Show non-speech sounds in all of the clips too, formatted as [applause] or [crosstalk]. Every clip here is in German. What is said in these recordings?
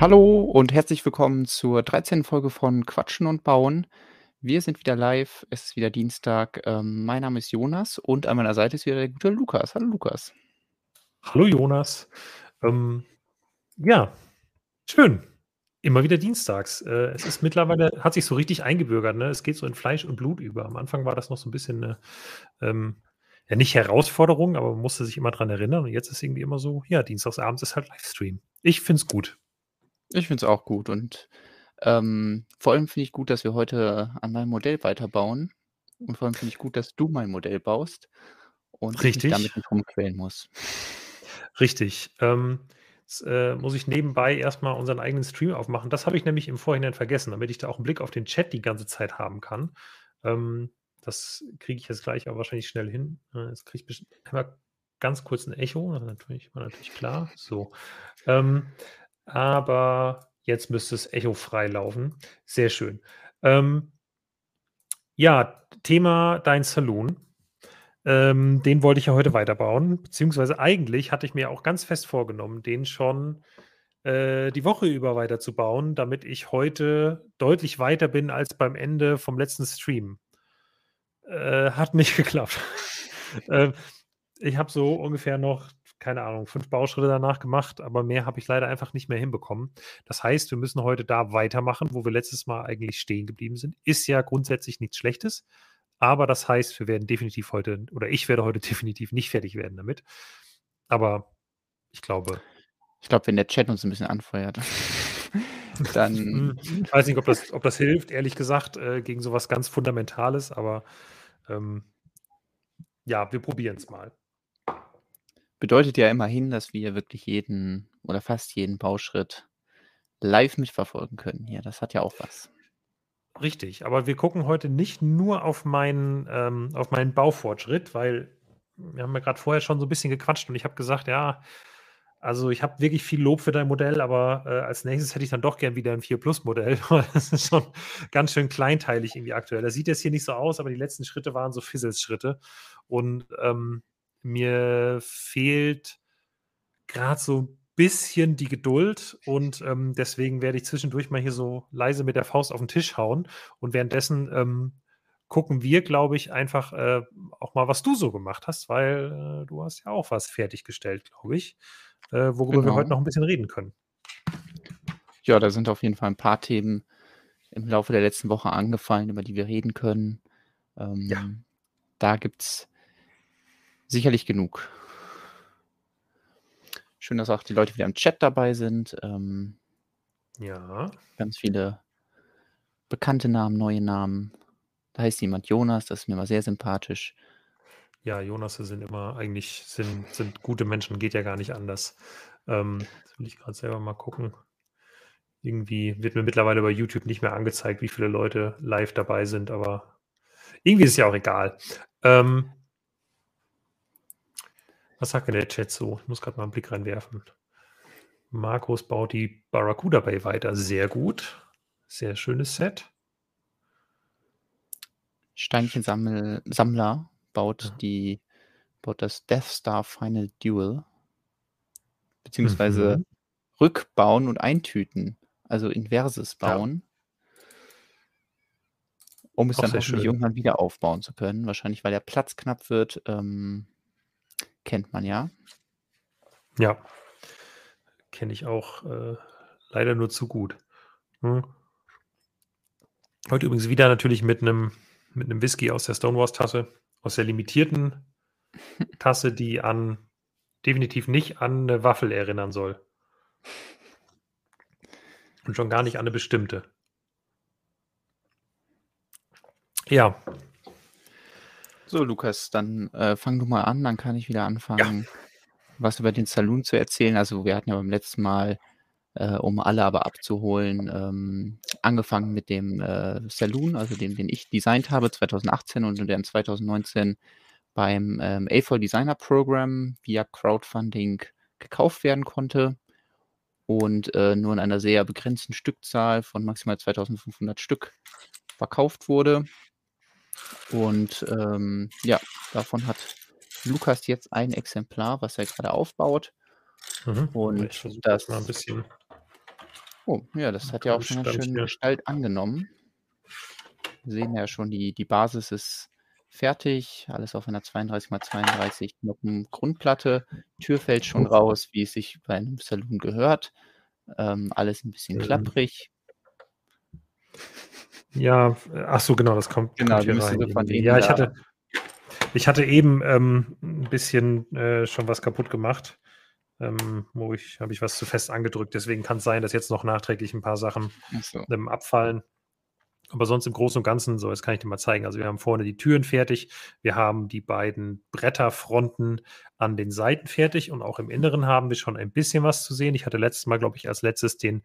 Hallo und herzlich willkommen zur 13. Folge von Quatschen und Bauen. Wir sind wieder live, es ist wieder Dienstag. Ähm, mein Name ist Jonas und an meiner Seite ist wieder der gute Lukas. Hallo Lukas. Hallo Jonas. Ähm, ja, schön. Immer wieder dienstags. Äh, es ist mittlerweile, hat sich so richtig eingebürgert. Ne? Es geht so in Fleisch und Blut über. Am Anfang war das noch so ein bisschen eine, ähm, ja nicht Herausforderung, aber man musste sich immer dran erinnern. Und jetzt ist irgendwie immer so, ja, dienstagsabends ist halt Livestream. Ich finde es gut. Ich finde es auch gut und ähm, vor allem finde ich gut, dass wir heute an meinem Modell weiterbauen. Und vor allem finde ich gut, dass du mein Modell baust und ich mich Richtig. damit nicht rumquälen muss. Richtig. Ähm, jetzt, äh, muss ich nebenbei erstmal unseren eigenen Stream aufmachen. Das habe ich nämlich im Vorhinein vergessen, damit ich da auch einen Blick auf den Chat die ganze Zeit haben kann. Ähm, das kriege ich jetzt gleich aber wahrscheinlich schnell hin. Äh, jetzt kriege ich einmal ganz kurz ein Echo. Natürlich, war natürlich klar. So. Ähm, aber jetzt müsste es echofrei laufen. Sehr schön. Ähm, ja, Thema dein Saloon. Ähm, den wollte ich ja heute weiterbauen, beziehungsweise eigentlich hatte ich mir auch ganz fest vorgenommen, den schon äh, die Woche über weiterzubauen, damit ich heute deutlich weiter bin als beim Ende vom letzten Stream. Äh, hat nicht [laughs] geklappt. äh, ich habe so ungefähr noch keine Ahnung, fünf Bauschritte danach gemacht, aber mehr habe ich leider einfach nicht mehr hinbekommen. Das heißt, wir müssen heute da weitermachen, wo wir letztes Mal eigentlich stehen geblieben sind. Ist ja grundsätzlich nichts Schlechtes, aber das heißt, wir werden definitiv heute, oder ich werde heute [laughs] definitiv nicht fertig werden damit. Aber ich glaube. Ich glaube, wenn der Chat uns ein bisschen anfeuert, [laughs] dann. Ich weiß nicht, ob das, ob das hilft, ehrlich gesagt, äh, gegen sowas ganz Fundamentales, aber ähm, ja, wir probieren es mal bedeutet ja immerhin, dass wir wirklich jeden oder fast jeden Bauschritt live mitverfolgen können hier. Das hat ja auch was. Richtig, aber wir gucken heute nicht nur auf meinen, ähm, auf meinen Baufortschritt, weil wir haben ja gerade vorher schon so ein bisschen gequatscht und ich habe gesagt, ja, also ich habe wirklich viel Lob für dein Modell, aber äh, als nächstes hätte ich dann doch gern wieder ein 4 Plus Modell, [laughs] das ist schon ganz schön kleinteilig irgendwie aktuell. Das sieht jetzt hier nicht so aus, aber die letzten Schritte waren so Fizzles-Schritte und ähm, mir fehlt gerade so ein bisschen die Geduld und ähm, deswegen werde ich zwischendurch mal hier so leise mit der Faust auf den Tisch hauen und währenddessen ähm, gucken wir, glaube ich, einfach äh, auch mal, was du so gemacht hast, weil äh, du hast ja auch was fertiggestellt, glaube ich, äh, worüber genau. wir heute genau. noch ein bisschen reden können. Ja, da sind auf jeden Fall ein paar Themen im Laufe der letzten Woche angefallen, über die wir reden können. Ähm, ja. Da gibt es sicherlich genug. Schön, dass auch die Leute wieder im Chat dabei sind. Ähm, ja. Ganz viele bekannte Namen, neue Namen. Da heißt jemand Jonas, das ist mir mal sehr sympathisch. Ja, Jonas sind immer eigentlich sind, sind gute Menschen, geht ja gar nicht anders. Ähm, das will ich gerade selber mal gucken. Irgendwie wird mir mittlerweile bei YouTube nicht mehr angezeigt, wie viele Leute live dabei sind, aber irgendwie ist es ja auch egal. Ähm, was sagt denn der Chat so? Ich muss gerade mal einen Blick reinwerfen. Markus baut die Barracuda Bay weiter. Sehr gut. Sehr schönes Set. Steinchensammler baut ja. die baut das Death Star Final Duel. Beziehungsweise mhm. rückbauen und eintüten. Also inverses bauen. Ja. Um es Auch dann hoffentlich irgendwann wieder aufbauen zu können. Wahrscheinlich, weil der Platz knapp wird. Ähm, Kennt man ja. Ja, kenne ich auch äh, leider nur zu gut. Hm. Heute übrigens wieder natürlich mit einem mit einem Whisky aus der Stonewalls-Tasse, aus der limitierten [laughs] Tasse, die an definitiv nicht an eine Waffel erinnern soll. Und schon gar nicht an eine bestimmte. Ja, so, Lukas, dann äh, fang du mal an, dann kann ich wieder anfangen, ja. was über den Saloon zu erzählen. Also wir hatten ja beim letzten Mal, äh, um alle aber abzuholen, ähm, angefangen mit dem äh, Saloon, also dem, den ich designt habe 2018 und der in 2019 beim ähm, A4 Designer Program via Crowdfunding gekauft werden konnte und äh, nur in einer sehr begrenzten Stückzahl von maximal 2500 Stück verkauft wurde. Und ähm, ja, davon hat Lukas jetzt ein Exemplar, was er gerade aufbaut. Mhm. Und das mal ein bisschen Oh, ja, das hat ja auch schon ganz schön Gestalt angenommen. Wir sehen ja schon, die, die Basis ist fertig, alles auf einer 32 x 32 Noppen Grundplatte. Tür fällt schon raus, wie es sich bei einem Saloon gehört. Ähm, alles ein bisschen ähm. klapprig. Ja, ach so, genau, das kommt, genau, kommt hier rein. Ja, ich hatte, ich hatte eben ähm, ein bisschen äh, schon was kaputt gemacht. Ähm, wo ich, habe ich was zu fest angedrückt. Deswegen kann es sein, dass jetzt noch nachträglich ein paar Sachen so. ähm, abfallen. Aber sonst im Großen und Ganzen, so, jetzt kann ich dir mal zeigen. Also wir haben vorne die Türen fertig, wir haben die beiden Bretterfronten an den Seiten fertig und auch im Inneren haben wir schon ein bisschen was zu sehen. Ich hatte letztes Mal, glaube ich, als letztes den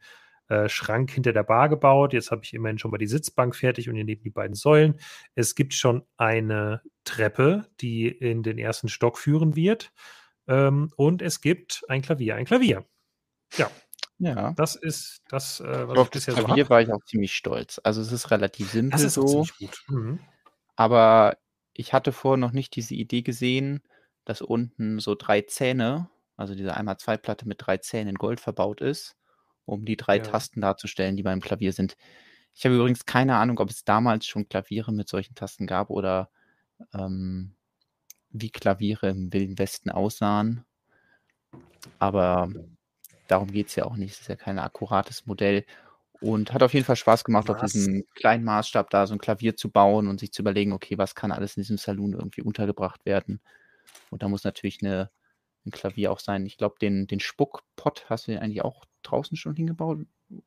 äh, Schrank hinter der Bar gebaut. Jetzt habe ich immerhin schon mal die Sitzbank fertig und hier neben die beiden Säulen. Es gibt schon eine Treppe, die in den ersten Stock führen wird. Ähm, und es gibt ein Klavier, ein Klavier. Ja, ja. Das ist das, äh, was Auf ich das bisher Klavier so war ich auch ziemlich stolz. Also es ist relativ simpel das ist so. Mhm. Aber ich hatte vorher noch nicht diese Idee gesehen, dass unten so drei Zähne, also diese einmal zwei Platte mit drei Zähnen in Gold verbaut ist, um die drei ja. Tasten darzustellen, die beim Klavier sind. Ich habe übrigens keine Ahnung, ob es damals schon Klaviere mit solchen Tasten gab oder ähm, wie Klaviere im Wilden Westen aussahen. Aber darum geht es ja auch nicht. Es ist ja kein akkurates Modell. Und hat auf jeden Fall Spaß gemacht, was? auf diesem kleinen Maßstab da so ein Klavier zu bauen und sich zu überlegen, okay, was kann alles in diesem Saloon irgendwie untergebracht werden. Und da muss natürlich eine, ein Klavier auch sein. Ich glaube, den, den Spuckpott hast du den eigentlich auch draußen schon hingebaut?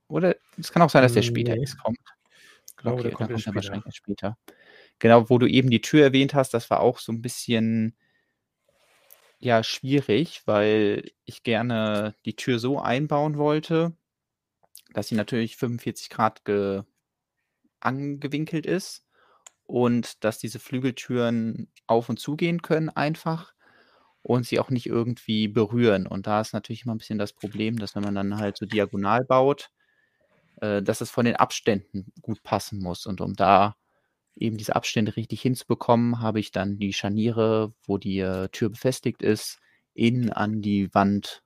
Oder es kann auch sein, dass der später nee. jetzt kommt. Ich glaube, okay, der kommt, kommt wahrscheinlich später. Genau, wo du eben die Tür erwähnt hast, das war auch so ein bisschen ja schwierig, weil ich gerne die Tür so einbauen wollte, dass sie natürlich 45 Grad ge angewinkelt ist und dass diese Flügeltüren auf und zugehen können einfach und sie auch nicht irgendwie berühren. Und da ist natürlich immer ein bisschen das Problem, dass wenn man dann halt so diagonal baut, äh, dass es von den Abständen gut passen muss. Und um da eben diese Abstände richtig hinzubekommen, habe ich dann die Scharniere, wo die äh, Tür befestigt ist, innen an die Wand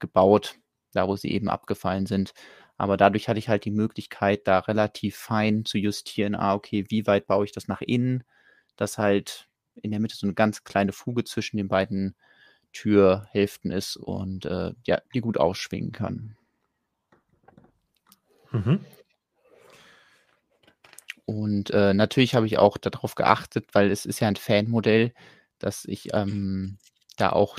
gebaut, da wo sie eben abgefallen sind. Aber dadurch hatte ich halt die Möglichkeit, da relativ fein zu justieren, ah, okay, wie weit baue ich das nach innen, dass halt in der Mitte so eine ganz kleine Fuge zwischen den beiden Türhälften ist und äh, ja, die gut ausschwingen kann. Mhm. Und äh, natürlich habe ich auch darauf geachtet, weil es ist ja ein Fanmodell, dass ich ähm, da auch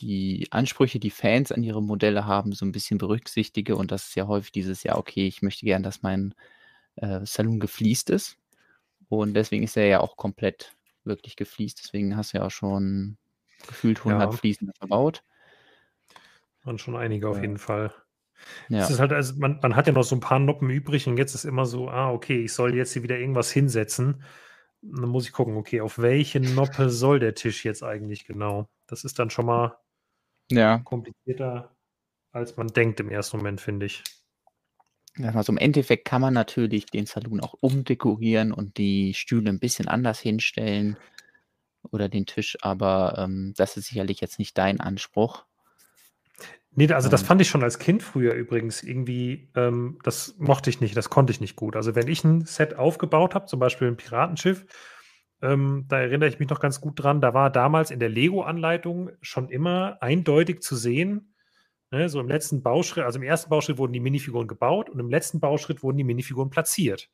die Ansprüche, die Fans an ihre Modelle haben, so ein bisschen berücksichtige. Und das ist ja häufig dieses Jahr, okay, ich möchte gern, dass mein äh, Saloon gefliest ist. Und deswegen ist er ja auch komplett wirklich gefliest. Deswegen hast du ja auch schon gefühlt 100 ja. Fliesen verbaut. Und schon einige auf jeden Fall. Ja. Es ist halt, also man, man hat ja noch so ein paar Noppen übrig und jetzt ist immer so, ah, okay, ich soll jetzt hier wieder irgendwas hinsetzen. Und dann muss ich gucken, okay, auf welche Noppe soll der Tisch jetzt eigentlich genau? Das ist dann schon mal ja. komplizierter, als man denkt im ersten Moment, finde ich. Also im Endeffekt kann man natürlich den Saloon auch umdekorieren und die Stühle ein bisschen anders hinstellen oder den Tisch, aber ähm, das ist sicherlich jetzt nicht dein Anspruch. Nee, also das fand ich schon als Kind früher übrigens irgendwie, ähm, das mochte ich nicht, das konnte ich nicht gut. Also wenn ich ein Set aufgebaut habe, zum Beispiel ein Piratenschiff, ähm, da erinnere ich mich noch ganz gut dran, da war damals in der Lego-Anleitung schon immer eindeutig zu sehen, ne, so im letzten Bauschritt, also im ersten Bauschritt wurden die Minifiguren gebaut und im letzten Bauschritt wurden die Minifiguren platziert.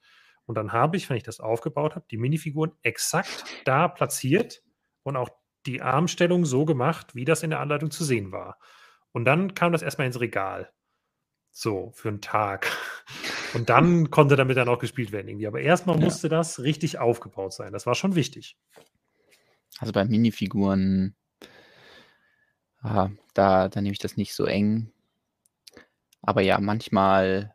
Und dann habe ich, wenn ich das aufgebaut habe, die Minifiguren exakt da platziert und auch die Armstellung so gemacht, wie das in der Anleitung zu sehen war. Und dann kam das erstmal ins Regal. So, für einen Tag. [laughs] Und dann konnte damit dann auch gespielt werden irgendwie. Aber erstmal ja. musste das richtig aufgebaut sein. Das war schon wichtig. Also bei Minifiguren, ah, da, da nehme ich das nicht so eng. Aber ja, manchmal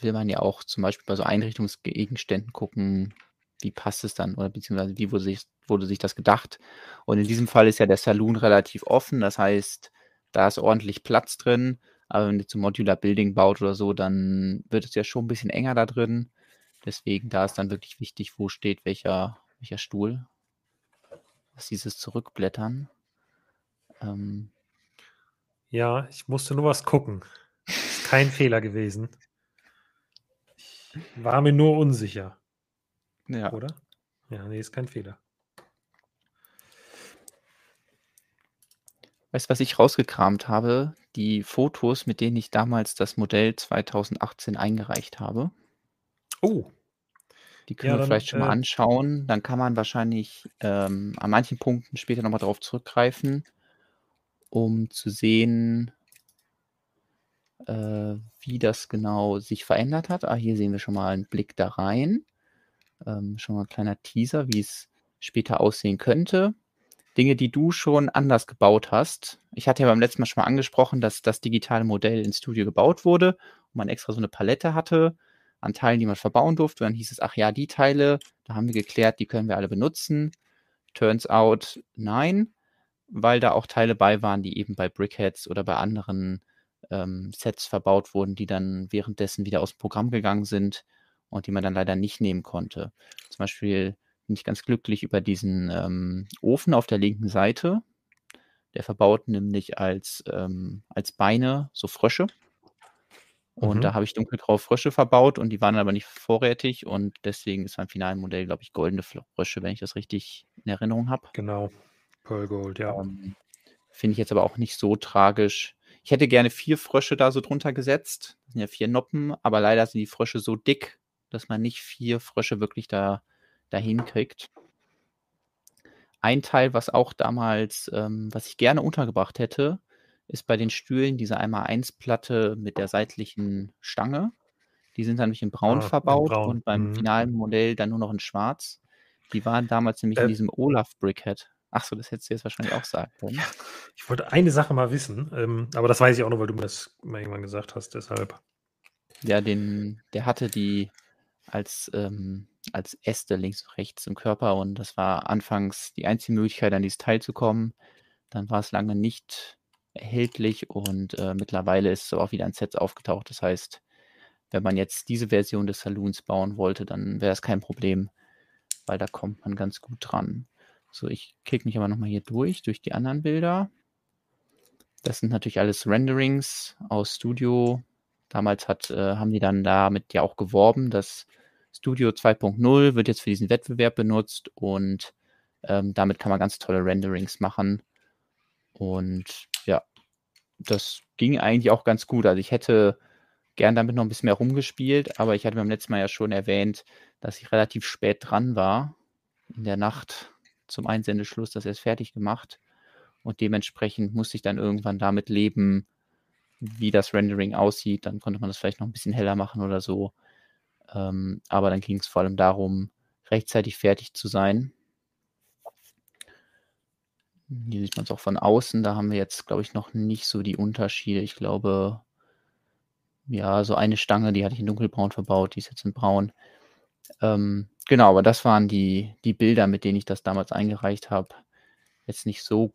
will man ja auch zum Beispiel bei so Einrichtungsgegenständen gucken, wie passt es dann oder beziehungsweise wie wurde sich, wurde sich das gedacht. Und in diesem Fall ist ja der Saloon relativ offen. Das heißt, da ist ordentlich Platz drin. Aber wenn ihr zum Modular Building baut oder so, dann wird es ja schon ein bisschen enger da drin. Deswegen, da ist dann wirklich wichtig, wo steht welcher, welcher Stuhl. Das ist dieses Zurückblättern. Ähm, ja, ich musste nur was gucken. Ist kein [laughs] Fehler gewesen. war mir nur unsicher. Ja. Oder? Ja, nee, ist kein Fehler. Weißt du, was ich rausgekramt habe? Die Fotos, mit denen ich damals das Modell 2018 eingereicht habe. Oh. Die können Ja, wir dann, vielleicht schon mal äh anschauen. Dann kann man wahrscheinlich, ähm, an manchen Punkten später noch mal drauf zurückgreifen, um zu sehen äh, wie das genau sich verändert hat. Ah, hier sehen wir schon mal einen Blick da rein. Ähm, schon mal 'n kleiner Teaser, wie es später aussehen könnte. Dinge, die du schon anders gebaut hast. Ich hatte ja beim letzten Mal schon mal angesprochen, dass das digitale Modell ins Studio gebaut wurde und man extra so 'ne Palette hatte an Teilen, die man verbauen durfte. Dann hieß es: „Ach ja, die Teile, da haben wir geklärt, die können wir alle benutzen.“ Turns out, nein, weil da auch Teile bei waren, die eben bei Brickheads oder bei anderen, ähm, Sets verbaut wurden, die dann währenddessen wieder aus'm Programm gegangen sind und die man dann leider nicht nehmen konnte. Zum Beispiel bin ich ganz glücklich über diesen, ähm, Ofen auf der linken Seite. Der verbaut nämlich als, ähm als Beine so Frösche. Und da Mhm. habe ich dunkelgraue Frösche verbaut und die waren aber nicht vorrätig und deswegen ist beim finalen Modell, glaube ich, goldene Frösche, wenn ich das richtig in Erinnerung habe. Genau. Pearl Gold, ja. Ähm, finde ich jetzt aber auch nicht so tragisch. Ich hätte gerne 4 Frösche da so drunter gesetzt. Das sind ja 4 Noppen, aber leider sind die Frösche so dick, dass man nicht 4 Frösche wirklich da dahin kriegt. Ein Teil, was auch damals ähm, was ich gerne untergebracht hätte, ist bei den Stühlen diese 1x1-Platte mit der seitlichen Stange. Die sind dann nämlich in braun Ah, in verbaut braun. und beim Mhm. finalen Modell dann nur noch in schwarz. Die waren damals nämlich in Äh diesem Olaf Brickhead. Ach so, das hättest du jetzt wahrscheinlich auch sagen [laughs] können. Ja, ich wollte eine Sache mal wissen, ähm, aber das weiß ich auch nur, weil du mir das mal irgendwann gesagt hast, deshalb. Ja, den der hatte die als, ähm als Äste links und rechts im Körper und das war anfangs die einzige Möglichkeit, an dieses Teil zu kommen. Dann war es lange nicht erhältlich und, äh, mittlerweile ist es auch wieder in Sets aufgetaucht. Das heißt, wenn man jetzt diese Version des Saloons bauen wollte, dann wäre das kein Problem, weil da kommt man ganz gut dran. So, ich klicke mich aber noch mal hier durch, durch die anderen Bilder. Das sind natürlich alles Renderings aus Studio. Damals hat äh, haben die dann damit ja auch geworben, dass Studio 2.0 wird jetzt für diesen Wettbewerb benutzt und, ähm, damit kann man ganz tolle Renderings machen. Und ja, das ging eigentlich auch ganz gut. Also, ich hätte gern damit noch 'n bisschen mehr rumgespielt, aber ich hatte beim letzten Mal ja schon erwähnt, dass ich relativ spät dran war. In der Nacht zum Einsendeschluss das erst fertig gemacht und dementsprechend musste ich dann irgendwann damit leben, wie das Rendering aussieht. Dann konnte man das vielleicht noch 'n bisschen heller machen oder so. Ähm, aber dann ging's vor allem darum, rechtzeitig fertig zu sein. Hier sieht man's auch von außen. Da haben wir jetzt, glaube ich, noch nicht so die Unterschiede. Ich glaube ja, so eine Stange, die hatte ich in dunkelbraun verbaut, die ist jetzt in braun. Ähm, genau, aber das waren die die Bilder, mit denen ich das damals eingereicht habe. Jetzt nicht so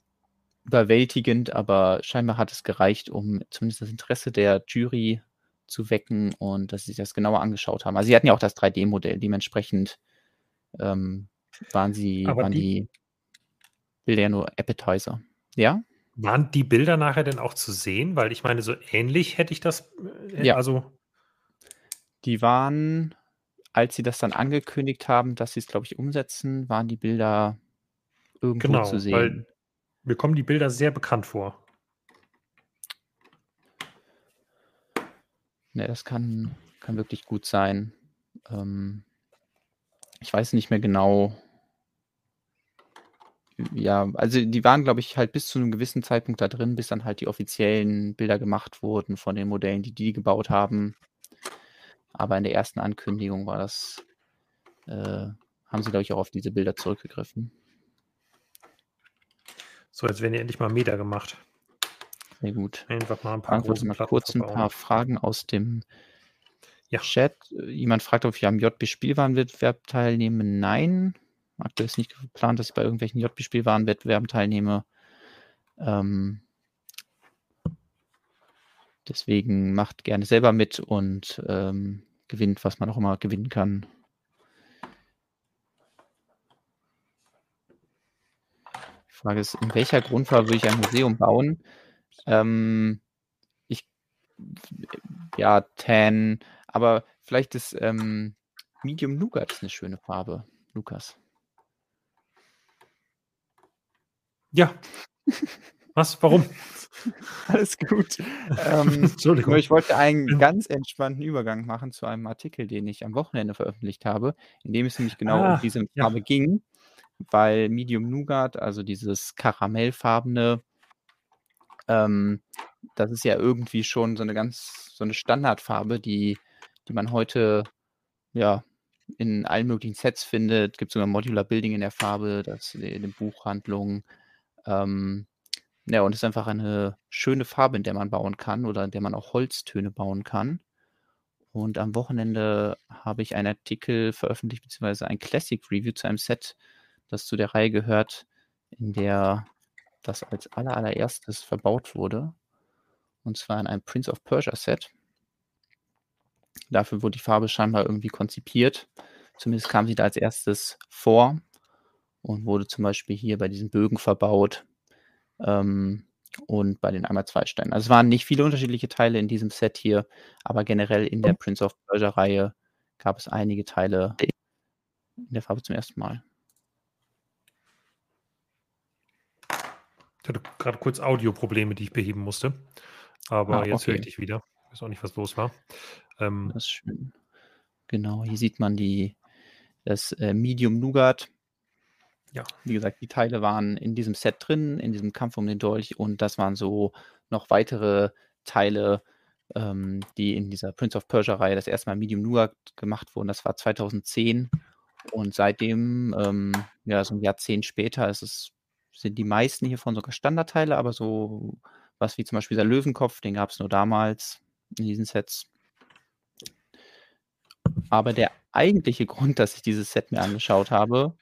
überwältigend, aber scheinbar hat es gereicht, um zumindest das Interesse der Jury zu wecken und dass sie sich das genauer angeschaut haben. Also, sie hatten ja auch das 3D-Modell, dementsprechend, ähm, waren sie Aber waren die die Bilder ja nur Appetizer. Ja? Waren die Bilder nachher denn auch zu sehen? Weil ich meine, so ähnlich hätte ich das, äh, Ja. also Die waren als sie das dann angekündigt haben, dass sie's, glaube ich, umsetzen, waren die Bilder irgendwo Genau, zu weil sehen. mir kommen die Bilder sehr bekannt vor. Ne, das kann kann wirklich gut sein. Ähm ich weiß nicht mehr genau ja, also, die waren, glaube ich, halt bis zu 'nem gewissen Zeitpunkt da drin, bis dann halt die offiziellen Bilder gemacht wurden von den Modellen, die die gebaut haben. Aber in der ersten Ankündigung war das äh, haben sie, glaube ich, auch auf diese Bilder zurückgegriffen. So, jetzt werden hier endlich mal Meter gemacht. Sehr gut. Einfach mal 'n paar große mal kurz 'n verbauen. paar Fragen aus dem Ja. Chat. Jemand fragt, ob ich am JB-Spielwarenwettbewerb teilnehme. Nein, aktuell ist nicht geplant, dass ich bei irgendwelchen JB-Spielwarenwettbewerben teilnehme. Ähm deswegen macht gerne selber mit und, ähm, gewinnt, was man auch immer gewinnen kann. Die Frage ist, in welcher Grundfarbe würde ich ein Museum bauen? Ähm, ich ja, Tan Aber vielleicht ist ähm, Medium Nougat eine schöne Farbe, Lukas. Ja. [laughs] Was? Warum? [laughs] Alles gut. Ähm, [laughs] Entschuldigung. ich wollte einen ganz entspannten Übergang machen zu einem Artikel, den ich am Wochenende veröffentlicht habe, in dem es nämlich genau Ah, um diese ja. Farbe ging, weil Medium Nougat, also dieses karamellfarbene, ähm, das ist ja irgendwie schon so eine ganz, so eine Standardfarbe, die, die man heute ja in allen möglichen Sets findet. Gibt sogar Modular Building in der Farbe, das in den Buchhandlungen. Ähm, ja, und es ist einfach eine schöne Farbe, in der man bauen kann oder in der man auch Holztöne bauen kann. Und am Wochenende habe ich einen Artikel veröffentlicht, beziehungsweise ein Classic Review zu einem Set, das zu der Reihe gehört, in der das als aller, allererstes verbaut wurde. Und zwar in einem Prince of Persia Set. Dafür wurde die Farbe scheinbar irgendwie konzipiert. Zumindest kam sie da als erstes vor und wurde zum Beispiel hier bei diesen Bögen verbaut ähm, und bei den einmal zwei Steinen. Also es waren nicht viele unterschiedliche Teile in diesem Set hier, aber generell in der Prince of Persia Reihe gab es einige Teile in der Farbe zum ersten Mal. Ich hatte gerade kurz Audioprobleme, die ich beheben musste. Aber Ah, jetzt höre ich okay. dich wieder. Ich weiß auch nicht, was los war. Ähm, Das ist schön. Genau, hier sieht man die, das äh, Medium Nougat. Ja. Wie gesagt, die Teile waren in diesem Set drin, in diesem Kampf um den Dolch und das waren so noch weitere Teile, ähm, die in dieser Prince of Persia Reihe das erste Mal Medium Nougat gemacht wurden. Das war 2010 und seitdem, ähm, ja, so ein Jahrzehnt später, ist es, sind die meisten hiervon sogar Standardteile, aber so was wie zum Beispiel der Löwenkopf, den gab es nur damals in diesen Sets. Aber der eigentliche Grund, dass ich dieses Set mir angeschaut habe,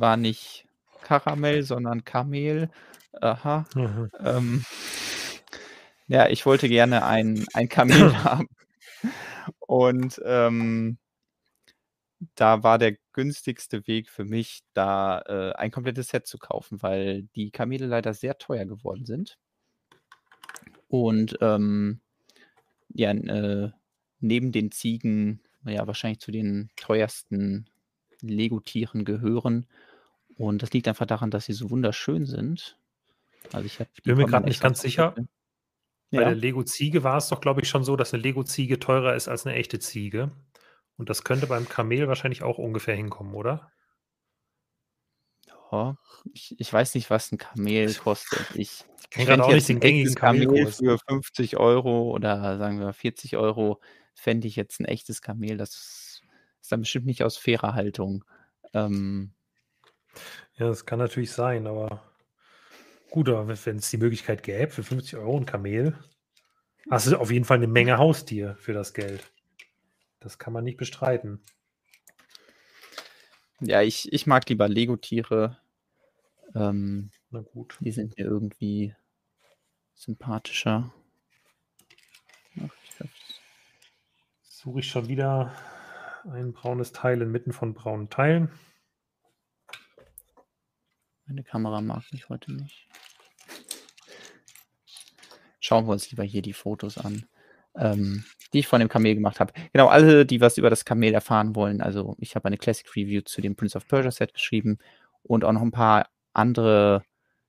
war nicht Karamell, sondern Kamel. Aha. mhm. Ähm, ja, ich wollte gerne ein, ein Kamel [coughs] haben. Und ähm, da war der günstigste Weg für mich, da äh, ein komplettes Set zu kaufen, weil die Kamele leider sehr teuer geworden sind. Und ähm, ja, äh, neben den Ziegen ja wahrscheinlich zu den teuersten Lego-Tieren gehören. Und das liegt einfach daran, dass sie so wunderschön sind. Also ich, Ich bin mir gerade nicht ganz sicher. Bei Ja. der Lego-Ziege war es doch, glaube ich, schon so, dass eine Lego-Ziege teurer ist als eine echte Ziege. Und das könnte beim Kamel wahrscheinlich auch ungefähr hinkommen, oder? Ja, ich, ich weiß nicht, was ein Kamel kostet. Ich, [laughs] Ich kenne auch nicht den gängigen Kamel Kamelkurs. für 50 Euro oder sagen wir 40 Euro, fände ich jetzt ein echtes Kamel. Das ist dann bestimmt nicht aus fairer Haltung. Ähm, Ja, das kann natürlich sein, aber gut, aber wenn es die Möglichkeit gäbe, für 50 Euro ein Kamel, hast du auf jeden Fall eine Menge Haustier für das Geld. Das kann man nicht bestreiten. ja, ich, ich mag lieber Lego-Tiere. Ähm, Na gut. die sind mir irgendwie sympathischer. Ach, ich Suche ich schon wieder ein braunes Teil inmitten von braunen Teilen. Meine Kamera mag mich heute nicht. Schauen wir uns lieber hier die Fotos an, ähm, die ich von dem Kamel gemacht habe. Genau, alle, die was über das Kamel erfahren wollen, also ich habe eine Classic Review zu dem Prince of Persia Set geschrieben und auch noch ein paar andere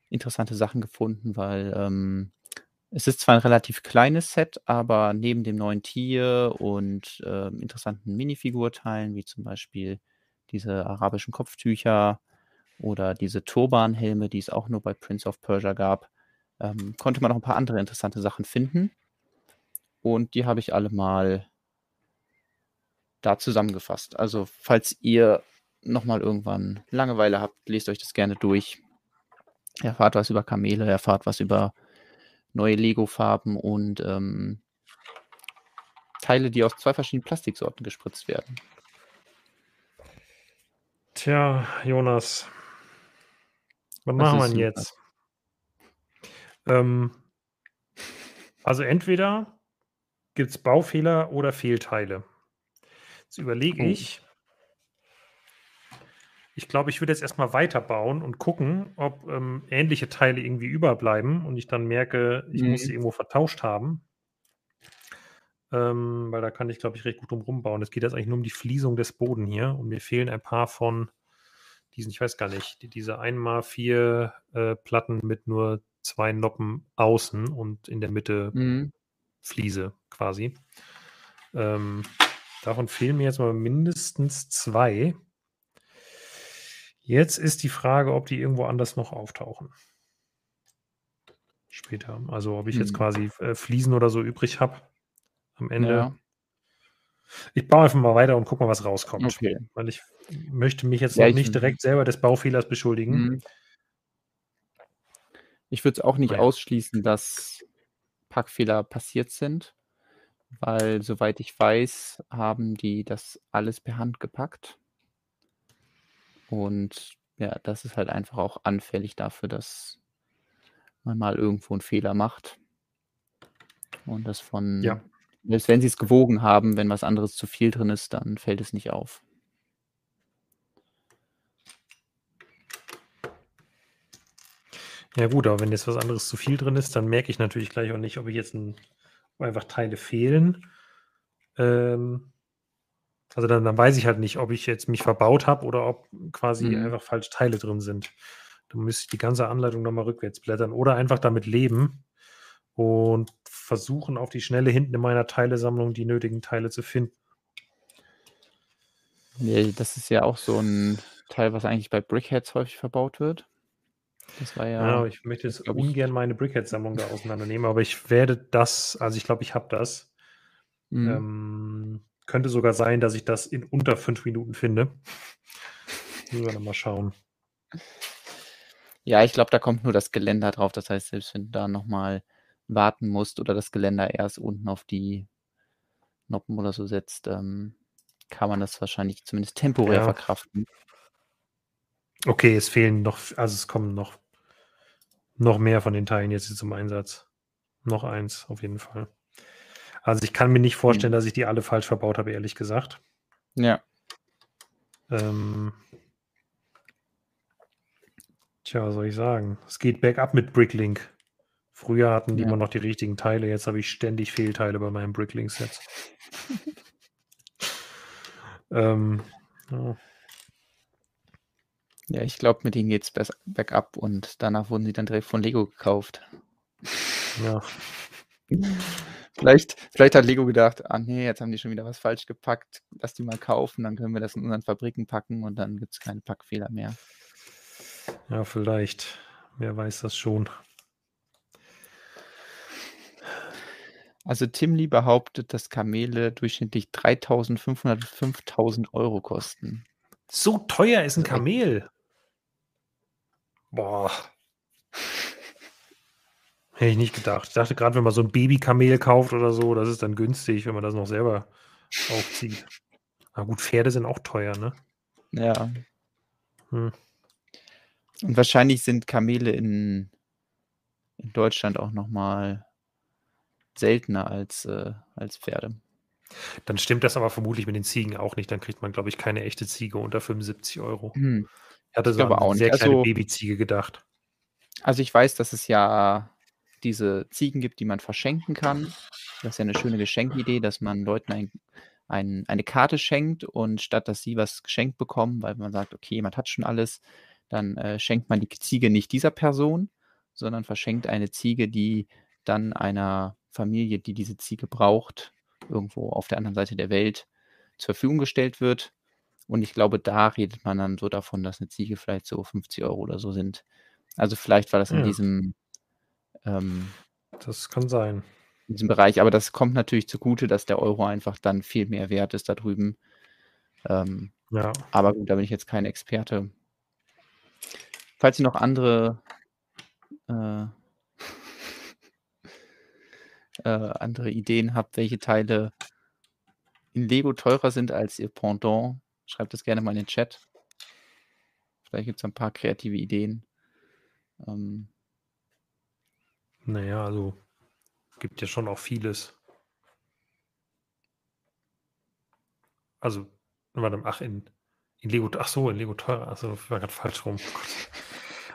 interessante Sachen gefunden, weil ähm, es ist zwar ein relativ kleines Set, aber neben dem neuen Tier und ähm, interessanten Minifigurteilen, wie zum Beispiel diese arabischen Kopftücher, oder diese Turbanhelme, die es auch nur bei Prince of Persia gab, ähm, konnte man noch ein paar andere interessante Sachen finden. Und die habe ich alle mal da zusammengefasst. Also, falls ihr nochmal irgendwann Langeweile habt, lest euch das gerne durch. Erfahrt was über Kamele, erfahrt was über neue Lego-Farben und ähm, Teile, die aus zwei verschiedenen Plastiksorten gespritzt werden. Tja, Jonas, was Was machen wir jetzt? Ähm, also entweder gibt es Baufehler oder Fehlteile. Jetzt überlege Oh. ich. Ich glaube, ich würde jetzt erstmal weiterbauen und gucken, ob ähm, ähnliche Teile irgendwie überbleiben und ich dann merke, ich muss Mhm. sie irgendwo vertauscht haben. ähm, weil da kann ich, glaube ich, recht gut drum rumbauen. Es geht jetzt eigentlich nur um die Fließung des Boden hier und mir fehlen ein paar von diesen, ich weiß gar nicht, die, diese 1x4 äh, Platten mit nur zwei Noppen außen und in der Mitte Mhm. Fliese quasi. Ähm, davon fehlen mir jetzt mal mindestens zwei. Jetzt ist die Frage, ob die irgendwo anders noch auftauchen. Später. Also ob ich jetzt Mhm. quasi äh, Fliesen oder so übrig habe am Ende. Ja. Ich baue einfach mal weiter und guck mal, was rauskommt. Okay. Weil ich möchte mich jetzt Ja, nicht direkt selber des Baufehlers beschuldigen. Mhm. Ich würde es auch nicht Ja. ausschließen, dass Packfehler passiert sind, weil soweit ich weiß, haben die das alles per Hand gepackt. Und ja, das ist halt einfach auch anfällig dafür, dass man mal irgendwo einen Fehler macht. Und das von, Ja. selbst wenn sie es gewogen haben, wenn was anderes zu viel drin ist, dann fällt es nicht auf. Ja gut, aber wenn jetzt was anderes zu viel drin ist, dann merke ich natürlich gleich auch nicht, ob ich jetzt ein, einfach Teile fehlen. Ähm, also dann, dann weiß ich halt nicht, ob ich jetzt mich verbaut habe oder ob quasi Mhm. einfach falsche Teile drin sind. Dann müsste ich die ganze Anleitung nochmal rückwärts blättern oder einfach damit leben und versuchen auf die Schnelle hinten in meiner Teilesammlung die nötigen Teile zu finden. Ja, das ist ja auch so ein Teil, was eigentlich bei Brickheads häufig verbaut wird. Das war Ja, ja, aber ich möchte jetzt glaub ich- ungern meine Brickhead-Sammlung da auseinandernehmen, aber ich werde das, also ich glaube, ich habe das. Mhm. Ähm, könnte sogar sein, dass ich das in unter fünf Minuten finde. [laughs] Müssen wir noch mal schauen. Ja, ich glaube, da kommt nur das Geländer drauf. Das heißt, selbst wenn du da nochmal warten musst oder das Geländer erst unten auf die Noppen oder so setzt, ähm, kann man das wahrscheinlich zumindest temporär Ja. verkraften. Okay, es fehlen noch, also es kommen noch, noch mehr von den Teilen jetzt zum Einsatz. Noch eins, auf jeden Fall. Also ich kann mir nicht vorstellen, Mhm. dass ich die alle falsch verbaut habe, ehrlich gesagt. Ja. Ähm, tja, was soll ich sagen? Es geht bergab mit Bricklink. Früher hatten die Ja. immer noch die richtigen Teile, jetzt habe ich ständig Fehlteile bei meinem Bricklink-Set. [laughs] ähm, ja. Ja, ich glaube, mit denen geht's bess- bergab und danach wurden sie dann direkt von Lego gekauft. ja. [laughs] Vielleicht, vielleicht hat Lego gedacht, ah nee, jetzt haben die schon wieder was falsch gepackt, lass die mal kaufen, dann können wir das in unseren Fabriken packen und dann gibt's keine Packfehler mehr. Ja, vielleicht. Wer weiß das schon. Also Timli behauptet, dass Kamele durchschnittlich 3.500 bis 5.000 Euro kosten. So teuer ist ein Also Kamel. Boah. Hätte ich nicht gedacht. Ich dachte gerade, wenn man so ein Babykamel kauft oder so, das ist dann günstig, wenn man das noch selber aufzieht. Na gut, Pferde sind auch teuer, ne? Ja. Hm. Und wahrscheinlich sind Kamele in, in Deutschland auch nochmal seltener als, äh, als Pferde. Dann stimmt das aber vermutlich mit den Ziegen auch nicht. Dann kriegt man, glaube ich, keine echte Ziege unter 75 Euro. Hm. Ich hatte Ich so eine nicht. sehr kleine Also- Babyziege gedacht. Also ich weiß, dass es ja diese Ziegen gibt, die man verschenken kann. Das ist ja eine schöne Geschenkidee, dass man Leuten ein, ein, eine Karte schenkt und statt dass sie was geschenkt bekommen, weil man sagt, okay, jemand hat schon alles, dann äh, schenkt man die Ziege nicht dieser Person, sondern verschenkt eine Ziege, die dann einer Familie, die diese Ziege braucht, irgendwo auf der anderen Seite der Welt zur Verfügung gestellt wird. Und ich glaube, da redet man dann so davon, dass eine Ziege vielleicht so 50 Euro oder so sind. Also vielleicht war das in Ja. diesem, ähm, Das kann sein. in diesem Bereich, aber das kommt natürlich zugute, dass der Euro einfach dann viel mehr wert ist da drüben. Ähm, Ja. aber gut, da bin ich jetzt kein Experte. Falls ihr noch andere äh, [laughs] äh, andere Ideen habt, welche Teile in Lego teurer sind als ihr Pendant, schreibt das gerne mal in den Chat. Vielleicht gibt es ein paar kreative Ideen. Ähm, Naja, also gibt ja schon auch vieles. Also, warte, ach, in, in Lego, ach so, in Lego teurer, also war gerade falsch rum. Oh.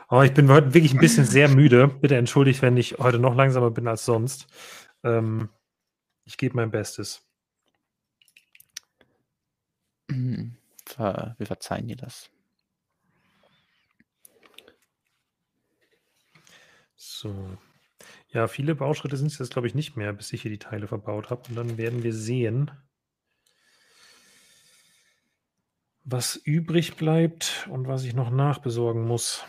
Aber ich bin heute wirklich ein bisschen sehr müde. Bitte entschuldigt, wenn ich heute noch langsamer bin als sonst. Ähm, Ich gebe mein Bestes. [clears throat] Wir verzeihen dir das. So. Ja, viele Bauschritte sind es jetzt, glaube ich, nicht mehr, bis ich hier die Teile verbaut habe. Und dann werden wir sehen, was übrig bleibt und was ich noch nachbesorgen muss.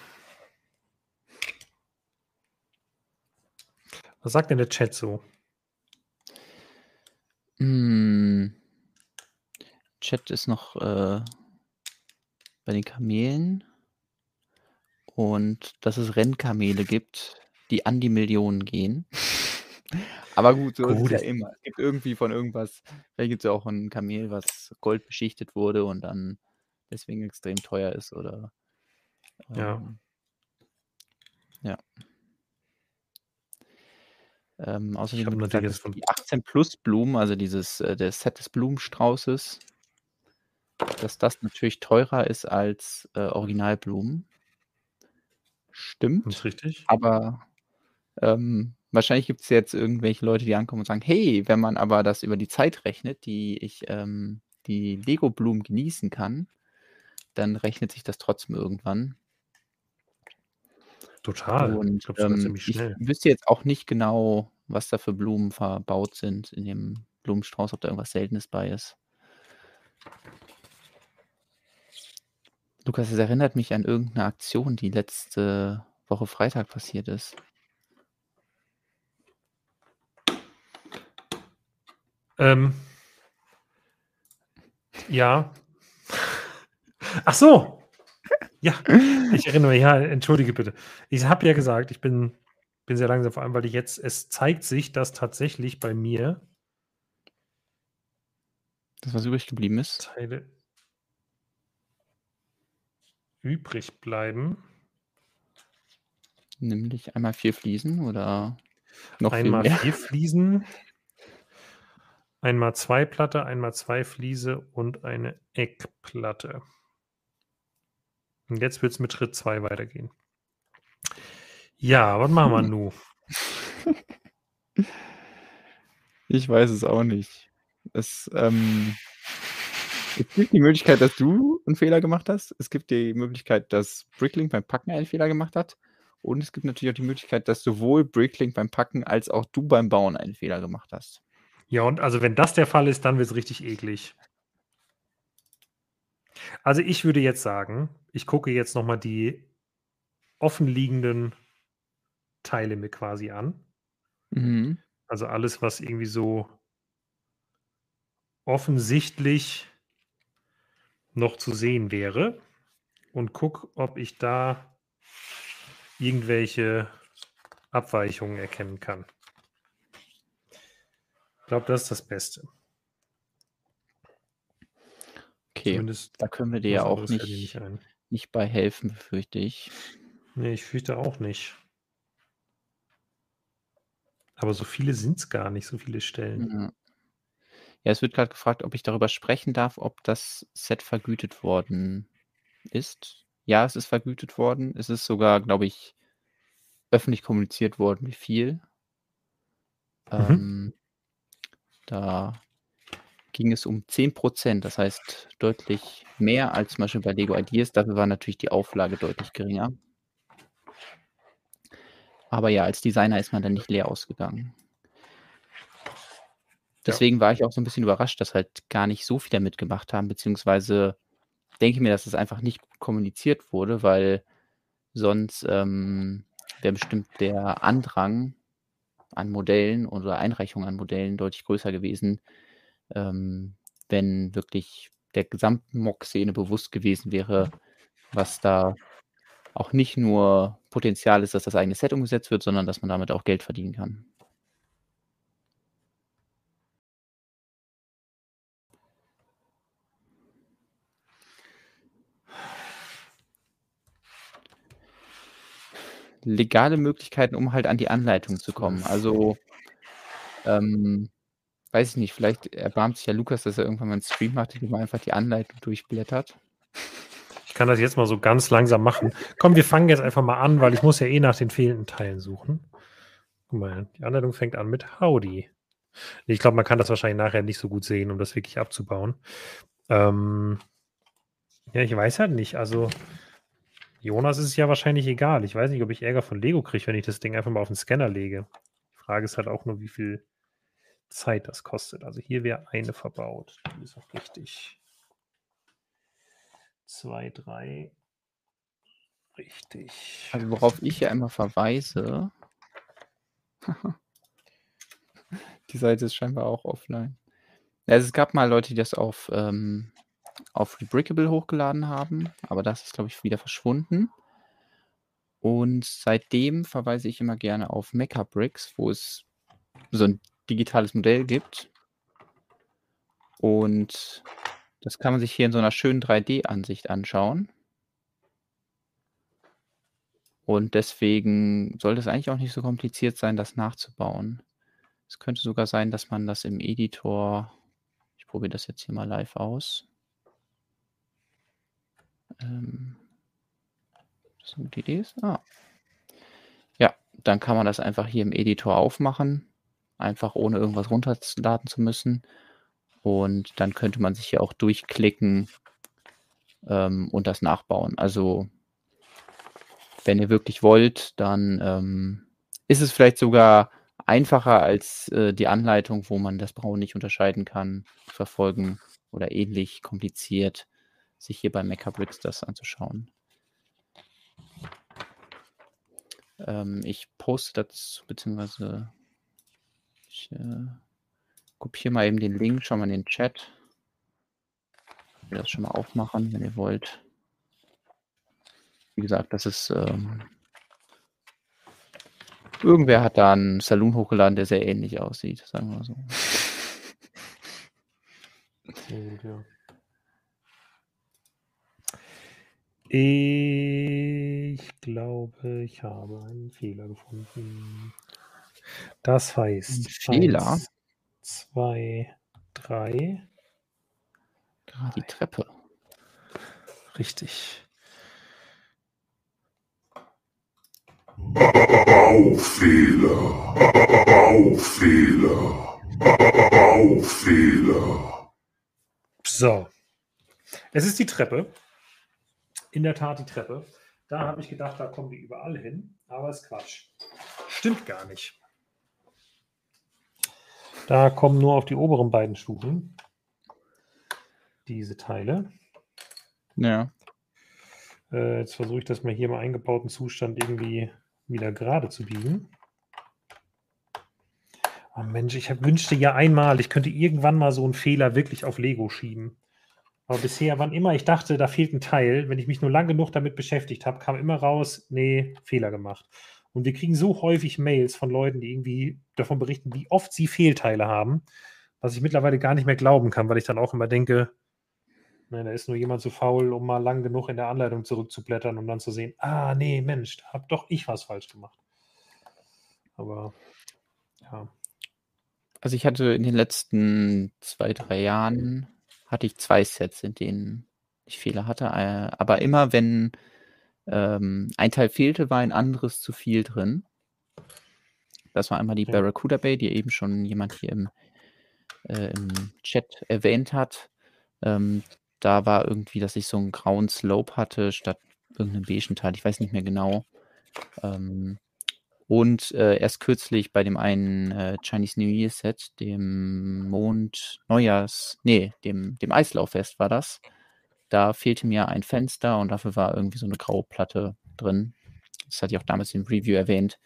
Was sagt denn der Chat so? Hm. Chat ist noch äh, bei den Kamelen und dass es Rennkamele gibt, die an die Millionen gehen. [laughs] Aber gut, so ist es Gut, ja ich immer. Es gibt irgendwie von irgendwas vielleicht gibt's ja auch 'n Kamel, was goldbeschichtet wurde und dann deswegen extrem teuer ist oder Ja. ähm ja. Ähm, Ich außerdem natürlich gesagt, jetzt die 18 Plus Blumen, also dieses äh, das Set des Blumenstraußes dass das natürlich teurer ist als, äh, Originalblumen. Das Stimmt, ist richtig. aber, ähm, wahrscheinlich gibt's jetzt irgendwelche Leute, die ankommen und sagen: „Hey, wenn man aber das über die Zeit rechnet, die ich, ähm die Lego-Blumen genießen kann, dann rechnet sich das trotzdem irgendwann.“ Total. Ich Und, glaube sogar ähm, ich wüsste jetzt auch nicht genau, was da für Blumen verbaut sind in dem Blumenstrauß, ob da irgendwas Seltenes bei ist. Lukas, es erinnert mich an irgend 'ne Aktion, die letzte Woche Freitag passiert ist. Ähm. Ja. Ach so! Ja, ich erinnere mich. Ja, entschuldige bitte. Ich habe ja gesagt, ich bin bin sehr langsam, vor allem, weil ich jetzt es zeigt sich, dass tatsächlich bei mir Das, was übrig geblieben ist? Teile übrig bleiben. Nämlich einmal 4 Fliesen oder noch viel Einmal mehr? 4 Fliesen. Einmal 2 Platte, einmal 2 Fliese und eine Eckplatte. Und jetzt wird's mit Schritt 2 weitergehen. Ja, was machen wir Hm. [laughs] nu? Ich weiß es auch nicht. Es, ähm es gibt die Möglichkeit, dass du 'n Fehler gemacht hast. Es gibt die Möglichkeit, dass Bricklink beim Packen einen Fehler gemacht hat. Und es gibt natürlich auch die Möglichkeit, dass sowohl Bricklink beim Packen als auch du beim Bauen einen Fehler gemacht hast. Ja, und also, wenn das der Fall ist, dann wird's richtig eklig. Also, ich würde jetzt sagen, ich gucke jetzt noch mal die offenliegenden Teile mir quasi an. Mhm. Also, alles, was irgendwie so offensichtlich noch zu sehen wäre und gucke, ob ich da irgendwelche Abweichungen erkennen kann. Ich glaube, das ist das Beste. Okay, Zumindest da können wir dir ja auch nicht nicht nicht bei helfen, befürchte ich. Ne, ich fürchte auch nicht. Aber so viele sind's gar nicht, so viele Stellen. Ja. Ja, es wird grad gefragt, ob ich darüber sprechen darf, ob das Set vergütet worden ist. Ja, es ist vergütet worden. Es ist sogar, glaube ich, öffentlich kommuniziert worden, wie viel. Mhm. Ähm, da ging es um 10% Das heißt, deutlich mehr als zum Beispiel bei Lego Ideas. Dafür war natürlich die Auflage deutlich geringer. Aber ja, als Designer ist man dann nicht leer ausgegangen. Ja. Deswegen war ich auch so 'n bisschen überrascht, dass halt gar nicht so viele mitgemacht haben, beziehungsweise denke ich mir, dass es einfach nicht gut kommuniziert wurde, weil sonst, ähm, wäre bestimmt der Andrang an Modellen oder Einreichungen an Modellen deutlich größer gewesen, ähm, wenn wirklich der gesamten MOC-Szene bewusst gewesen wäre, was da auch nicht nur Potenzial ist, dass das eigene Set umgesetzt wird, sondern dass man damit auch Geld verdienen kann. Legale Möglichkeiten, um halt an die Anleitung zu kommen. Also, ähm, weiß ich nicht, vielleicht erbarmt sich ja Lukas, dass er irgendwann mal 'n Stream macht, in dem er einfach die Anleitung durchblättert. Ich kann das jetzt mal so ganz langsam machen. Komm, wir fangen jetzt einfach mal an, weil ich muss ja eh nach den fehlenden Teilen suchen. Guck mal, die Anleitung fängt an mit Howdy. Ich glaube, man kann das wahrscheinlich nachher nicht so gut sehen, um das wirklich abzubauen. Ähm, ja, ich weiß halt nicht. Also, Jonas ist es ja wahrscheinlich egal. Ich weiß nicht, ob ich Ärger von Lego kriege, wenn ich das Ding einfach mal auf den Scanner lege. Die Frage ist halt auch nur, wie viel Zeit das kostet. Also hier wäre eine verbaut. Die ist auch richtig. Zwei, drei. Richtig. Also worauf ich ja immer verweise. [laughs] die Seite ist scheinbar auch offline. Also es gab mal Leute, die das auf, ähm, auf Rebrickable hochgeladen haben, aber das ist, glaube ich, wieder verschwunden. Und seitdem verweise ich immer gerne auf Mechabricks, wo es so ein digitales Modell gibt. Und das kann man sich hier in so einer schönen 3D-Ansicht anschauen. Und deswegen sollte es eigentlich auch nicht so kompliziert sein, das nachzubauen. Es könnte sogar sein, dass man das im Editor ich probiere das jetzt hier mal live aus. Ähm, das eine gute Idee ist. Ah. Ja, dann kann man das einfach hier im Editor aufmachen, einfach ohne irgendwas runterladen zu müssen. Und dann könnte man sich hier auch durchklicken ähm, und das nachbauen. Also wenn ihr wirklich wollt, dann ähm, ist es vielleicht sogar einfacher als äh, die Anleitung, wo man das Brauen nicht unterscheiden kann, verfolgen oder ähnlich kompliziert, sich hier bei Mechabricks das anzuschauen. Ähm, ich poste dazu, beziehungsweise ich äh, kopiere mal eben den Link, schau mal in den Chat. Ich will das schon mal aufmachen, wenn ihr wollt. Wie gesagt, das ist ähm, Irgendwer hat da einen Saloon hochgeladen, der sehr ähnlich aussieht, sagen wir mal so. Ja. Ich glaube, ich habe einen Fehler gefunden. Das heißt. Fehler? Eins, zwei, drei. Ah, die Treppe. Richtig. Baufehler. Baufehler. Baufehler. So. Es ist die Treppe. In der Tat die Treppe. Da habe ich gedacht, da kommen wir überall hin. Aber es ist Quatsch. Stimmt gar nicht. Da kommen nur auf die oberen beiden Stufen diese Teile. Ja. Äh, jetzt versuche ich das mal hier im eingebauten Zustand irgendwie wieder gerade zu biegen. Oh Mensch, ich hab, wünschte ja einmal, ich könnte irgendwann mal so einen Fehler wirklich auf Lego schieben. Aber bisher, wann immer ich dachte, da fehlt ein Teil, wenn ich mich nur lang genug damit beschäftigt habe, kam immer raus, nee, Fehler gemacht. Und wir kriegen so häufig Mails von Leuten, die irgendwie davon berichten, wie oft sie Fehlteile haben, was ich mittlerweile gar nicht mehr glauben kann, weil ich dann auch immer denke, Ne, da ist nur jemand zu faul, um mal lang genug in der Anleitung zurückzublättern, um dann zu sehen, ah, nee, Mensch, da habe doch ich was falsch gemacht. Aber ja. Also ich hatte in den letzten zwei, drei Jahren hatte ich zwei Sets, in denen ich Fehler hatte. Äh, aber immer wenn ähm, ein Teil fehlte, war ein anderes zu viel drin. Das war einmal die ja. Barracuda Bay, die eben schon jemand hier im, äh, im Chat erwähnt hat. Ähm, da war irgendwie, dass ich so einen grauen Slope hatte statt irgendeinem beigen Teil. Ich weiß nicht mehr genau. Ähm, und äh, erst kürzlich bei dem einen äh, Chinese New Year Set, dem Mond Neujahrs, nee, dem, dem Eislauffest war das. Da fehlte mir ein Fenster und dafür war irgendwie so eine graue Platte drin. Das hatte ich auch damals im Review erwähnt.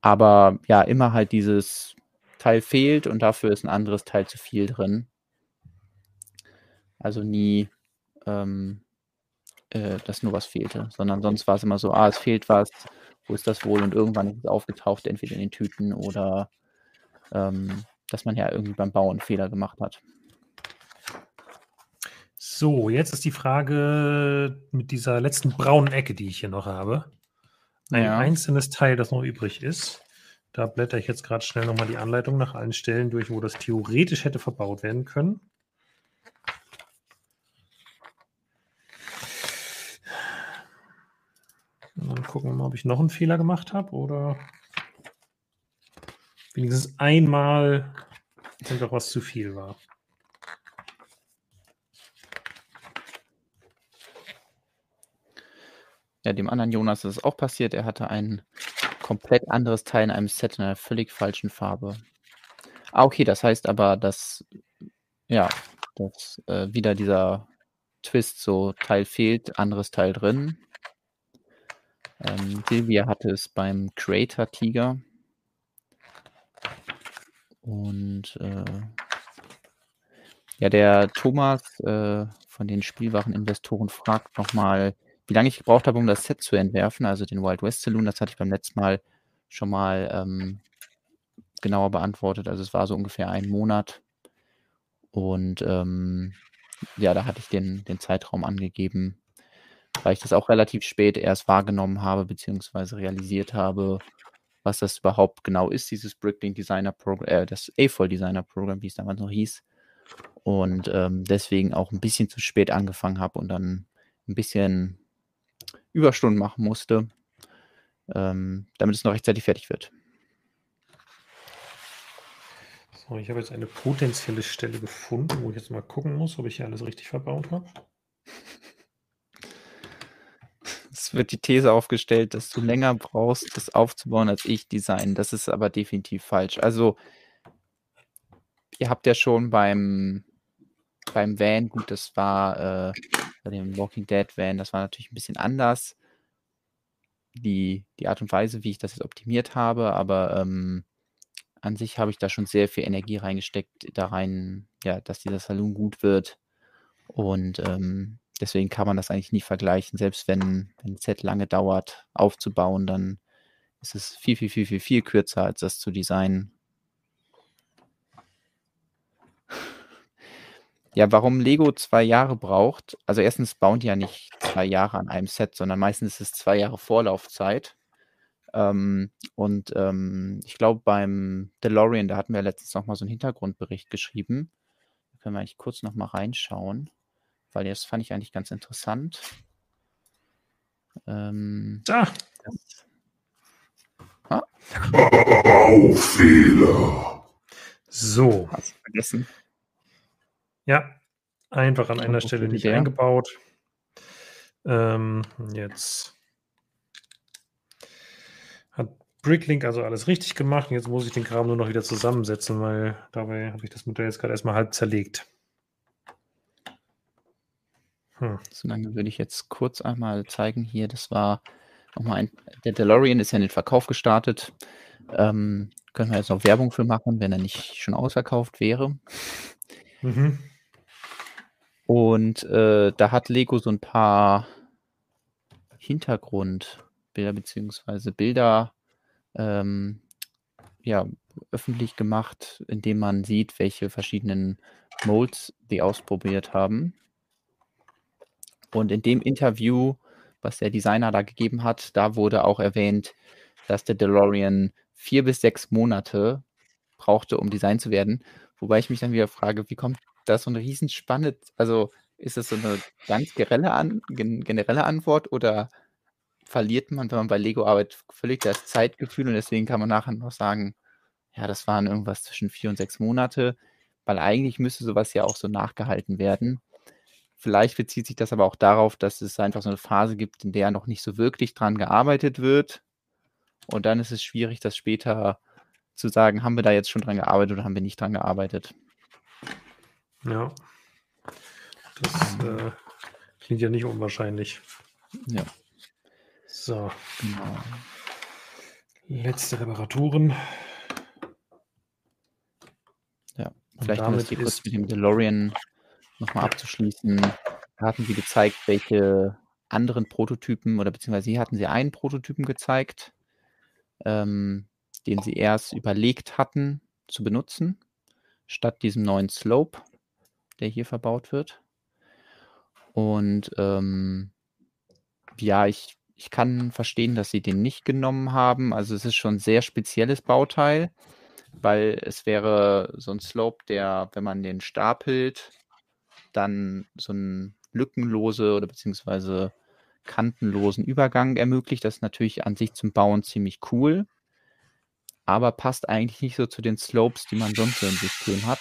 Aber ja, immer halt dieses Teil fehlt und dafür ist ein anderes Teil zu viel drin. Also nie, ähm, äh, dass nur was fehlte, sondern sonst war es immer so, ah, es fehlt was, wo ist das wohl? Und irgendwann ist es aufgetaucht, entweder in den Tüten oder ähm, dass man ja irgendwie beim Bauen Fehler gemacht hat. So, jetzt ist die Frage mit dieser letzten braunen Ecke, die ich hier noch habe. Ein ja. einzelnes Teil, das noch übrig ist. Da blätter ich jetzt gerade schnell nochmal die Anleitung nach allen Stellen durch, wo das theoretisch hätte verbaut werden können. Und dann gucken wir mal, ob ich noch einen Fehler gemacht habe oder wenigstens einmal einfach was zu viel war. Ja, dem anderen Jonas ist es auch passiert. Er hatte ein komplett anderes Teil in einem Set in einer völlig falschen Farbe. Ah, okay, das heißt aber, dass ja, dass äh, wieder dieser Twist, so Teil fehlt, anderes Teil drin. Ähm, Silvia hatte es beim Creator Tiger. Und äh, ja, der Thomas äh, von den Spielwareninvestoren fragt nochmal, wie lange ich gebraucht habe, um das Set zu entwerfen, also den Wild West Saloon. Das hatte ich beim letzten Mal schon mal ähm, genauer beantwortet. Also es war so ungefähr ein Monat. Und ähm, ja, da hatte ich den, den Zeitraum angegeben, weil ich das auch relativ spät erst wahrgenommen habe, beziehungsweise realisiert habe, was das überhaupt genau ist, dieses Bricklink Designer Program, äh, das AFOL Designer Program, wie es damals noch hieß. Und ähm, deswegen auch ein bisschen zu spät angefangen habe und dann ein bisschen Überstunden machen musste, ähm, damit es noch rechtzeitig fertig wird. So, ich habe jetzt eine potenzielle Stelle gefunden, wo ich jetzt mal gucken muss, ob ich hier alles richtig verbaut habe. Wird die These aufgestellt, dass du länger brauchst, das aufzubauen, als ich design. Das ist aber definitiv falsch. Also, ihr habt ja schon beim, beim Van, gut, das war äh, bei dem Walking Dead Van, das war natürlich ein bisschen anders. Die, die Art und Weise, wie ich das jetzt optimiert habe, aber ähm, an sich habe ich da schon sehr viel Energie reingesteckt, da rein, ja, dass dieser Saloon gut wird. Und ähm, deswegen kann man das eigentlich nie vergleichen. Selbst wenn, ein Set lange dauert aufzubauen, dann ist es viel, viel, viel, viel, viel kürzer, als das zu designen. Ja, warum Lego zwei Jahre braucht, also erstens bauen die ja nicht zwei Jahre an einem Set, sondern meistens ist es zwei Jahre Vorlaufzeit. Ähm, und ähm, ich glaube, beim DeLorean, da hatten wir letztens noch mal so einen Hintergrundbericht geschrieben. Da können wir eigentlich kurz noch mal reinschauen, weil das fand ich eigentlich ganz interessant. Ähm, Da, das, ah, Baufehler. so. hast du vergessen? Ja, einfach an einer Stelle nicht der? eingebaut. Ähm, jetzt hat Bricklink also alles richtig gemacht. Jetzt muss ich den Kram nur noch wieder zusammensetzen, weil dabei habe ich das Modell jetzt gerade erstmal halb zerlegt. Hm. Solange würde ich jetzt kurz einmal zeigen hier, das war nochmal ein, der DeLorean ist ja in den Verkauf gestartet. Ähm, können wir jetzt noch Werbung für machen, wenn er nicht schon ausverkauft wäre. Mhm. Und äh, da hat Lego so ein paar Hintergrundbilder beziehungsweise Bilder ähm, ja, öffentlich gemacht, indem man sieht, welche verschiedenen Molds die ausprobiert haben. Und in dem Interview, was der Designer da gegeben hat, da wurde auch erwähnt, dass der DeLorean vier bis sechs Monate brauchte, um Design zu werden. Wobei ich mich dann wieder frage, wie kommt da so eine Riesenspanne? Also ist das so eine ganz generelle, An gen generelle Antwort oder verliert man, wenn man bei Lego arbeitet, völlig das Zeitgefühl und deswegen kann man nachher noch sagen, ja, das waren irgendwas zwischen vier und sechs Monate, weil eigentlich müsste sowas ja auch so nachgehalten werden. Vielleicht bezieht sich das aber auch darauf, dass es einfach so eine Phase gibt, in der noch nicht so wirklich dran gearbeitet wird. Und dann ist es schwierig, das später zu sagen, haben wir da jetzt schon dran gearbeitet oder haben wir nicht dran gearbeitet. Ja. Das äh, klingt ja nicht unwahrscheinlich. Ja, So, genau. letzte Reparaturen. Ja, vielleicht das damit hier kurz mit dem DeLorean nochmal abzuschließen. Hatten sie gezeigt, welche anderen Prototypen oder beziehungsweise hier hatten sie einen Prototypen gezeigt, ähm, den sie erst überlegt hatten zu benutzen, statt diesem neuen Slope, der hier verbaut wird. Und ähm, ja, ich, ich kann verstehen, dass sie den nicht genommen haben. Also es ist schon ein sehr spezielles Bauteil, weil es wäre so ein Slope, der, wenn man den stapelt, dann so einen lückenlose oder beziehungsweise kantenlosen Übergang ermöglicht. Das ist natürlich an sich zum Bauen ziemlich cool. aber passt eigentlich nicht so zu den Slopes, die man sonst so im System hat,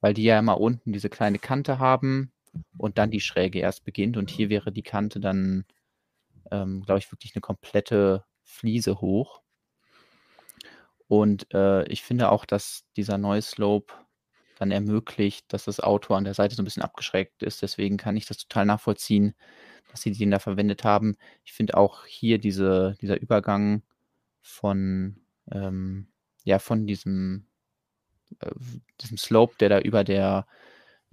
weil die ja immer unten diese kleine Kante haben und dann die Schräge erst beginnt und hier wäre die Kante dann, ähm, glaube ich, wirklich eine komplette Fliese hoch. Und äh, ich finde auch, dass dieser neue Slope dann ermöglicht, dass das Auto an der Seite so ein bisschen abgeschrägt ist. Deswegen kann ich das total nachvollziehen, dass sie den da verwendet haben. Ich finde auch hier diese, dieser Übergang von, ähm, ja, von diesem, äh, diesem Slope, der da über der,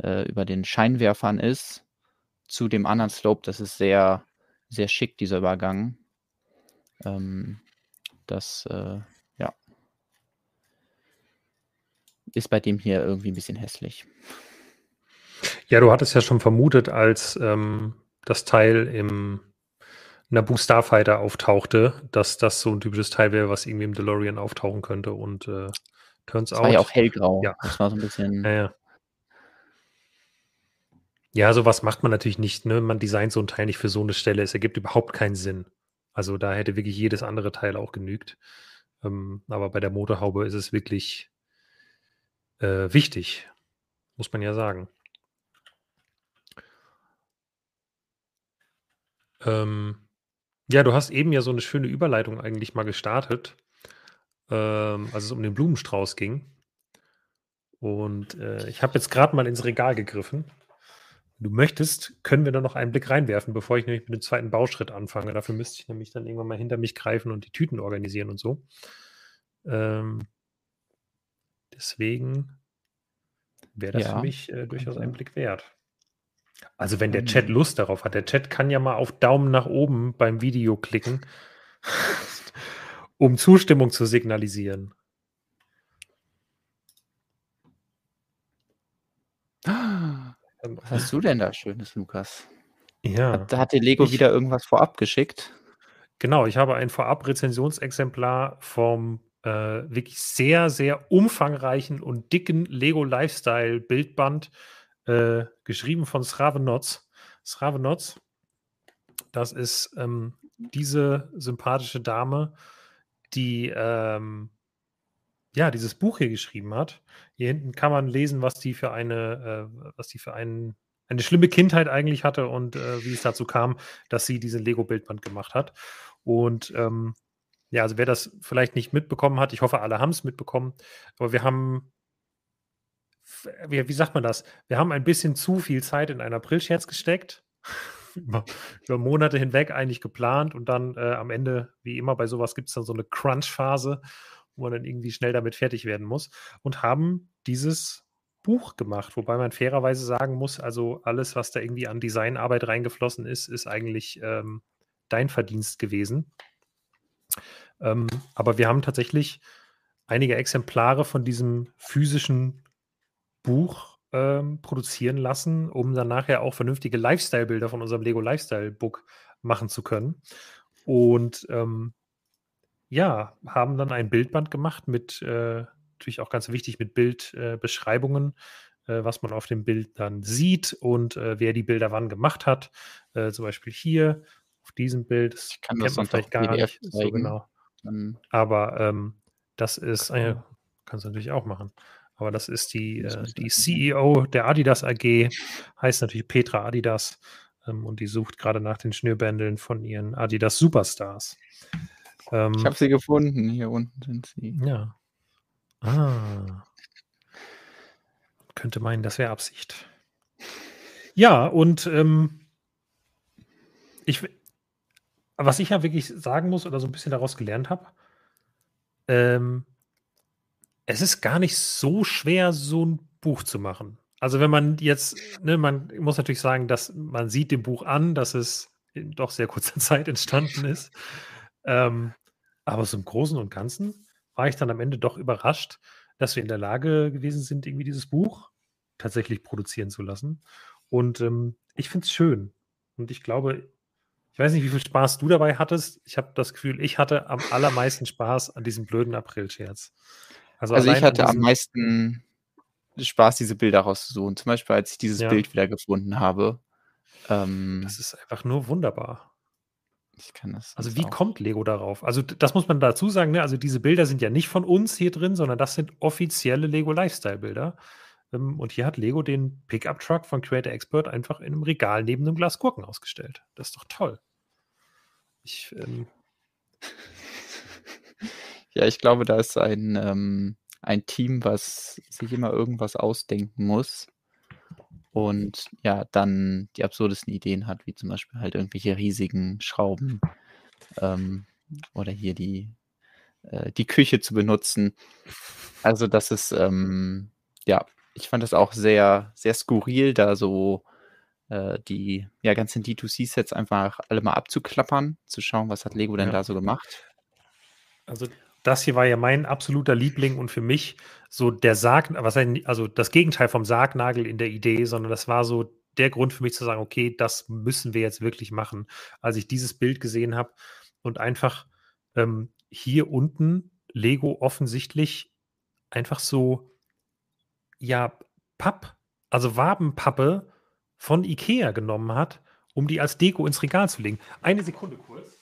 äh, über den Scheinwerfern ist, zu dem anderen Slope, das ist sehr, sehr schick, dieser Übergang. Ähm, das, äh, ja, ist bei dem hier irgendwie ein bisschen hässlich. Ja, du hattest ja schon vermutet, als ähm, das Teil im Naboo Starfighter auftauchte, dass das so ein typisches Teil wäre, was irgendwie im DeLorean auftauchen könnte. Und äh, turns Das out. war ja auch hellgrau. Ja. Das war so ein bisschen. Ja, ja. Ja, sowas macht man natürlich nicht. Ne? Man designt so ein Teil nicht für so eine Stelle. Es ergibt überhaupt keinen Sinn. Also da hätte wirklich jedes andere Teil auch genügt. Ähm, aber bei der Motorhaube ist es wirklich äh, wichtig, muss man ja sagen. Ähm, ja, du hast eben ja so eine schöne Überleitung eigentlich mal gestartet, ähm, als es um den Blumenstrauß ging. Und äh, ich habe jetzt gerade mal ins Regal gegriffen. Wenn du möchtest, können wir da noch einen Blick reinwerfen, bevor ich nämlich mit dem zweiten Bauschritt anfange. Dafür müsste ich nämlich dann irgendwann mal hinter mich greifen und die Tüten organisieren und so. Ähm, deswegen wäre das Ja. für mich äh, durchaus einen Blick wert. Also wenn der. Chat Lust darauf hat. Der Chat kann ja mal auf Daumen nach oben beim Video klicken, [laughs] um Zustimmung zu signalisieren. [gasps] Was hast du denn da Schönes, Lukas? Ja, Hat, hat dir Lego Ich- wieder irgendwas vorab geschickt? genau. Ich habe ein Vorab-Rezensionsexemplar vom äh, wirklich sehr, sehr umfangreichen und dicken Lego Lifestyle Bildband äh, geschrieben von Sravenots. Sravenots, das ist ähm, diese sympathische Dame, die ähm, ja dieses Buch hier geschrieben hat. Hier hinten kann man lesen, was die für eine, äh, was die für einen, eine schlimme Kindheit eigentlich hatte und äh, wie es dazu kam, dass sie diesen Lego-Bildband gemacht hat. Und ähm, ja, also wer das vielleicht nicht mitbekommen hat, ich hoffe, alle haben es mitbekommen, aber wir haben, wie, wie sagt man das? Wir haben ein bisschen zu viel Zeit in einen Aprilscherz gesteckt. [laughs] über, über Monate hinweg eigentlich geplant und dann äh, am Ende, wie immer bei sowas, gibt es dann so eine Crunch-Phase, wo man dann irgendwie schnell damit fertig werden muss und haben dieses Buch gemacht, wobei man fairerweise sagen muss, also alles, was da irgendwie an Designarbeit reingeflossen ist, ist eigentlich ähm, dein Verdienst gewesen. Ähm, aber wir haben tatsächlich einige Exemplare von diesem physischen Buch ähm, produzieren lassen, um dann nachher auch vernünftige Lifestyle-Bilder von unserem Lego Lifestyle-Book machen zu können. Und ähm, ja, haben dann ein Bildband gemacht mit, äh, natürlich auch ganz wichtig, mit Bildbeschreibungen, äh, was man auf dem Bild dann sieht und äh, wer die Bilder wann gemacht hat. Äh, zum Beispiel hier auf diesem Bild, das Ich kann kennt das man vielleicht gar PDF nicht so zeigen. genau. Dann, Aber ähm, das ist, äh, kannst du natürlich auch machen. Aber das ist die, äh, die. CEO der Adidas AG, heißt natürlich Petra Adidas ähm, und die sucht gerade nach den Schnürbändeln von ihren Adidas Superstars. Ähm, ich habe sie gefunden. Hier unten sind sie. ja. Ah. Könnte meinen, das wäre Absicht. Ja, und ähm, ich, was ich ja wirklich sagen muss oder so ein bisschen daraus gelernt habe, ähm, es ist gar nicht so schwer, so ein Buch zu machen. Also wenn man jetzt, ne, man muss natürlich sagen, dass man sieht dem Buch an, dass es in doch sehr kurzer [laughs] Zeit entstanden ist. Ähm, aber so im Großen und Ganzen war ich dann am Ende doch überrascht, dass wir in der Lage gewesen sind, irgendwie dieses Buch tatsächlich produzieren zu lassen. Und ähm, ich finde es schön. Und ich glaube, ich weiß nicht, wie viel Spaß du dabei hattest. Ich habe das Gefühl, ich hatte am allermeisten Spaß an diesem blöden Aprilscherz. Also allein ich hatte am meisten Spaß, diese Bilder rauszusuchen. Zum Beispiel, als ich dieses Ja. Bild wieder gefunden habe. Ähm, Das ist einfach nur wunderbar. Ich kann das. Also wie auch. kommt Lego darauf? Also das muss man dazu sagen, ne? Also diese Bilder sind ja nicht von uns hier drin, sondern das sind offizielle Lego Lifestyle-Bilder. Ähm, Und hier hat Lego den Pickup-Truck von Creator Expert einfach in einem Regal neben einem Glas Gurken ausgestellt. Das ist doch toll. Ich, ähm, [laughs] Ja, ich glaube, da ist ein, ähm, ein Team, was sich immer irgendwas ausdenken muss und ja, dann die absurdesten Ideen hat, wie zum Beispiel halt irgendwelche riesigen Schrauben ähm, oder hier die, äh, die Küche zu benutzen. Also das ist, ähm, ja, ich fand das auch sehr, sehr skurril, da so äh, die ja, ganzen D2C-Sets einfach alle mal abzuklappern, zu schauen, was hat Lego denn Ja. da so gemacht. Also das hier war ja mein absoluter Liebling und für mich so der Sarg, was also das Gegenteil vom Sargnagel in der Idee, sondern das war so der Grund für mich zu sagen, okay, das müssen wir jetzt wirklich machen. Als ich dieses Bild gesehen habe und einfach ähm, hier unten Lego offensichtlich einfach so, ja, Papp, also Wabenpappe von Ikea genommen hat, um die als Deko ins Regal zu legen. Eine Sekunde kurz.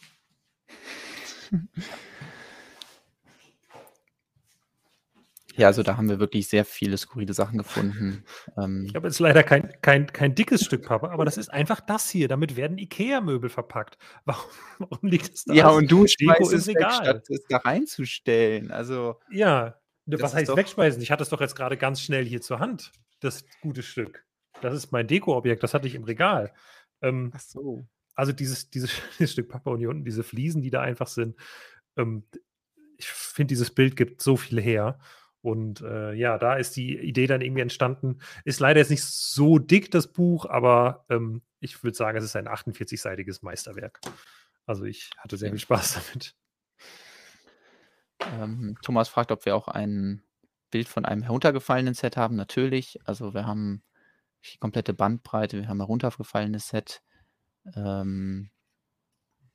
Ja, also da haben wir wirklich sehr viele skurrile Sachen gefunden. Ähm, Ich habe jetzt leider kein, kein, kein dickes Stück Pappe, aber das ist einfach das hier. Damit werden IKEA-Möbel verpackt. [laughs] Warum, warum liegt das da? ja, und du schmeißt es weg, statt es da reinzustellen. Also, Ja, ne, was heißt wegschmeißen? Ich hatte es doch jetzt gerade ganz schnell hier zur Hand, das gute Stück. Das ist mein Deko-Objekt, das hatte ich im Regal. Ähm, ach so. also dieses, dieses, [laughs] dieses Stück Pappe und hier unten diese Fliesen, die da einfach sind. Ähm, ich finde, dieses Bild gibt so viel her. Und äh, ja, da ist die Idee dann irgendwie entstanden. Ist leider jetzt nicht so dick, das Buch, aber ähm, ich würde sagen, es ist ein 48-seitiges Meisterwerk. Also ich hatte sehr viel Spaß damit. Ähm, Thomas fragt, ob wir auch ein Bild von einem heruntergefallenen Set haben. Natürlich. Also wir haben die komplette Bandbreite. Wir haben ein heruntergefallenes Set. Ähm,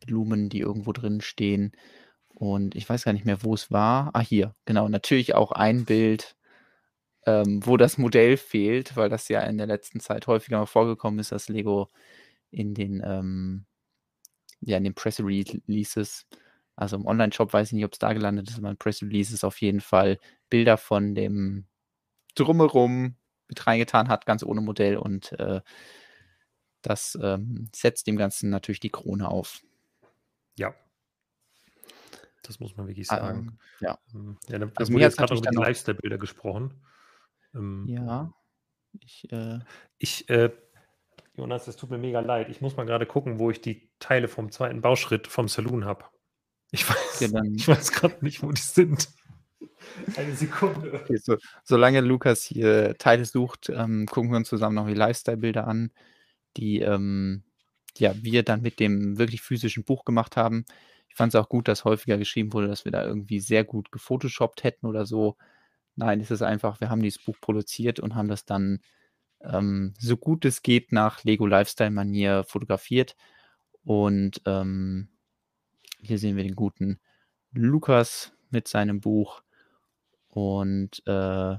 Blumen, die irgendwo drin stehen. Und ich weiß gar nicht mehr, wo es war. Ah, hier, genau. Natürlich auch ein Bild, ähm, wo das Modell fehlt, weil das ja in der letzten Zeit häufiger mal vorgekommen ist, dass Lego in den, ähm, ja, in den Press Releases, also im Online-Shop weiß ich nicht, ob es da gelandet ist, aber in Press Releases auf jeden Fall Bilder von dem Drumherum mit reingetan hat, ganz ohne Modell und äh, das ähm, setzt dem Ganzen natürlich die Krone auf. Ja. Das muss man wirklich sagen. Ähm, ja. Ja, da Also wurde jetzt gerade über die Lifestyle-Bilder gesprochen. Ähm, Ja. Ich, äh, Ich, äh, Jonas, es tut mir mega leid. Ich muss mal gerade gucken, wo ich die Teile vom zweiten Bauschritt vom Saloon habe. Ich weiß, Ja, [laughs] ich weiß gerade nicht, wo die sind. [laughs] Eine Sekunde. okay, so, solange Lukas hier Teile sucht, ähm, gucken wir uns zusammen noch die Lifestyle-Bilder an, die ähm, ja, wir dann mit dem wirklich physischen Buch gemacht haben. Ich fand es auch gut, dass häufiger geschrieben wurde, dass wir da irgendwie sehr gut gefotoshoppt hätten oder so. Nein, es ist einfach, wir haben dieses Buch produziert und haben das dann ähm, so gut es geht nach Lego Lifestyle-Manier fotografiert. Und ähm, hier sehen wir den guten Lukas mit seinem Buch. Und äh,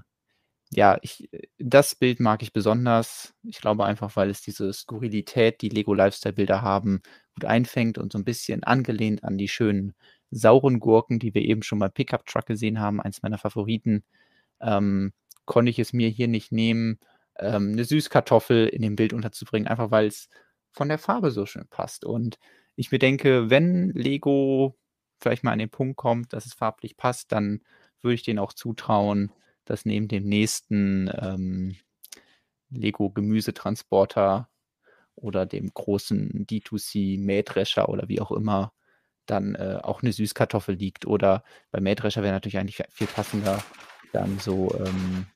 ja, ich, das Bild mag ich besonders. Ich glaube einfach, weil es diese Skurrilität, die Lego Lifestyle-Bilder haben, gut einfängt und so ein bisschen angelehnt an die schönen sauren Gurken, die wir eben schon beim Pickup Truck gesehen haben, eins meiner Favoriten, ähm, konnte ich es mir hier nicht nehmen, ähm, eine Süßkartoffel in dem Bild unterzubringen, einfach weil es von der Farbe so schön passt. Und ich mir denke, wenn Lego vielleicht mal an den Punkt kommt, dass es farblich passt, dann würde ich denen auch zutrauen, dass neben dem nächsten ähm, Lego Gemüsetransporter oder dem großen D2C Mähdrescher oder wie auch immer dann äh, auch eine Süßkartoffel liegt. Oder bei Mähdrescher wäre natürlich eigentlich viel passender dann so ähm,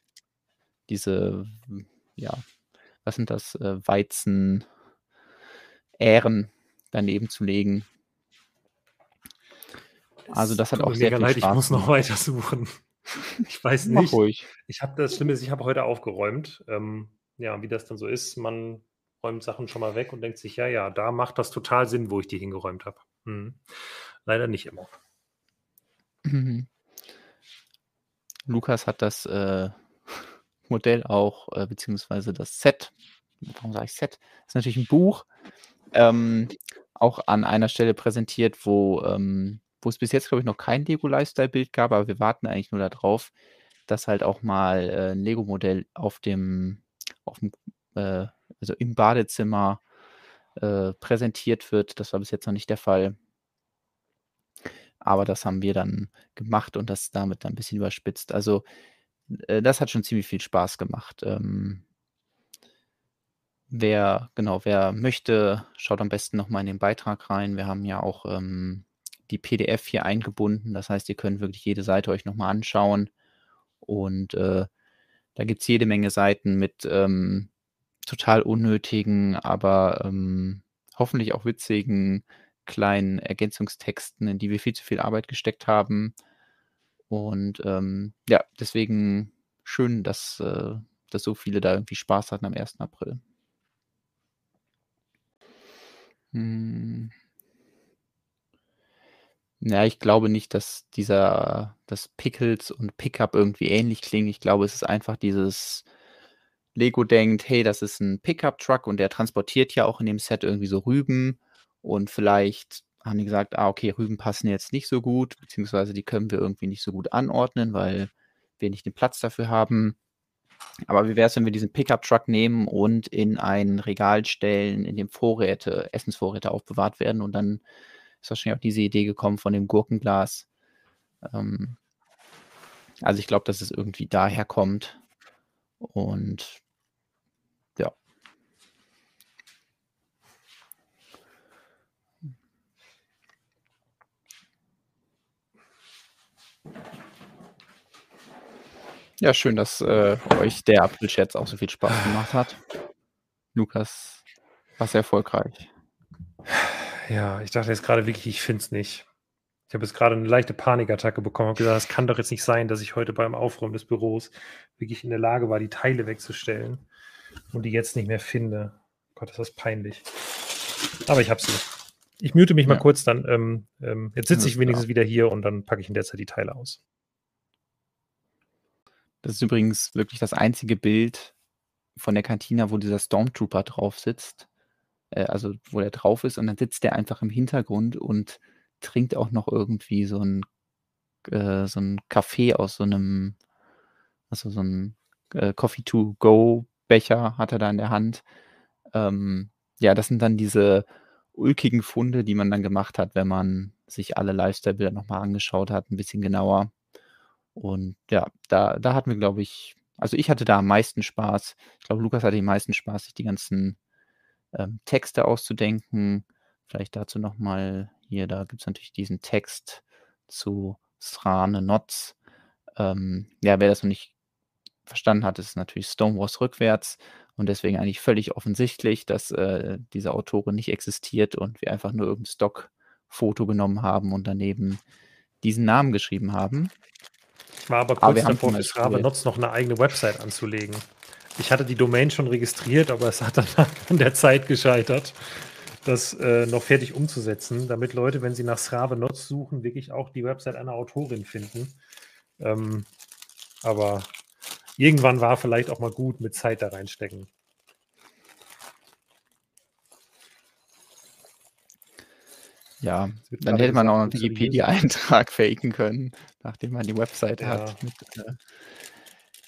diese, ja, was sind das, äh, Weizen, Ähren daneben zu legen. Also das hat auch sehr viel leid, ich Spaß muss noch weiter suchen. [laughs] Ich weiß Mach nicht. ruhig. Ich habe das Schlimme ist, ich habe heute aufgeräumt. Ähm, ja, wie das dann so ist, man räumt Sachen schon mal weg und denkt sich, ja, ja, da macht das total Sinn, wo ich die hingeräumt habe. Hm. Leider nicht immer. Mhm. Lukas hat das äh, [laughs] Modell auch, äh, beziehungsweise das Set, warum sage ich Set? Das ist natürlich ein Buch, ähm, auch an einer Stelle präsentiert, wo, ähm wo es bis jetzt, glaube ich, noch kein Lego-Lifestyle-Bild gab, aber wir warten eigentlich nur darauf, dass halt auch mal, äh, 'n Lego-Modell auf dem aufm äh, also im Badezimmer, äh, präsentiert wird. Das war bis jetzt noch nicht der Fall. Aber das haben wir dann gemacht und das damit dann 'n bisschen überspitzt. Also, äh, das hat schon ziemlich viel Spaß gemacht. Ähm wer genau, wer möchte, schaut am besten noch mal in den Beitrag rein. Wir haben ja auch, ähm, die PDF hier eingebunden. Das heißt, ihr könnt wirklich jede Seite euch noch mal anschauen und, äh, da gibt's jede Menge Seiten mit, ähm, total unnötigen, aber, ähm, hoffentlich auch witzigen kleinen Ergänzungstexten, in die wir viel zu viel Arbeit gesteckt haben. Und, ähm, ja, deswegen schön, dass äh, dass so viele da irgendwie Spaß hatten am 1. April. Hm. Ja, ich glaube nicht, dass dieser dass Pickles und Pickup irgendwie ähnlich klingen. Ich glaube, es ist einfach dieses Lego denkt: „Hey, das ist 'n Pickup-Truck und der transportiert ja auch in dem Set irgendwie so Rüben.“ Und vielleicht haben die gesagt: „Ah, okay, Rüben passen jetzt nicht so gut, beziehungsweise die können wir irgendwie nicht so gut anordnen, weil wir nicht den Platz dafür haben. Aber wie wär's, wenn wir diesen Pickup-Truck nehmen und in ein Regal stellen, in dem Vorräte Essensvorräte aufbewahrt werden?“ Und dann ist wahrscheinlich auch diese Idee gekommen von dem Gurkenglas. Ähm also, ich glaube, dass es irgendwie daher kommt und ja. Ja, schön, dass, äh, euch der Aprilscherz auch so viel Spaß gemacht hat. Lukas, sehr erfolgreich. Ja, ich dachte jetzt grade wirklich, ich finde es nicht. Ich habe jetzt grade 'ne leichte Panikattacke bekommen, habe gesagt: „Das kann doch jetzt nicht sein, dass ich heute beim Aufräumen des Büros wirklich in der Lage war, die Teile wegzustellen und die jetzt nicht mehr finde.“ Gott, ist das peinlich. Aber ich habe sie. Ich mute mich mal Ja. kurz, dann, ähm ähm, jetzt sitze ich wenigstens klar. wieder hier und dann packe ich in der Zeit die Teile aus. Das ist übrigens wirklich das einzige Bild von der Cantina, wo dieser Stormtrooper drauf sitzt. Äh, also, wo der drauf ist und dann sitzt der einfach im Hintergrund und trinkt auch noch irgendwie so 'n äh, so 'n Kaffee aus so 'nem also, so 'n, äh, Coffee-to-go-Becher hat er da in der Hand. Ähm, ja, das sind dann diese ulkigen Funde, die man dann gemacht hat, wenn man sich alle Lifestyle-Bilder noch mal angeschaut hat, 'n bisschen genauer. Und ja, da da hatten wir, glaube ich also, ich hatte da am meisten Spaß. Ich glaube, Lukas hatte den meisten Spaß, sich die ganzen, ähm, Texte auszudenken. Vielleicht dazu noch mal hier, da gibt's natürlich diesen Text zu Srane Notz. Ähm, ja, wer das noch nicht verstanden hat, ist natürlich Stonewalls rückwärts und deswegen eigentlich völlig offensichtlich, dass, äh, diese Autorin nicht existiert und wir einfach nur irgend 'n Stockfoto genommen haben und daneben diesen Namen geschrieben haben. Ich war aber Aber kurz haben's davor, für probiert. Notz noch 'ne eigene Website anzulegen. Ich hatte die Domain schon registriert, aber es hat dann [laughs] an der Zeit gescheitert, das, äh, noch fertig umzusetzen, damit Leute, wenn sie nach Srave Notz suchen, wirklich auch die Website einer Autorin finden. Ähm, aber irgendwann war vielleicht auch mal gut mit Zeit da reinstecken. Ja, dann hätte man auch gesagt, noch 'n unseriöse Wikipedia-Eintrag [laughs] faken können, nachdem man die Website Ja. hat mit, äh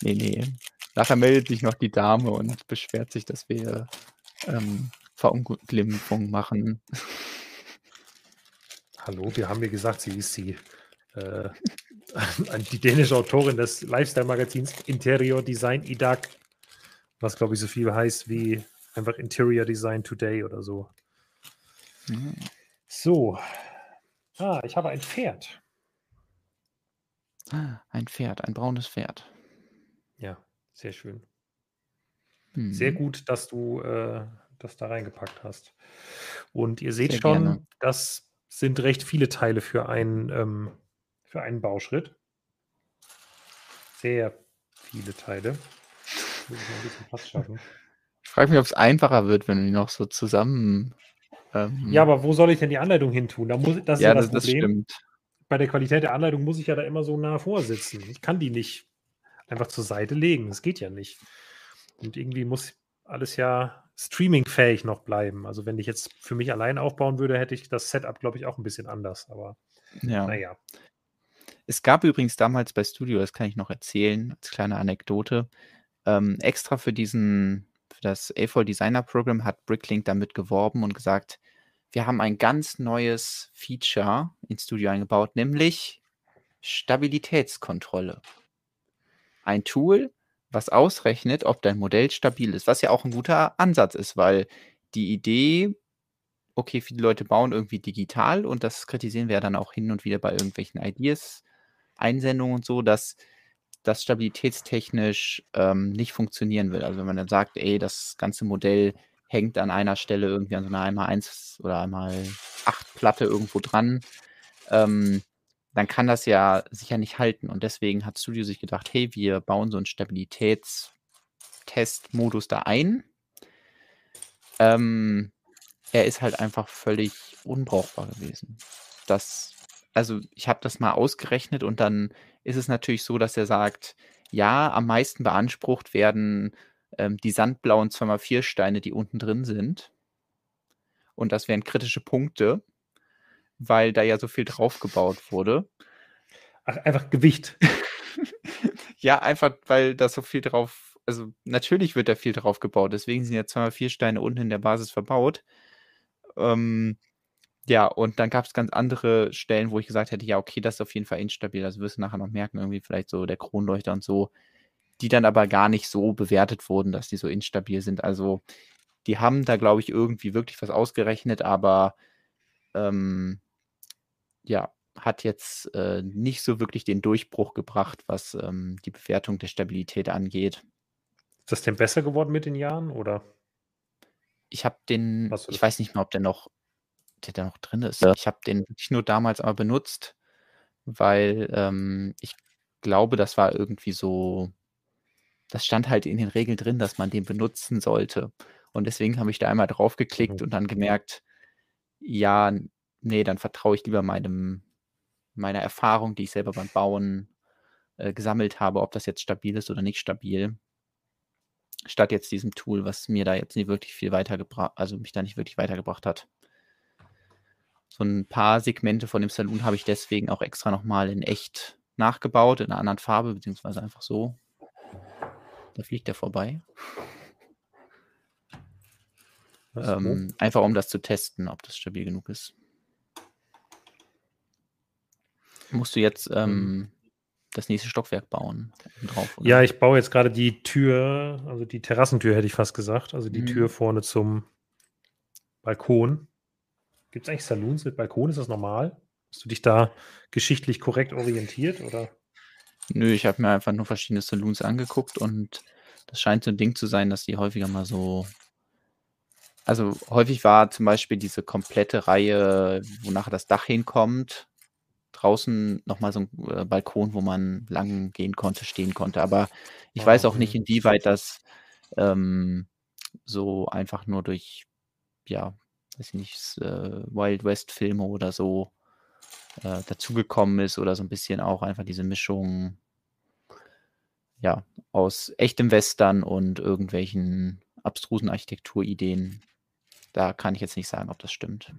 ne, ne. Nachher meldet sich noch die Dame und beschwert sich, dass wir, ähm, Verunglimpfung machen. Hallo, wir haben ihr gesagt, sie ist die, äh, [laughs] die dänische Autorin des Lifestyle-Magazins Interior Design i dag, was, glaube ich, so viel heißt wie einfach Interior Design Today oder so. Mhm. So. Ah, ich habe ein Pferd. Ah, ein Pferd, ein braunes Pferd. Ja, sehr schön. Mhm. Sehr gut, dass du, äh, das da reingepackt hast. Und ihr seht Sehr gerne. schon, das sind recht viele Teile für einen, ähm für einen Bauschritt. Sehr viele Teile. Ich. Ich frage mich, ob's einfacher wird, wenn du die noch so zusammen, Ja, ähm aber wo soll ich denn die Anleitung hintun? Da muss das ist ja Ja, das das das Problem. stimmt. Bei der Qualität der Anleitung muss ich ja da immer so nah vorsitzen. Ich kann die nicht einfach zur Seite legen. Das geht ja nicht. Und irgendwie muss alles ja streamingfähig noch bleiben. Also wenn ich jetzt für mich allein aufbauen würde, hätte ich das Setup, glaube ich, auch ein bisschen anders. Aber Ja. naja. Es gab übrigens damals bei Studio, das kann ich noch erzählen, als kleine Anekdote, ähm, extra für diesen, für das AFOL Designer Program hat Bricklink damit geworben und gesagt, wir haben ein ganz neues Feature ins Studio eingebaut, nämlich Stabilitätskontrolle. Ein Tool, was ausrechnet, ob dein Modell stabil ist, was ja auch ein guter Ansatz ist, weil die Idee, okay, viele Leute bauen irgendwie digital und das kritisieren wir ja dann auch hin und wieder bei irgendwelchen Ideas, Einsendungen und so, dass das stabilitätstechnisch ähm, nicht funktionieren will. Also wenn man dann sagt, ey, das ganze Modell hängt an einer Stelle irgendwie an so einer 1x oder einmal 8 Platte irgendwo dran, ähm, dann kann das ja sicher nicht halten. Und deswegen hat Studio sich gedacht, hey, wir bauen so einen Stabilitätstest-Modus da ein. Ähm, er ist halt einfach völlig unbrauchbar gewesen. Das, also ich habe das mal ausgerechnet und dann ist es natürlich so, dass er sagt, ja, am meisten beansprucht werden ähm, die sandblauen 2x4 Steine, die unten drin sind. Und das wären kritische Punkte, weil da ja so viel draufgebaut wurde. Ach, einfach Gewicht. [laughs] ja, einfach, weil da so viel drauf, also natürlich wird da viel drauf gebaut, deswegen sind ja 2x4 Steine unten in der Basis verbaut. Ähm, ja, und dann gab es ganz andere Stellen, wo ich gesagt hätte, ja, okay, das ist auf jeden Fall instabil. Das wirst du nachher noch merken, irgendwie vielleicht so der Kronleuchter und so, die dann aber gar nicht so bewertet wurden, dass die so instabil sind. Also die haben da, glaube ich, irgendwie wirklich was ausgerechnet, aber ähm, ja, hat jetzt äh, nicht so wirklich den Durchbruch gebracht, was ähm, die Bewertung der Stabilität angeht. Ist das denn besser geworden mit den Jahren oder? Ich habe den, ich weiß nicht mehr, ob der noch, der da noch drin ist. Ich habe den wirklich nur damals aber benutzt, weil ähm, ich glaube, das war irgendwie so, das stand halt in den Regeln drin, dass man den benutzen sollte. Und deswegen habe ich da einmal drauf geklickt Mhm. und dann gemerkt, ja, nee, dann vertraue ich lieber meinem, meiner Erfahrung, die ich selber beim Bauen äh, gesammelt habe, ob das jetzt stabil ist oder nicht stabil, statt jetzt diesem Tool, was mir da jetzt nicht wirklich viel weitergebracht, also mich da nicht wirklich weitergebracht hat. So ein paar Segmente von dem Saloon habe ich deswegen auch extra nochmal in echt nachgebaut, in einer anderen Farbe, beziehungsweise einfach so. Da fliegt der vorbei. Ähm, einfach um das zu testen, ob das stabil genug ist. Musst du jetzt ähm, das nächste Stockwerk bauen? Drauf? Ja, ich baue jetzt gerade die Tür, also die Terrassentür hätte ich fast gesagt, also die Mhm. Tür vorne zum Balkon. Gibt es eigentlich Saloons mit Balkon? Ist das normal? Hast du dich da geschichtlich korrekt orientiert oder? Nö, ich habe mir einfach nur verschiedene Saloons angeguckt und das scheint so ein Ding zu sein, dass die häufiger mal so. Also häufig war zum Beispiel diese komplette Reihe, wo nachher das Dach hinkommt, draußen nochmal so ein äh, Balkon, wo man lang gehen konnte, stehen konnte. Aber ich Ah, weiß auch nicht, inwieweit das ähm, so einfach nur durch, ja, weiß ich nicht, äh, Wild West Filme oder so äh, dazugekommen ist oder so ein bisschen auch einfach diese Mischung ja, aus echtem Western und irgendwelchen abstrusen Architekturideen. Da kann ich jetzt nicht sagen, ob das stimmt.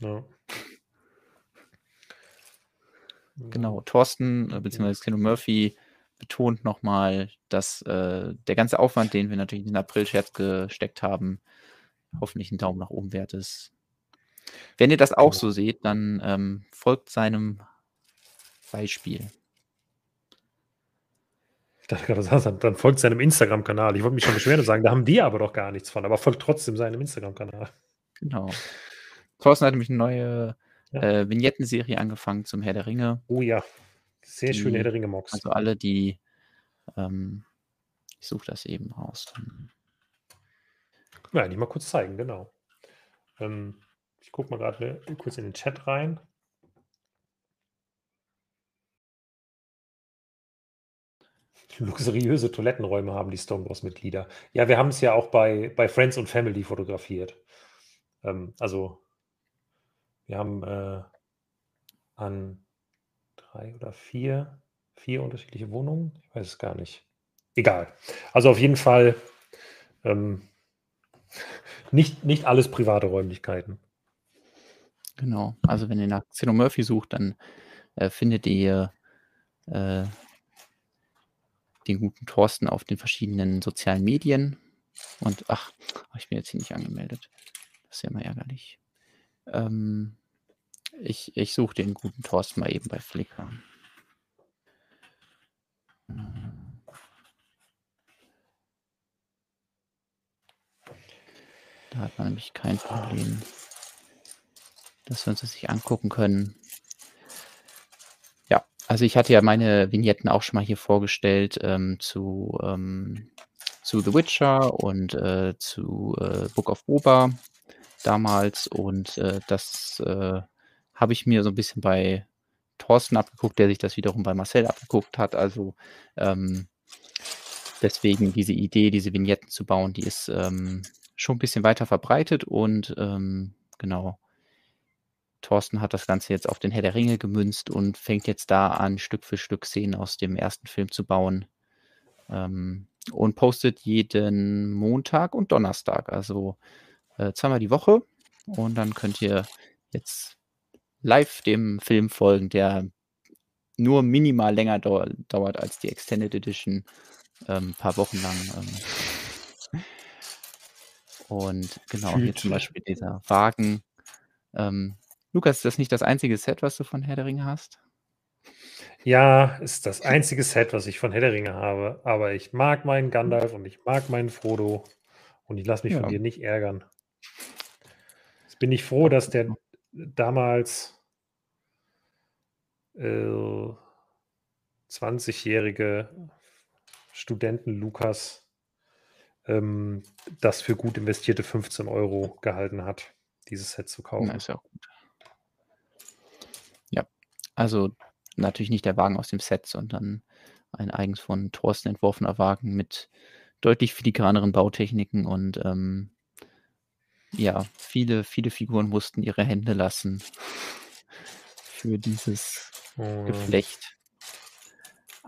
Ja. Genau, Thorsten äh, bzw. Kino Murphy betont nochmal, dass äh, der ganze Aufwand, den wir natürlich in den April-Scherz gesteckt haben, hoffentlich ein Daumen nach oben wert ist. Wenn ihr das auch Genau. so seht, dann ähm, folgt seinem Beispiel. Ich dachte gerade, [laughs] dann, dann folgt seinem Instagram-Kanal. Ich wollte mich schon beschweren und sagen, da haben die aber doch gar nichts von, aber folgt trotzdem seinem Instagram-Kanal. Genau. Thorsten hat nämlich eine neue Ja. äh, Vignetten-Serie angefangen zum Herr der Ringe. Oh ja, sehr Die- schöne Herr der Ringe-Mox. Also alle, die ähm, ich suche das eben raus. Ja, die mal kurz zeigen, genau. Ähm, ich gucke mal gerade kurz in den Chat rein. [laughs] Luxuriöse Toilettenräume haben die Stonebros-Mitglieder. Ja, wir haben es ja auch bei, bei Friends und Family fotografiert. Ähm, also, wir haben äh, an drei oder vier, vier unterschiedliche Wohnungen. Ich weiß es gar nicht. egal. Also auf jeden Fall ähm, [laughs] nicht, nicht alles private Räumlichkeiten. Genau. Also wenn ihr nach Zeno Murphy sucht, dann äh, findet ihr äh, den guten Thorsten auf den verschiedenen sozialen Medien. Und ach, ich bin jetzt hier nicht angemeldet. Das ist ja immer ärgerlich. Ähm, ich ich suche den guten Thorsten mal eben bei Flickr. Da hat man nämlich kein Problem, dass wir uns das sich angucken können. Ja, also ich hatte ja meine Vignetten auch schon mal hier vorgestellt ähm, zu, ähm, zu The Witcher und äh, zu äh, Book of Boba damals und äh, das äh, habe ich mir so ein bisschen bei Thorsten abgeguckt, der sich das wiederum bei Marcel abgeguckt hat. Also ähm, deswegen diese Idee, diese Vignetten zu bauen, die ist ähm, schon ein bisschen weiter verbreitet und ähm, genau. Thorsten hat das Ganze jetzt auf den Herr der Ringe gemünzt und fängt jetzt da an, Stück für Stück Szenen aus dem ersten Film zu bauen. Ähm, und postet jeden Montag und Donnerstag, also äh, zweimal die Woche. Und dann könnt ihr jetzt live dem Film folgen, der nur minimal länger dau dauert als die Extended Edition, ein ähm, paar Wochen lang. Ähm. Und genau, hier zum Beispiel dieser Wagen. Ähm, Lukas, ist das nicht das einzige Set, was du von Herr der Ringe hast? Ja, ist das einzige Set, was ich von Herr der Ringe habe. Aber ich mag meinen Gandalf und ich mag meinen Frodo. Und ich lasse mich ja. von dir nicht ärgern. Jetzt bin ich froh, dass der [laughs] damals äh, 20-jährige Studenten Lukas ähm, das für gut investierte 15 Euro gehalten hat, dieses Set zu kaufen. Na, ist ja auch gut. Ja, also natürlich nicht der Wagen aus dem Set, sondern ein eigens von Thorsten entworfener Wagen mit deutlich filigraneren Bautechniken und ähm, ja, viele, viele Figuren mussten ihre Hände lassen für dieses mhm. Geflecht.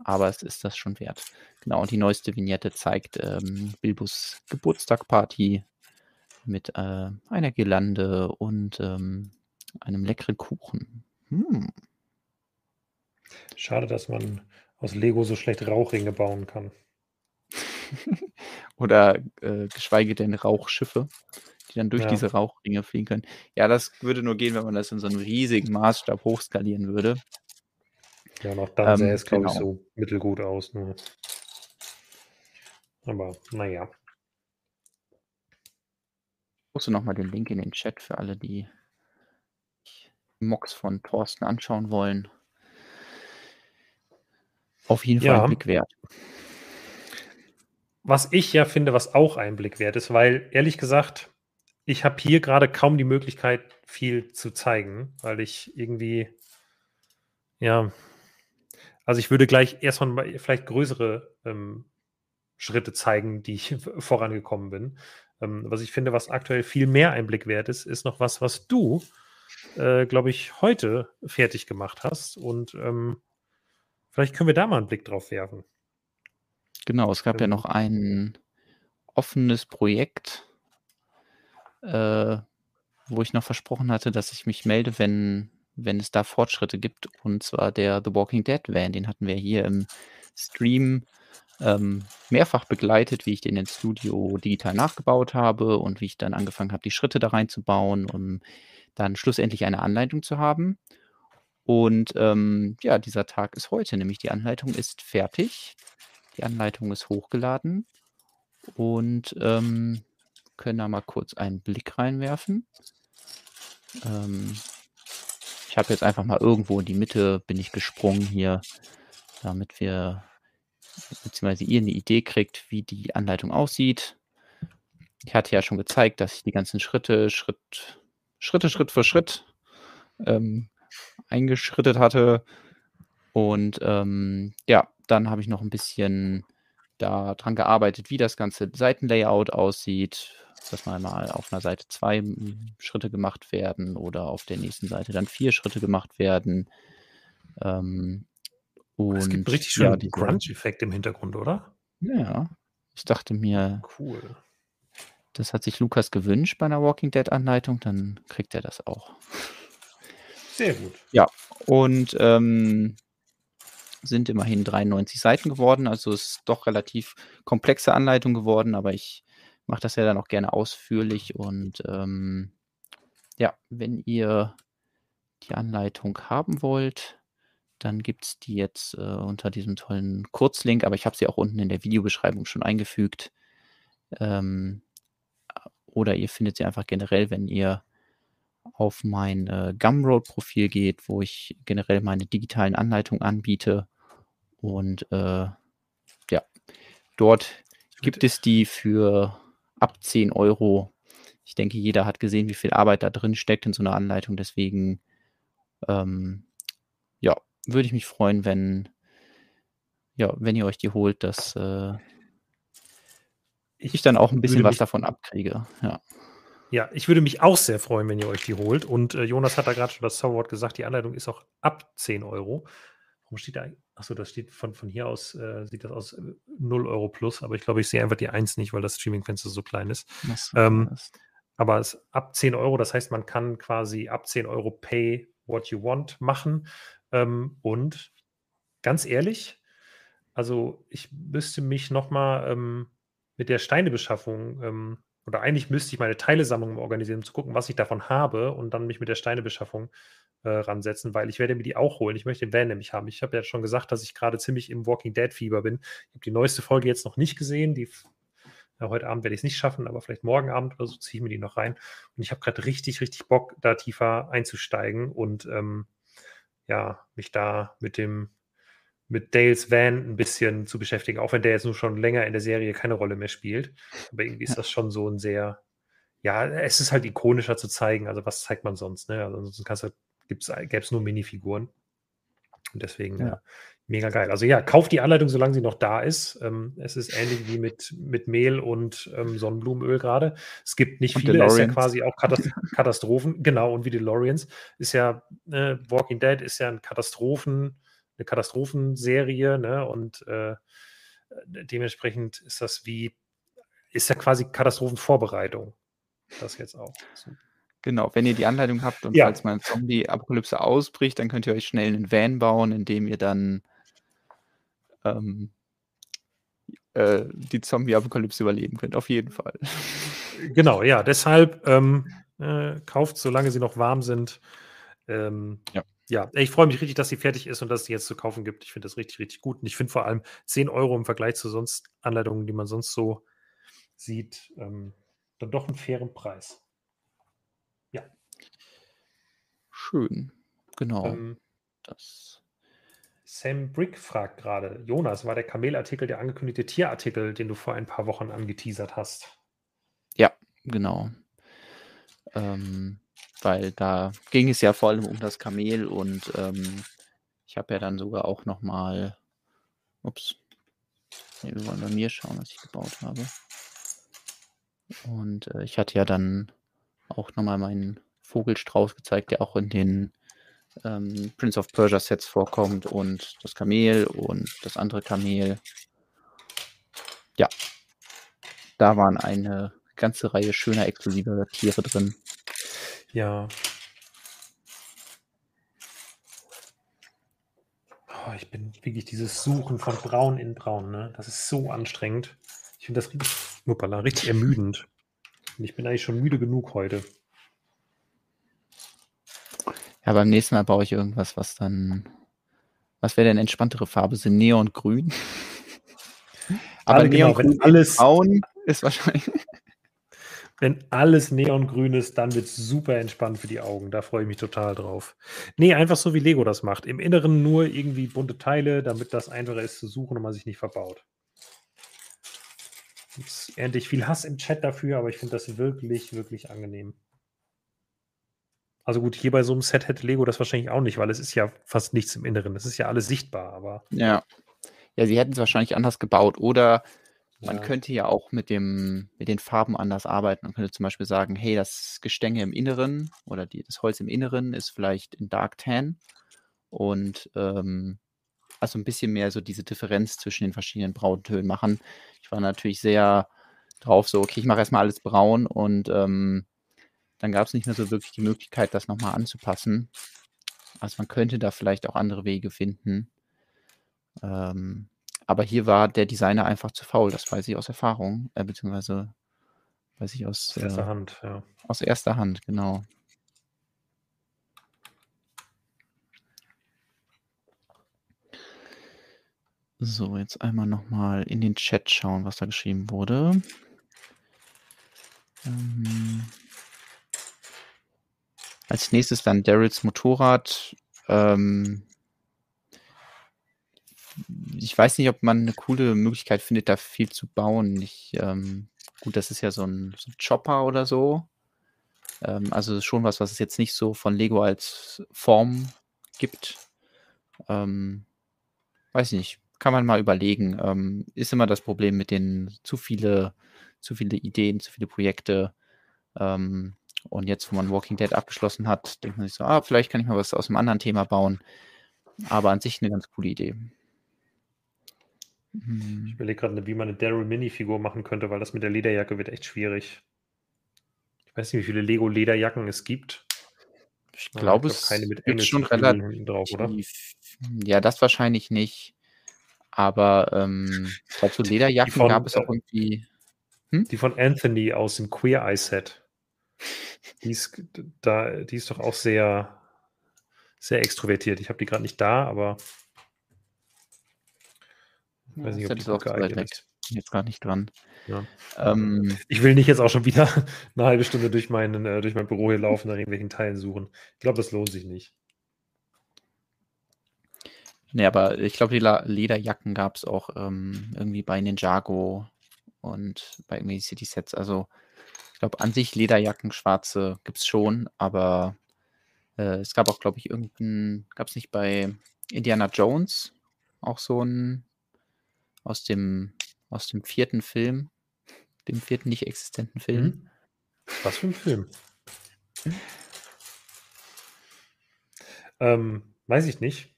Aber es ist das schon wert. Genau, und die neueste Vignette zeigt ähm, Bilbus Geburtstagparty mit äh, einer Girlande und ähm, einem leckeren Kuchen. Hm. Schade, dass man aus Lego so schlecht Rauchringe bauen kann. [laughs] Oder äh, geschweige denn Rauchschiffe die dann durch ja. diese Rauchringe fliegen können. Ja, das würde nur gehen, wenn man das in so einem riesigen Maßstab hochskalieren würde. Ja, noch dann ähm, sähe es, glaube genau. ich, so mittelgut aus. Ne? Aber naja. Musst du nochmal den Link in den Chat für alle, die Mox von Thorsten anschauen wollen. Auf jeden Fall ja. ein Blick wert. Was ich ja finde, was auch ein Blick wert ist, weil ehrlich gesagt, ich habe hier gerade kaum die Möglichkeit, viel zu zeigen, weil ich irgendwie, ja, also ich würde gleich erstmal vielleicht größere ähm, Schritte zeigen, die ich [laughs] vorangekommen bin. Ähm, was ich finde, was aktuell viel mehr Einblick wert ist, ist noch was, was du, äh, glaube ich, heute fertig gemacht hast. Und ähm, vielleicht können wir da mal einen Blick drauf werfen. Genau, es gab ja ähm. noch ein offenes Projekt, äh, wo ich noch versprochen hatte, dass ich mich melde, wenn, wenn es da Fortschritte gibt. Und zwar der The Walking Dead Van, den hatten wir hier im Stream ähm, mehrfach begleitet, wie ich den ins Studio digital nachgebaut habe und wie ich dann angefangen habe, die Schritte da reinzubauen, um dann schlussendlich eine Anleitung zu haben. Und ähm, ja, dieser Tag ist heute, nämlich die Anleitung ist fertig. Die Anleitung ist hochgeladen. Und ähm, können da mal kurz einen Blick reinwerfen. Ähm, ich habe jetzt einfach mal irgendwo in die Mitte bin ich gesprungen hier, damit wir beziehungsweise ihr eine Idee kriegt, wie die Anleitung aussieht. Ich hatte ja schon gezeigt, dass ich die ganzen Schritte, Schritt, Schritte, Schritt für Schritt ähm, eingeschrittet hatte. Und ähm, ja, dann habe ich noch ein bisschen daran gearbeitet, wie das ganze Seitenlayout aussieht, dass mal mal auf einer Seite zwei Schritte gemacht werden oder auf der nächsten Seite dann vier Schritte gemacht werden. Ähm, und, es gibt richtig schön ja, Crunch-Effekt im Hintergrund, oder? Ja, ich dachte mir, Cool. das hat sich Lukas gewünscht bei einer Walking Dead Anleitung, dann kriegt er das auch. Sehr gut. Ja, und ähm, sind immerhin 93 Seiten geworden, also ist doch relativ komplexe Anleitung geworden, aber ich mache das ja dann auch gerne ausführlich und ähm, ja, wenn ihr die Anleitung haben wollt, dann gibt es die jetzt äh, unter diesem tollen Kurzlink, aber ich habe sie auch unten in der Videobeschreibung schon eingefügt. Ähm, oder ihr findet sie einfach generell, wenn ihr auf mein äh, Gumroad-Profil geht, wo ich generell meine digitalen Anleitungen anbiete. Und äh, ja, dort gibt es die für ab 10 Euro. Ich denke, jeder hat gesehen, wie viel Arbeit da drin steckt in so einer Anleitung. Deswegen, ähm, ja, würde ich mich freuen, wenn, ja, wenn ihr euch die holt, dass äh, ich dann auch ein bisschen was davon abkriege. Ja. Ja, ich würde mich auch sehr freuen, wenn ihr euch die holt. Und äh, Jonas hat da gerade schon das Zauberwort gesagt, die Anleitung ist auch ab 10 Euro. Warum steht da? Achso, das steht von, von hier aus, äh, sieht das aus, äh, 0 Euro plus, aber ich glaube, ich sehe einfach die 1 nicht, weil das Streaming-Fenster so klein ist. Ähm, Aber es ist ab 10 Euro, das heißt, man kann quasi ab 10 Euro pay what you want machen. Ähm, und ganz ehrlich, also ich müsste mich nochmal ähm, mit der Steinebeschaffung, ähm, oder eigentlich müsste ich meine Teilesammlung organisieren, um zu gucken, was ich davon habe und dann mich mit der Steinebeschaffung äh, ransetzen, weil ich werde mir die auch holen. Ich möchte den Van nämlich haben. Ich habe ja schon gesagt, dass ich gerade ziemlich im Walking Dead Fieber bin. Ich habe die neueste Folge jetzt noch nicht gesehen. Die, ja, heute Abend werde ich es nicht schaffen, aber vielleicht morgen Abend oder so ziehe ich mir die noch rein. Und ich habe gerade richtig, richtig Bock, da tiefer einzusteigen und ähm, ja, mich da mit dem mit Dales Van ein bisschen zu beschäftigen, auch wenn der jetzt nur schon länger in der Serie keine Rolle mehr spielt. Aber irgendwie ist Ja. das schon so ein sehr, ja, es ist halt ikonischer zu zeigen. Also was zeigt man sonst? Ne? Also ansonsten kannst du, gibt's, gäbe es nur Minifiguren. Und deswegen Ja. äh, mega geil. Also ja, kauft die Anleitung, solange sie noch da ist. Ähm, es ist ähnlich wie mit, mit Mehl und ähm, Sonnenblumenöl gerade. Es gibt nicht Und viele, ist ja DeLoreans. quasi auch Katast [laughs] Katastrophen. Genau, und wie DeLoreans ist ja, äh, Walking Dead ist ja ein Katastrophen, eine Katastrophenserie, ne? Und äh, dementsprechend ist das wie, ist ja quasi Katastrophenvorbereitung. Das jetzt auch. So. Genau, wenn ihr die Anleitung habt und Ja. falls mal eine Zombie-Apokalypse ausbricht, dann könnt ihr euch schnell einen Van bauen, in dem ihr dann ähm, äh, die Zombie-Apokalypse überleben könnt. Auf jeden Fall. Genau, ja, deshalb ähm, äh, kauft, solange sie noch warm sind. Ähm, Ja. Ja, ich freue mich richtig, dass sie fertig ist und dass es die jetzt zu kaufen gibt. Ich finde das richtig, richtig gut. Und ich finde vor allem 10 Euro im Vergleich zu sonst Anleitungen, die man sonst so sieht, ähm, dann doch einen fairen Preis. Schön. Genau. Ähm, das. Sam Brick fragt gerade, Jonas, war der Kamelartikel der angekündigte Tierartikel, den du vor ein paar Wochen angeteasert hast? Genau. Ähm, weil da ging es ja vor allem um das Kamel und ähm, ich habe ja dann sogar auch noch mal, ups, nee, wir wollen bei mir schauen, was ich gebaut habe. Und äh, ich hatte ja dann auch noch mal meinen Vogelstrauß gezeigt, der auch in den ähm, Prince of Persia Sets vorkommt und das Kamel und das andere Kamel. Ja, da waren eine ganze Reihe schöner exklusiver Tiere drin. Ja. Oh, ich bin wirklich dieses Suchen von Braun in Braun, ne? Das ist so anstrengend. Ich finde das richtig, Uppala, richtig ermüdend. Und ich bin eigentlich schon müde genug heute. Ja, beim nächsten Mal baue ich irgendwas, was dann. Was wäre denn entspanntere Farbe? Sind Neongrün? Aber Alle genau, wenn Neongrün alles- braun ist wahrscheinlich. Wenn alles neongrün ist, dann wird es super entspannt für die Augen. Da freue ich mich total drauf. Nee, einfach so wie Lego das macht. Im Inneren nur irgendwie bunte Teile, damit das einfacher ist zu suchen und man sich nicht verbaut. Jetzt ernte ich viel Hass im Chat dafür, aber ich finde das wirklich, wirklich angenehm. Also gut, hier bei so einem Set hätte Lego das wahrscheinlich auch nicht, weil es ist ja fast nichts im Inneren. Es ist ja alles sichtbar, aber Ja. Ja, sie hätten es wahrscheinlich anders gebaut. Oder man Ja. könnte ja auch mit, dem, mit den Farben anders arbeiten. Man könnte zum Beispiel sagen, hey, das Gestänge im Inneren oder die, das Holz im Inneren ist vielleicht in Dark Tan und ähm, also ein bisschen mehr so diese Differenz zwischen den verschiedenen Brauntönen machen. Ich war natürlich sehr drauf, so, okay, ich mache erstmal alles braun und ähm, dann gab es nicht mehr so wirklich die Möglichkeit, das nochmal anzupassen. Also man könnte da vielleicht auch andere Wege finden. Ähm, aber hier war der Designer einfach zu faul, das weiß ich aus Erfahrung, äh, beziehungsweise weiß ich aus, Aus erster äh, Hand, ja. aus erster Hand, genau. So, jetzt einmal nochmal in den Chat schauen, was da geschrieben wurde. Ähm, als nächstes dann Daryls Motorrad. Ähm, ich weiß nicht, ob man eine coole Möglichkeit findet, da viel zu bauen. Ich, ähm, gut, das ist ja so ein, so ein Chopper oder so. Ähm, also schon was, was es jetzt nicht so von Lego als Form gibt. Ähm, weiß nicht, kann man mal überlegen. Ähm, ist immer das Problem mit den zu viele, zu viele Ideen, zu viele Projekte. Ähm, und jetzt, wo man Walking Dead abgeschlossen hat, denkt man sich so, ah, vielleicht kann ich mal was aus einem anderen Thema bauen. Aber an sich eine ganz coole Idee. Ich Hm, überlege gerade, wie man eine Daryl Mini-Figur machen könnte, weil das mit der Lederjacke wird echt schwierig. Ich weiß nicht, wie viele Lego-Lederjacken es gibt. Ich glaube, glaube, keine es mit gibt schon hinten drauf, oder? relativ. Ja, das wahrscheinlich nicht. Aber ähm, ich glaube, so Lederjacken gab von, es auch äh, irgendwie. Hm? die von Anthony aus dem Queer Eye Set. Die ist, da, die ist doch auch sehr, sehr extrovertiert. Ich habe die gerade nicht da, aber ich weiß nicht, ob ja die das auch geeignet ist. Bin jetzt gar nicht dran. Ja. Ähm, Ich will nicht jetzt auch schon wieder [laughs] eine halbe Stunde durch, meinen, äh, durch mein Büro hier laufen, nach irgendwelchen Teilen suchen. Ich glaube, das lohnt sich nicht. nee, aber ich glaube, die La- Lederjacken gab es auch ähm, irgendwie bei Ninjago und bei irgendwie City Sets. Also ich glaube, an sich Lederjacken, schwarze gibt es schon, aber äh, es gab auch, glaube ich, irgendein, gab es nicht bei Indiana Jones auch so ein aus dem, aus dem vierten Film, dem vierten nicht existenten Film. Mhm. Was für ein Film? Ähm, weiß ich nicht.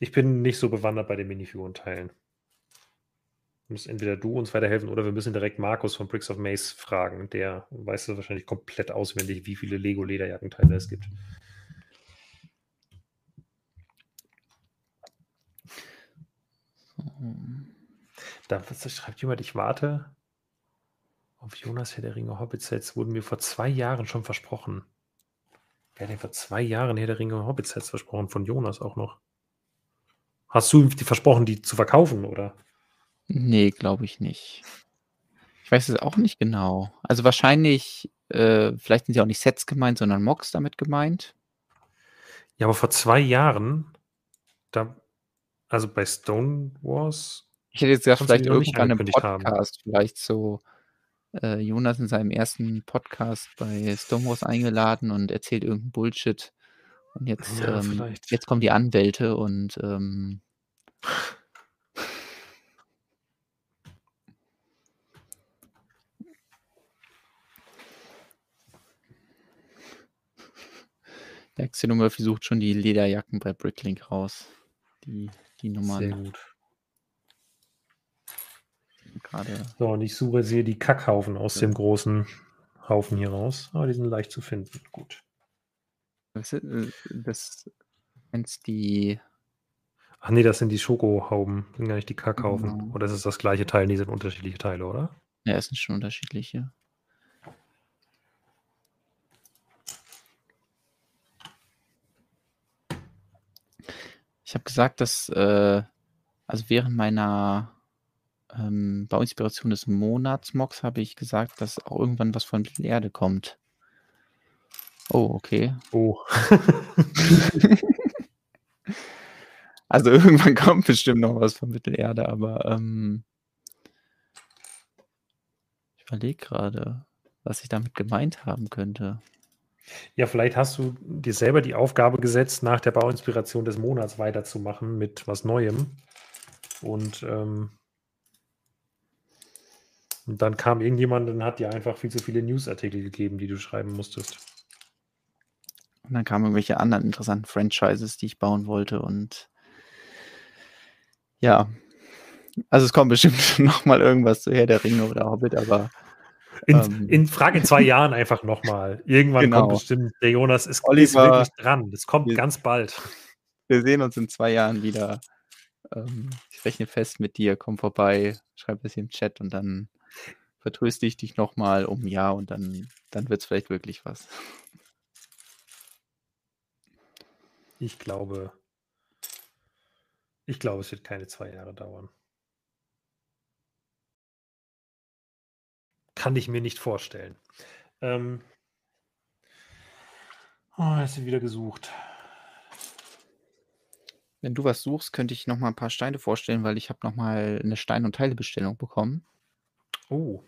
Ich bin nicht so bewandert bei den Minifigurenteilen. Muss entweder du uns weiterhelfen oder wir müssen direkt Markus von Bricks of Maze fragen. Der weiß das wahrscheinlich komplett auswendig, wie viele Lego-Lederjackenteile es gibt. Da schreibt jemand, ich warte auf Jonas Herr der Ringe Hobbit-Sets. Wurden mir vor zwei Jahren schon versprochen. Wer hat denn vor zwei Jahren Herr der Ringe Hobbit-Sets versprochen? Von Jonas auch noch. Hast du die versprochen, die zu verkaufen, oder? Nee, glaube ich nicht. Ich weiß es auch nicht genau. Also wahrscheinlich, äh, vielleicht sind ja auch nicht Sets gemeint, sondern Mocks damit gemeint. Ja, aber vor zwei Jahren, da, also bei Stone Wars, Ich hätte jetzt gesagt, vielleicht irgendwann im angekündigt haben? Podcast, vielleicht so äh, Jonas in seinem ersten Podcast bei Stonewalls eingeladen und erzählt irgendeinen Bullshit. Und jetzt, Ja, ähm, jetzt kommen die Anwälte und ähm, [laughs] der Xenomorph sucht schon die Lederjacken bei Bricklink raus. Die, die sehr Nummern gut. gerade. So, und ich suche hier die Kackhaufen aus Ja. dem großen Haufen hier raus. Aber die sind leicht zu finden. Gut. Das, äh, das kennst die. Ach nee, das sind die Schokohauben, das sind gar nicht die Kackhaufen. Genau. Oder ist es das gleiche Teil? Nee, sind unterschiedliche Teile, oder? Ja, es sind schon unterschiedliche. Ich habe gesagt, dass äh, also während meiner ähm, Bauinspiration des Monats Mox habe ich gesagt, dass auch irgendwann was von Mittelerde kommt. Oh, okay. Oh. [laughs] Also irgendwann kommt bestimmt noch was von Mittelerde, aber ähm, ich überlege gerade, was ich damit gemeint haben könnte. Ja, vielleicht hast du dir selber die Aufgabe gesetzt, nach der Bauinspiration des Monats weiterzumachen mit was Neuem. Und, ähm, und dann kam irgendjemand und hat dir einfach viel zu viele Newsartikel gegeben, die du schreiben musstest. Und dann kamen irgendwelche anderen interessanten Franchises, die ich bauen wollte und Ja. Also es kommt bestimmt [laughs] noch mal irgendwas zu Herr der Ringe oder Hobbit, aber In, Ähm. in Frage in zwei Jahren einfach nochmal. Irgendwann Genau. kommt bestimmt, der Jonas ist, ist Oliver, wirklich dran. Das kommt wir- ganz bald. wir sehen uns in zwei Jahren wieder. Ähm, ich rechne fest mit dir, komm vorbei, schreib es hier im Chat und dann vertröste ich dich noch mal um ein Jahr und dann, dann wird es vielleicht wirklich was. Ich glaube, ich glaube, es wird keine zwei Jahre dauern. Kann ich mir nicht vorstellen. Ähm, oh, jetzt wieder gesucht. Wenn du was suchst, könnte ich noch mal ein paar Steine vorstellen, weil ich habe noch mal eine Stein- und Teilebestellung bekommen. Oh,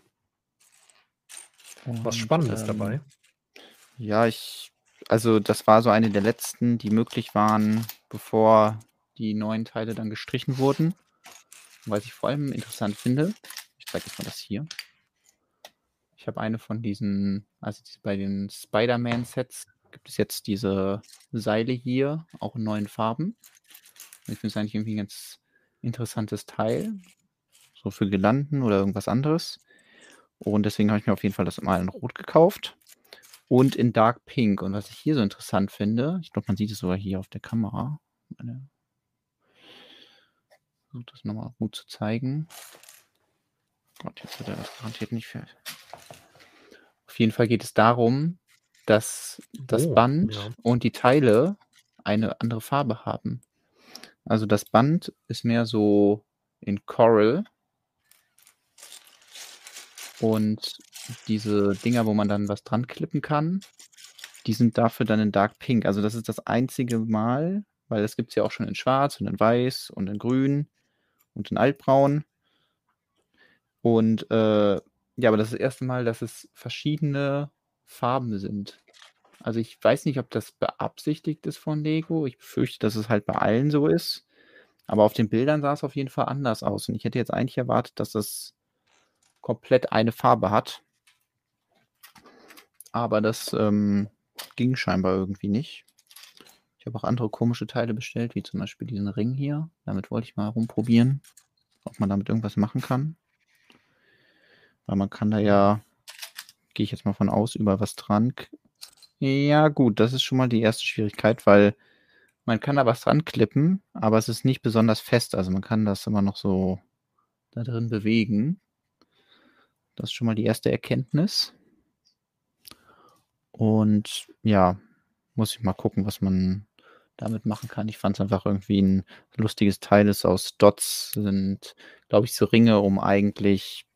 was Und, Spannendes ähm, dabei. Ja, ich, also das war so eine der letzten, die möglich waren, bevor die neuen Teile dann gestrichen wurden. Was ich vor allem interessant finde, ich zeige jetzt mal das hier. Ich habe eine von diesen, also bei den Spider-Man-Sets gibt es jetzt diese Seile hier, auch in neuen Farben. Und ich finde es eigentlich irgendwie ein ganz interessantes Teil. So für Gelanden oder irgendwas anderes. Und deswegen habe ich mir auf jeden Fall das mal in Rot gekauft und in Dark Pink. Und was ich hier so interessant finde, ich glaube, man sieht es sogar hier auf der Kamera. Meine, versuche das nochmal gut zu zeigen. Gott, jetzt hat er das garantiert nicht fertig. Auf jeden Fall geht es darum, dass das Oh, Band ja. und die Teile eine andere Farbe haben. Also das Band ist mehr so in Coral und diese Dinger, wo man dann was dran klippen kann, die sind dafür dann in Dark Pink. Also das ist das einzige Mal, weil das gibt es ja auch schon in Schwarz und in Weiß und in Grün und in Altbraun. Und äh, ja, aber das ist das erste Mal, dass es verschiedene Farben sind. Also ich weiß nicht, ob das beabsichtigt ist von Lego. Ich befürchte, dass es halt bei allen so ist. Aber auf den Bildern sah es auf jeden Fall anders aus. Und ich hätte jetzt eigentlich erwartet, dass das komplett eine Farbe hat. Aber das ähm, ging scheinbar irgendwie nicht. Ich habe auch andere komische Teile bestellt, wie zum Beispiel diesen Ring hier. Damit wollte ich mal rumprobieren, ob man damit irgendwas machen kann. Weil man kann da ja, gehe ich jetzt mal von aus, über was dran. Ja, gut, das ist schon mal die erste Schwierigkeit, weil man kann da was dran klippen, aber es ist nicht besonders fest. Also man kann das immer noch so da drin bewegen. Das ist schon mal die erste Erkenntnis. Und ja, muss ich mal gucken, was man damit machen kann. Ich fand es einfach irgendwie ein lustiges Teil. Ist aus Dots sind, glaube ich, so Ringe, um eigentlich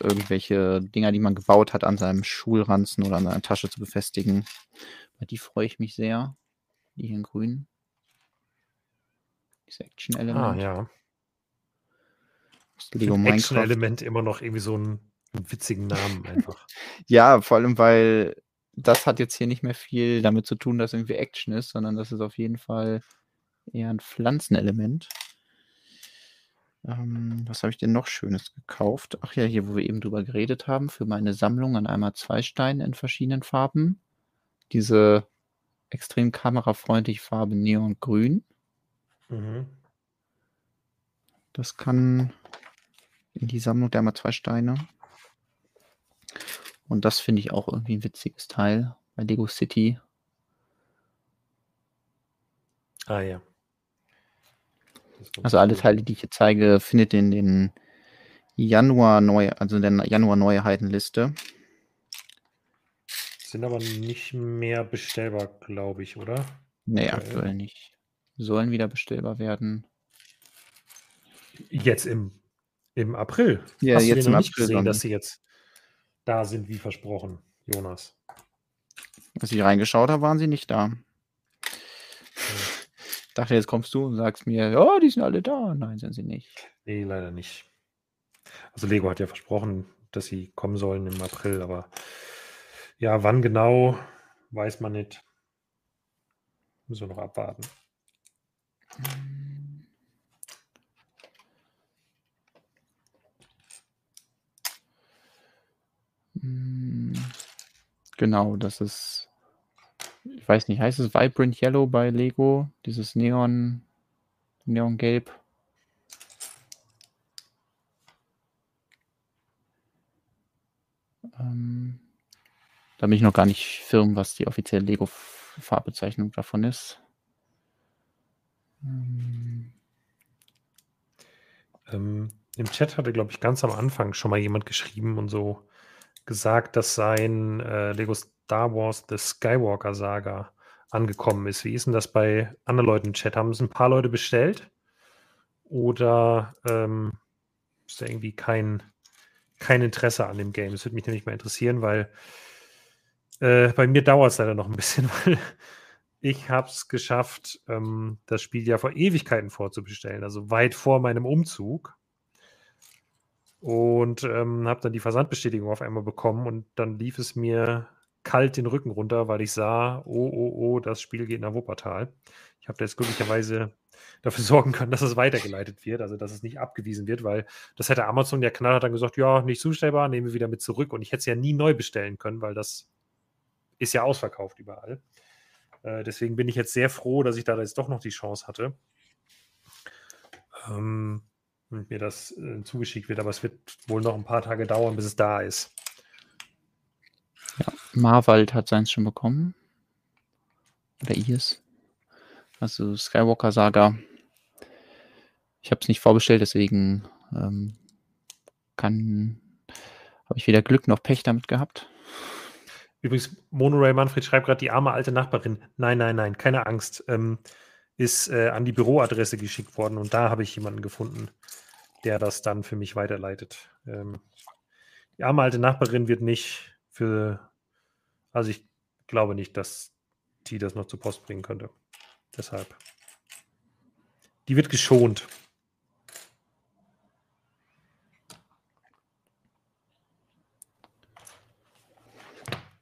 irgendwelche Dinger, die man gebaut hat, an seinem Schulranzen oder an seiner Tasche zu befestigen. Bei die freue ich mich sehr. Die hier in grün. Dieses Action-Element. Ah, ja. aus Lego. Action-Element immer noch irgendwie so einen, einen witzigen Namen einfach. [laughs] Ja, vor allem, weil das hat jetzt hier nicht mehr viel damit zu tun, dass irgendwie Action ist, sondern das ist auf jeden Fall eher ein Pflanzenelement. Ähm, was habe ich denn noch Schönes gekauft? Ach ja, hier, wo wir eben drüber geredet haben, für meine Sammlung an einmal zwei Steinen in verschiedenen Farben. Diese extrem kamerafreundliche Farbe Neongrün. Mhm. Das kann in die Sammlung der einmal zwei Steine. Und das finde ich auch irgendwie ein witziges Teil bei Lego City. Ah, ja. Also alle. Teile, die ich hier zeige, findet ihr in den Januar neu, also in der Januar Neuheitenliste. Sind aber nicht mehr bestellbar, glaube ich, oder? Nee, aktuell nicht. Sollen wieder bestellbar werden. Jetzt im, im April. Ja, Hast du jetzt den im April gesehen, dann. dass sie jetzt da sind, wie versprochen, Jonas? Als ich reingeschaut habe, waren sie nicht da. Dachte, jetzt kommst du und sagst mir, ja, die sind alle da. Nein, sind sie nicht. Nee, leider nicht. Also Lego hat ja versprochen, dass sie kommen sollen im April, aber ja, wann genau, weiß man nicht. Müssen wir noch abwarten. Hm, Genau, das ist, ich weiß nicht, heißt es Vibrant Yellow bei Lego? Dieses Neon, Neongelb? Ähm, da bin ich noch gar nicht firm, was die offizielle Lego-Farbbezeichnung davon ist. Ähm, ähm Im Chat hatte, glaube ich, ganz am Anfang schon mal jemand geschrieben und so gesagt, dass sein äh, Legos Star Wars The Skywalker Saga angekommen ist. Wie ist denn das bei anderen Leuten im Chat? Haben es ein paar Leute bestellt? Oder ähm, ist da irgendwie kein, kein Interesse an dem Game? Das würde mich nämlich mal interessieren, weil äh, bei mir dauert es leider noch ein bisschen, [laughs] weil ich habe es geschafft, ähm, das Spiel ja vor Ewigkeiten vorzubestellen, also weit vor meinem Umzug. Und ähm, habe dann die Versandbestätigung auf einmal bekommen und dann lief es mir kalt den Rücken runter, weil ich sah, oh, oh, oh, das Spiel geht nach Wuppertal. Ich habe jetzt glücklicherweise dafür [laughs] sorgen können, dass es weitergeleitet wird, also dass es nicht abgewiesen wird, weil das hätte Amazon ja knallhart dann gesagt, ja, nicht zustellbar, nehmen wir wieder mit zurück und ich hätte es ja nie neu bestellen können, weil das ist ja ausverkauft überall. Äh, deswegen bin ich jetzt sehr froh, dass ich da jetzt doch noch die Chance hatte. Ähm, und mir das äh, zugeschickt wird, aber es wird wohl noch ein paar Tage dauern, bis es da ist. Ja, Marwald hat seins schon bekommen. Oder ihrs. Also Skywalker Saga. Ich habe es nicht vorbestellt, deswegen ähm, kann habe ich weder Glück noch Pech damit gehabt. Übrigens, Monorail Manfred schreibt gerade, die arme alte Nachbarin. Nein, nein, nein, keine Angst. Ähm, ist äh, an die Büroadresse geschickt worden und da habe ich jemanden gefunden, der das dann für mich weiterleitet. Ähm, die arme alte Nachbarin wird nicht für, also ich glaube nicht, dass die das noch zur Post bringen könnte. Deshalb. Die wird geschont.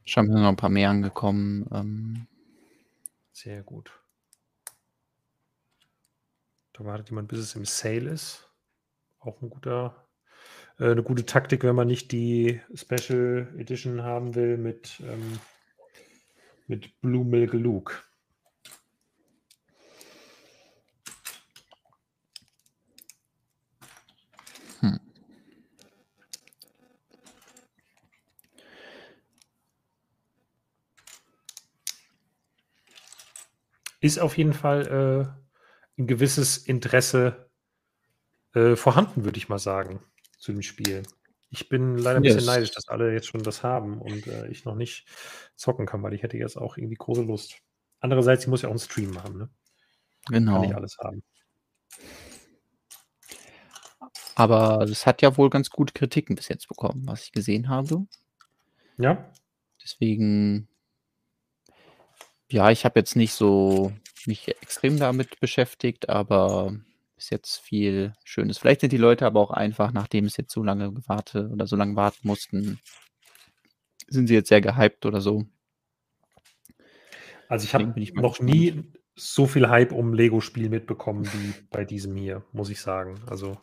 Schon sind noch ein paar mehr angekommen. Ähm. Sehr gut. Da wartet jemand, bis es im Sale ist. Auch ein guter, äh, eine gute Taktik, wenn man nicht die Special Edition haben will mit, ähm, mit Blue Milk Luke. ist auf jeden Fall äh, ein gewisses Interesse äh, vorhanden, würde ich mal sagen, zu dem Spiel. Ich bin leider ein yes. bisschen neidisch, dass alle jetzt schon das haben und äh, ich noch nicht zocken kann, weil ich hätte jetzt auch irgendwie große Lust. Andererseits, ich muss ja auch einen Stream machen, ne? Genau. Kann ich alles haben. Aber es hat ja wohl ganz gute Kritiken bis jetzt bekommen, was ich gesehen habe. Ja. Deswegen ja, ich habe jetzt nicht so mich extrem damit beschäftigt, aber ist jetzt viel Schönes. Vielleicht sind die Leute aber auch einfach, nachdem es jetzt so lange gewartet oder so lange warten mussten, sind sie jetzt sehr gehypt oder so. Also ich habe noch gespannt. nie so viel Hype um Lego-Spiel mitbekommen wie bei diesem hier, muss ich sagen. Also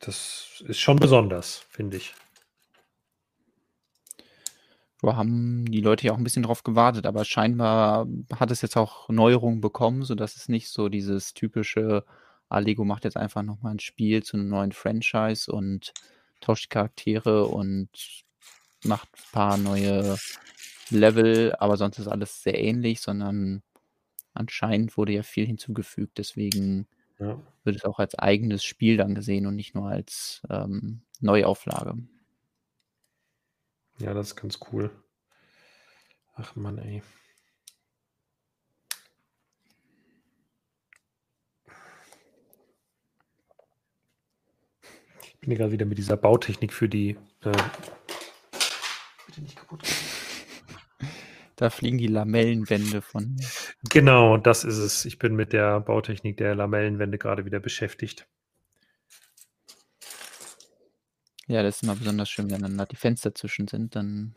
das ist schon besonders, finde ich haben die Leute ja auch ein bisschen drauf gewartet, aber scheinbar hat es jetzt auch Neuerungen bekommen, sodass es nicht so dieses typische, ah, Lego macht jetzt einfach nochmal ein Spiel zu einem neuen Franchise und tauscht die Charaktere und macht ein paar neue Level, aber sonst ist alles sehr ähnlich, sondern anscheinend wurde ja viel hinzugefügt, deswegen ja. wird es auch als eigenes Spiel dann gesehen und nicht nur als ähm, Neuauflage. Ja, das ist ganz cool. Ach Mann, ey. Ich bin hier gerade wieder mit dieser Bautechnik für die. Äh, bitte nicht kaputt. [laughs] Da fliegen die Lamellenwände von. Genau, das ist es. Ich bin mit der Bautechnik der Lamellenwände gerade wieder beschäftigt. Ja, das ist immer besonders schön, wenn dann da die Fenster zwischen sind, dann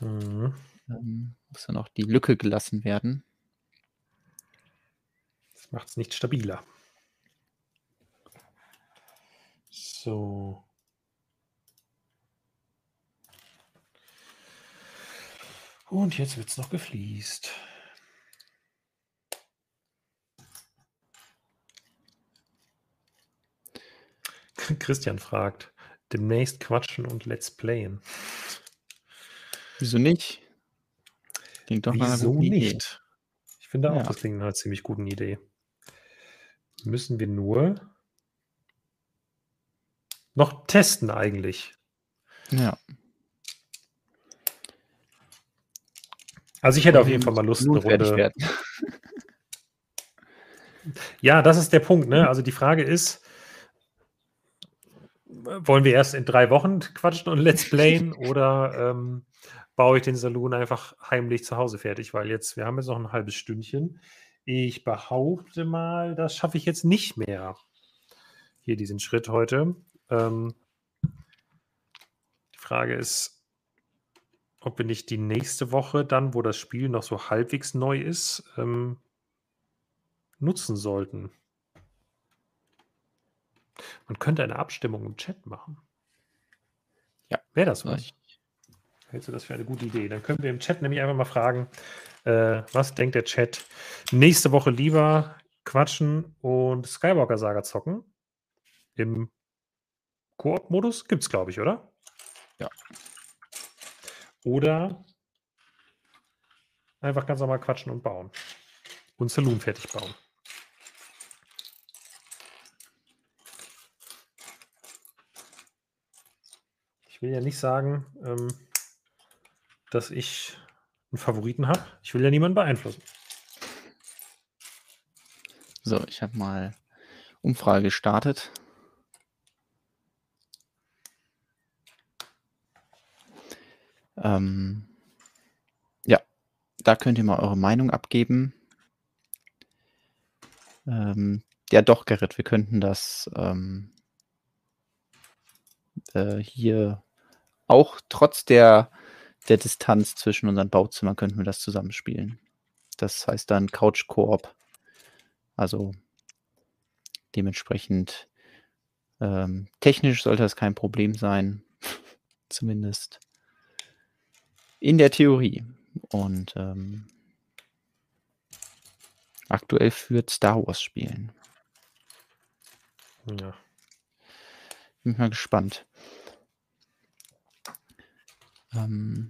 mhm. ähm, muss dann auch die Lücke gelassen werden. Das macht es nicht stabiler. So. Und jetzt wird es noch gefliest. [laughs] Christian fragt, demnächst quatschen und Let's Playen. Wieso nicht? Klingt doch einer Wieso Idee. nicht? Ich finde auch, ja. das klingt nach einer ziemlich guten Idee. Müssen wir nur noch testen eigentlich. Ja. Also ich hätte auf jeden Fall mal Lust, eine Runde. [laughs] ja, das ist der Punkt. Ne? Also die Frage ist, wollen wir erst in drei Wochen quatschen und Let's Playen [laughs] oder ähm, baue ich den Saloon einfach heimlich zu Hause fertig? Weil jetzt, wir haben jetzt noch ein halbes Stündchen. Ich behaupte mal, das schaffe ich jetzt nicht mehr. Hier diesen Schritt heute. Ähm, die Frage ist, ob wir nicht die nächste Woche dann, wo das Spiel noch so halbwegs neu ist, ähm, nutzen sollten. Man könnte eine Abstimmung im Chat machen. Ja. Wäre das was? Hältst du das für eine gute Idee? Dann können wir im Chat nämlich einfach mal fragen, äh, was denkt der Chat? Nächste Woche lieber quatschen und Skywalker Saga zocken. Im Koop-Modus gibt es, glaube ich, oder? Ja. Oder einfach ganz normal quatschen und bauen. Und Saloon fertig bauen. Ich will ja nicht sagen, ähm, dass ich einen Favoriten habe. Ich will ja niemanden beeinflussen. So, ich habe mal Umfrage gestartet. Ähm, ja, da könnt ihr mal eure Meinung abgeben. Ähm, ja, doch, Gerrit, wir könnten das ähm, äh, hier auch trotz der, der Distanz zwischen unseren Bauzimmern könnten wir das zusammenspielen. Das heißt dann Couch Koop. Also dementsprechend ähm, technisch sollte das kein Problem sein. [laughs] Zumindest in der Theorie. Und ähm, aktuell führt Star Wars spielen. Ja. Bin mal gespannt. Ähm,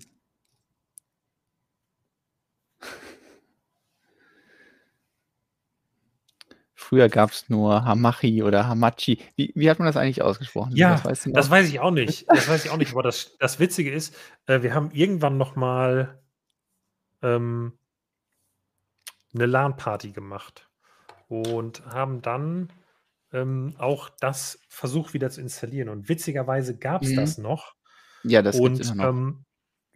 [laughs] Früher gab es nur Hamachi oder Hamachi. Wie, wie, hat man das eigentlich ausgesprochen? Ja, das, weißt du das weiß ich auch nicht. [laughs] Das weiß ich auch nicht. Aber das, das Witzige ist, äh, wir haben irgendwann noch mal ähm, eine LAN-Party gemacht und haben dann ähm, auch das versucht wieder zu installieren. Und witzigerweise gab es mhm. das noch. Ja, das und immer noch. Ähm,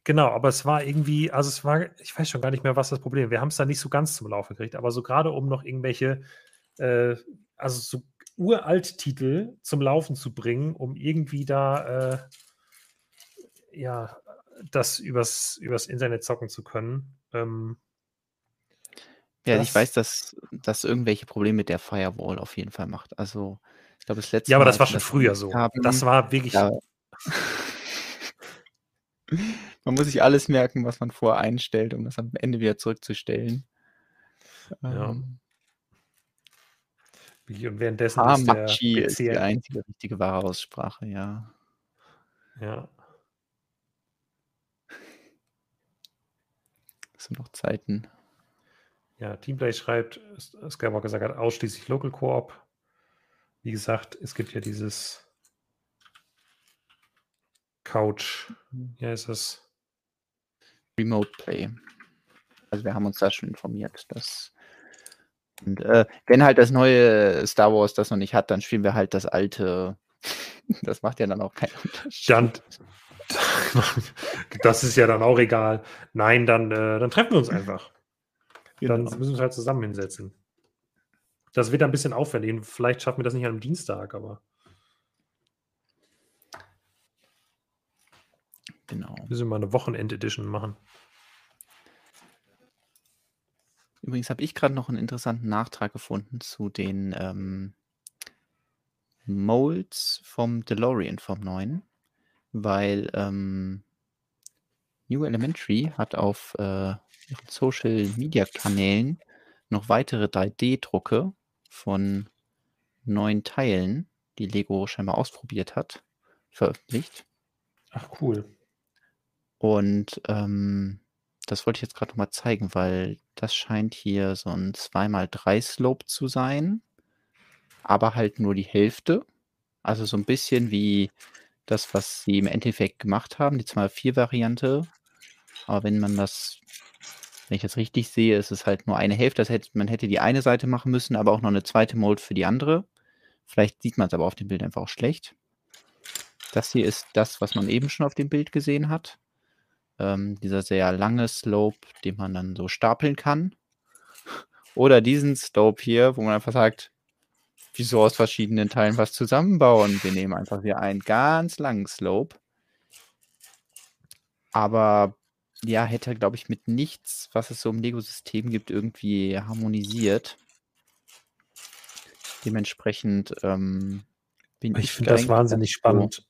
genau, aber es war irgendwie, also es war, ich weiß schon gar nicht mehr, was das Problem. Wir haben es da nicht so ganz zum Laufen gekriegt, aber so gerade um noch irgendwelche, äh, also so Uralt-Titel zum Laufen zu bringen, um irgendwie da, äh, ja, das übers, übers Internet zocken zu können. Ähm, ja, ich weiß, dass das irgendwelche Probleme mit der Firewall auf jeden Fall macht. Also, ich glaube, das letzte Ja, aber Mal, das war schon früher so. Haben, das war wirklich. Ja. [laughs] [laughs] man muss sich alles merken, was man vorher einstellt, um das am Ende wieder zurückzustellen. Ja. Ähm, und währenddessen ah, ist der ist die einzige richtige wahre Aussprache, ja. Ja. [laughs] Das sind noch Zeiten. Ja, Teamplay schreibt, Skywalker sagt ausschließlich Local Coop. Wie gesagt, es gibt ja dieses Couch, wie heißt es? Remote Play. Also wir haben uns da schon informiert, dass und äh, wenn halt das neue Star Wars das noch nicht hat, dann spielen wir halt das alte. [laughs] Das macht ja dann auch keinen Unterschied. Dann, [laughs] das ist ja dann auch egal. Nein, dann, äh, dann treffen wir uns einfach. Genau. Dann müssen wir uns halt zusammen hinsetzen. Das wird ein bisschen aufwendig. Vielleicht schaffen wir das nicht an einem Dienstag, aber. Genau. Müssen wir mal eine Wochenend-Edition machen. Übrigens habe ich gerade noch einen interessanten Nachtrag gefunden zu den ähm, Molds vom DeLorean vom neuen, weil ähm, New Elementary hat auf äh, ihren Social-Media-Kanälen noch weitere 3D-Drucke von neuen Teilen, die Lego scheinbar ausprobiert hat, veröffentlicht. Ach, cool. Und ähm, das wollte ich jetzt gerade noch mal zeigen, weil das scheint hier so ein 2x3 Slope zu sein, aber halt nur die Hälfte. Also so ein bisschen wie das, was sie im Endeffekt gemacht haben, die 2x4-Variante. Aber wenn man das, wenn ich das richtig sehe, ist es halt nur eine Hälfte. Das hätte, man hätte die eine Seite machen müssen, aber auch noch eine zweite Mold für die andere. Vielleicht sieht man es aber auf dem Bild einfach auch schlecht. Das hier ist das, was man eben schon auf dem Bild gesehen hat. Ähm, dieser sehr lange Slope, den man dann so stapeln kann. Oder diesen Slope hier, wo man einfach sagt, wieso aus verschiedenen Teilen was zusammenbauen? Wir nehmen einfach hier einen ganz langen Slope. Aber ja, hätte, glaube ich, mit nichts, was es so im Lego-System gibt, irgendwie harmonisiert. Dementsprechend ähm, bin ich. Ich finde das wahnsinnig spannend,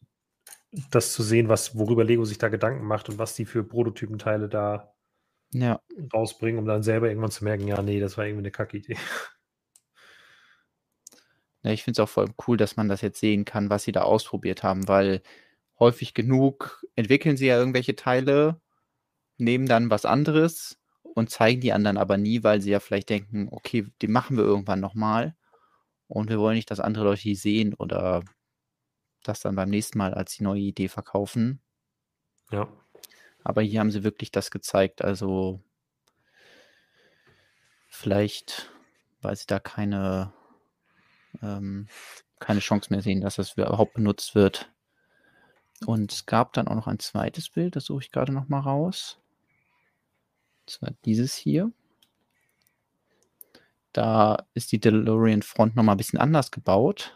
das zu sehen, was, worüber Lego sich da Gedanken macht und was die für Prototypenteile da ja. rausbringen, um dann selber irgendwann zu merken, ja, nee, das war irgendwie eine Kacke-Idee. Ja, ich finde es auch voll cool, dass man das jetzt sehen kann, was sie da ausprobiert haben, weil häufig genug entwickeln sie ja irgendwelche Teile, nehmen dann was anderes und zeigen die anderen aber nie, weil sie ja vielleicht denken, okay, den machen wir irgendwann nochmal und wir wollen nicht, dass andere Leute die sehen oder das dann beim nächsten Mal als die neue Idee verkaufen. Ja. Aber hier haben sie wirklich das gezeigt. Also vielleicht, weil sie da keine, ähm, keine Chance mehr sehen, dass das überhaupt benutzt wird. Und es gab dann auch noch ein zweites Bild, das suche ich gerade noch mal raus. Das war dieses hier. Da ist die DeLorean Front noch mal ein bisschen anders gebaut.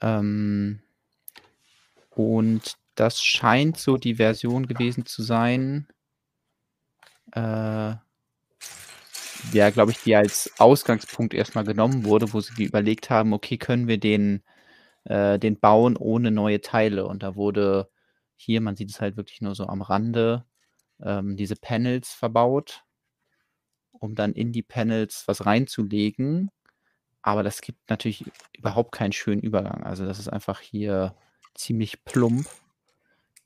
Ähm, und das scheint so die Version gewesen zu sein, äh, ja, glaube ich, die als Ausgangspunkt erstmal genommen wurde, wo sie überlegt haben, okay, können wir den, äh, den bauen ohne neue Teile? Und da wurde hier, man sieht es halt wirklich nur so am Rande, ähm, diese Panels verbaut, um dann in die Panels was reinzulegen. Aber das gibt natürlich überhaupt keinen schönen Übergang. Also das ist einfach hier ziemlich plump.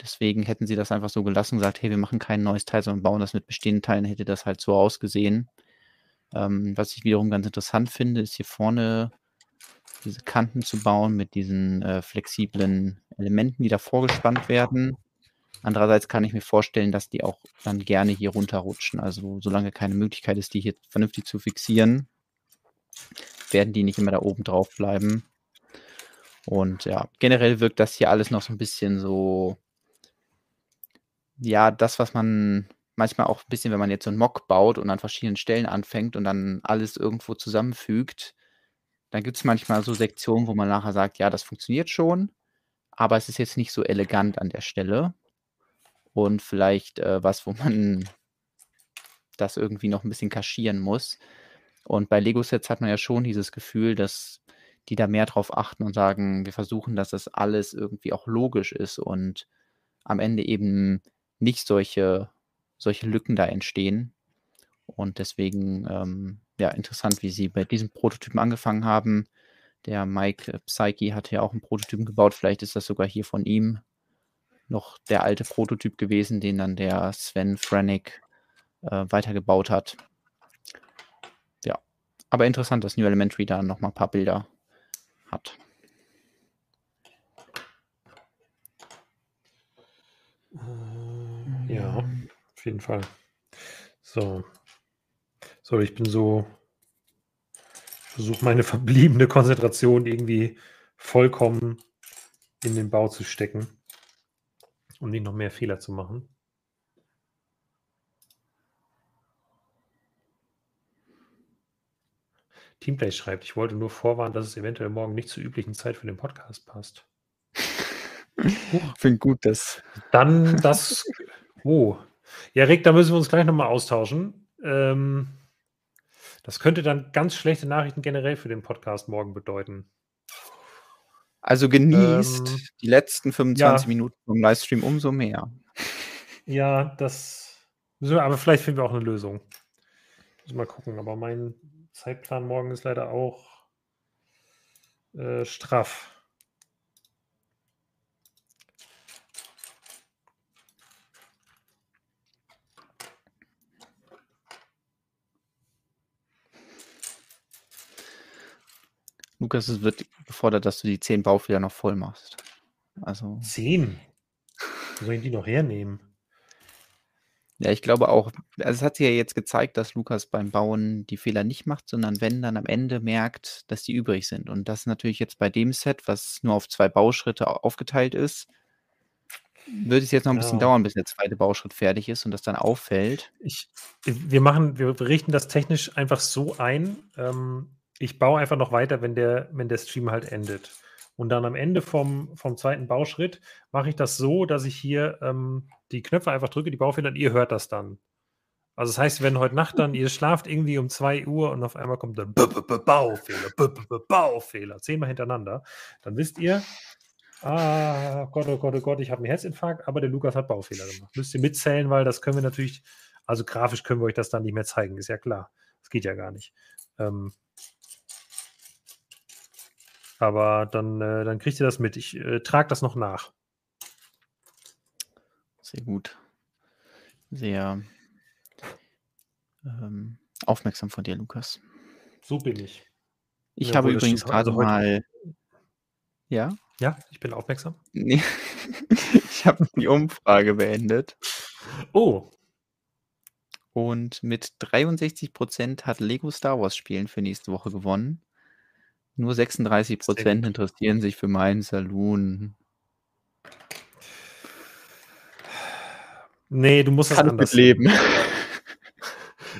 Deswegen hätten sie das einfach so gelassen und gesagt, hey, wir machen kein neues Teil, sondern bauen das mit bestehenden Teilen, hätte das halt so ausgesehen. Ähm, was ich wiederum ganz interessant finde, ist hier vorne diese Kanten zu bauen mit diesen äh, flexiblen Elementen, die da vorgespannt werden. Andererseits kann ich mir vorstellen, dass die auch dann gerne hier runterrutschen. Also solange keine Möglichkeit ist, die hier vernünftig zu fixieren, werden die nicht immer da oben drauf bleiben. Und ja, generell wirkt das hier alles noch so ein bisschen so, ja, das, was man manchmal auch ein bisschen, wenn man jetzt so einen Mock baut und an verschiedenen Stellen anfängt und dann alles irgendwo zusammenfügt, dann gibt es manchmal so Sektionen, wo man nachher sagt, ja, das funktioniert schon, aber es ist jetzt nicht so elegant an der Stelle. Und vielleicht äh, was, wo man das irgendwie noch ein bisschen kaschieren muss. Und bei Lego-Sets hat man ja schon dieses Gefühl, dass die da mehr drauf achten und sagen, wir versuchen, dass das alles irgendwie auch logisch ist und am Ende eben nicht solche, solche Lücken da entstehen. Und deswegen, ähm, ja, interessant, wie sie bei diesem Prototypen angefangen haben. Der Mike Psyche hatte ja auch einen Prototypen gebaut. Vielleicht ist das sogar hier von ihm noch der alte Prototyp gewesen, den dann der Sven Frenick äh, weitergebaut hat. Aber interessant, dass New Elementary da noch mal ein paar Bilder hat. Ja, auf jeden Fall. So. So, ich bin so. Ich versuche meine [laughs] verbliebene Konzentration irgendwie vollkommen in den Bau zu stecken, um nicht noch mehr Fehler zu machen. Teamplay schreibt, ich wollte nur vorwarnen, dass es eventuell morgen nicht zur üblichen Zeit für den Podcast passt. [laughs] Finde gut, dass. Dann das. Oh. Ja, Rick, da müssen wir uns gleich nochmal austauschen. Ähm, das könnte dann ganz schlechte Nachrichten generell für den Podcast morgen bedeuten. Also genießt ähm, die letzten 25 ja. Minuten vom Livestream umso mehr. Ja, das müssen wir, aber vielleicht finden wir auch eine Lösung. Muss mal gucken, aber mein Zeitplan morgen ist leider auch äh, straff. Lukas, es wird gefordert, dass du die zehn Baufehler noch voll machst. Also. Zehn? Wo soll ich die noch hernehmen? Ja, ich glaube auch, also es hat sich ja jetzt gezeigt, dass Lukas beim Bauen die Fehler nicht macht, sondern wenn dann am Ende merkt, dass die übrig sind. Und das natürlich jetzt bei dem Set, was nur auf zwei Bauschritte aufgeteilt ist, würde es jetzt noch ein bisschen Ja. dauern, bis der zweite Bauschritt fertig ist und das dann auffällt. Ich, wir machen, wir richten das technisch einfach so ein. Ähm, ich baue einfach noch weiter, wenn der, wenn der Stream halt endet. Und dann am Ende vom, vom zweiten Bauschritt mache ich das so, dass ich hier ähm, die Knöpfe einfach drücke, die Baufehler, und ihr hört das dann. Also das heißt, wenn heute Nacht dann, ihr [laughs] schlaft irgendwie um 2 Uhr und auf einmal kommt dann Baufehler, Baufehler, zehnmal hintereinander, dann wisst ihr, ah, Gott, oh Gott, oh Gott, ich habe einen Herzinfarkt, aber der Lukas hat Baufehler gemacht. Müsst ihr mitzählen, weil das können wir natürlich, also grafisch können wir euch das dann nicht mehr zeigen, ist ja klar. Das geht ja gar nicht. Ähm, aber dann, äh, dann kriegt ihr das mit. Ich äh, trage das noch nach. Sehr gut. Sehr ähm, aufmerksam von dir, Lukas. So bin ich. Ich Ja, habe übrigens also gerade heute- mal. Ja? Ja, ich bin aufmerksam. Nee. [laughs] ich habe die Umfrage beendet Oh, und mit 63% hat Lego Star Wars Spielen für nächste Woche gewonnen. Nur 36% gut. interessieren sich für meinen Saloon. nee, du musst das Kann anders leben.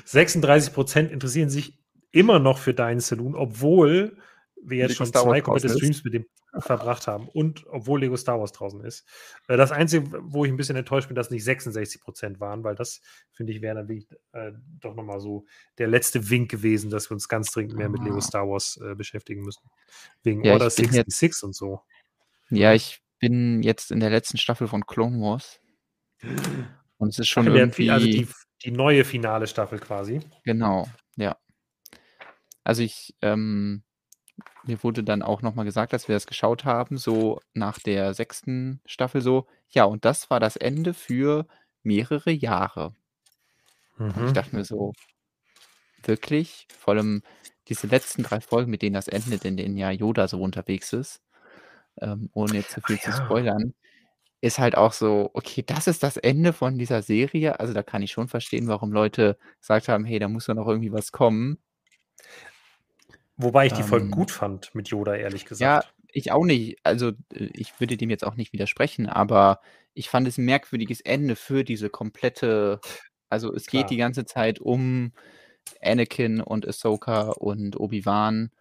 36% interessieren sich immer noch für deinen Saloon, obwohl wir jetzt Lego schon zwei komplette ist. Streams mit dem verbracht haben und obwohl Lego Star Wars draußen ist. Äh, Das Einzige, wo ich ein bisschen enttäuscht bin, dass nicht 66% waren, weil das, finde ich, wäre dann wirklich äh, doch nochmal so der letzte Wink gewesen, dass wir uns ganz dringend mehr mit Lego Ah. Star Wars äh, beschäftigen müssen. Wegen Ja, Order ich bin jetzt- 66 und so. Ja, ich bin jetzt in der letzten Staffel von Clone Wars. Und es ist schon Ach, irgendwie. Also die, die neue finale Staffel quasi. Genau, ja. Also ich, ähm, mir wurde dann auch nochmal gesagt, dass wir das geschaut haben, so nach der sechsten Staffel so, ja, und das war das Ende für mehrere Jahre. Und ich Mhm. dachte mir so, wirklich? Vor allem diese letzten drei Folgen, mit denen das endet, in denen ja Yoda so unterwegs ist, ähm, ohne jetzt zu viel zu ja. spoilern, ist halt auch so, okay, das ist das Ende von dieser Serie. Also da kann ich schon verstehen, warum Leute gesagt haben, hey, da muss doch noch irgendwie was kommen. Wobei ich die Folge Ähm, gut fand mit Yoda, ehrlich Ja, gesagt. ich auch nicht. Also äh, ich würde dem jetzt auch nicht widersprechen, aber ich fand es ein merkwürdiges Ende für diese komplette. Also es Klar. geht die ganze Zeit um Anakin und Ahsoka und Obi-Wan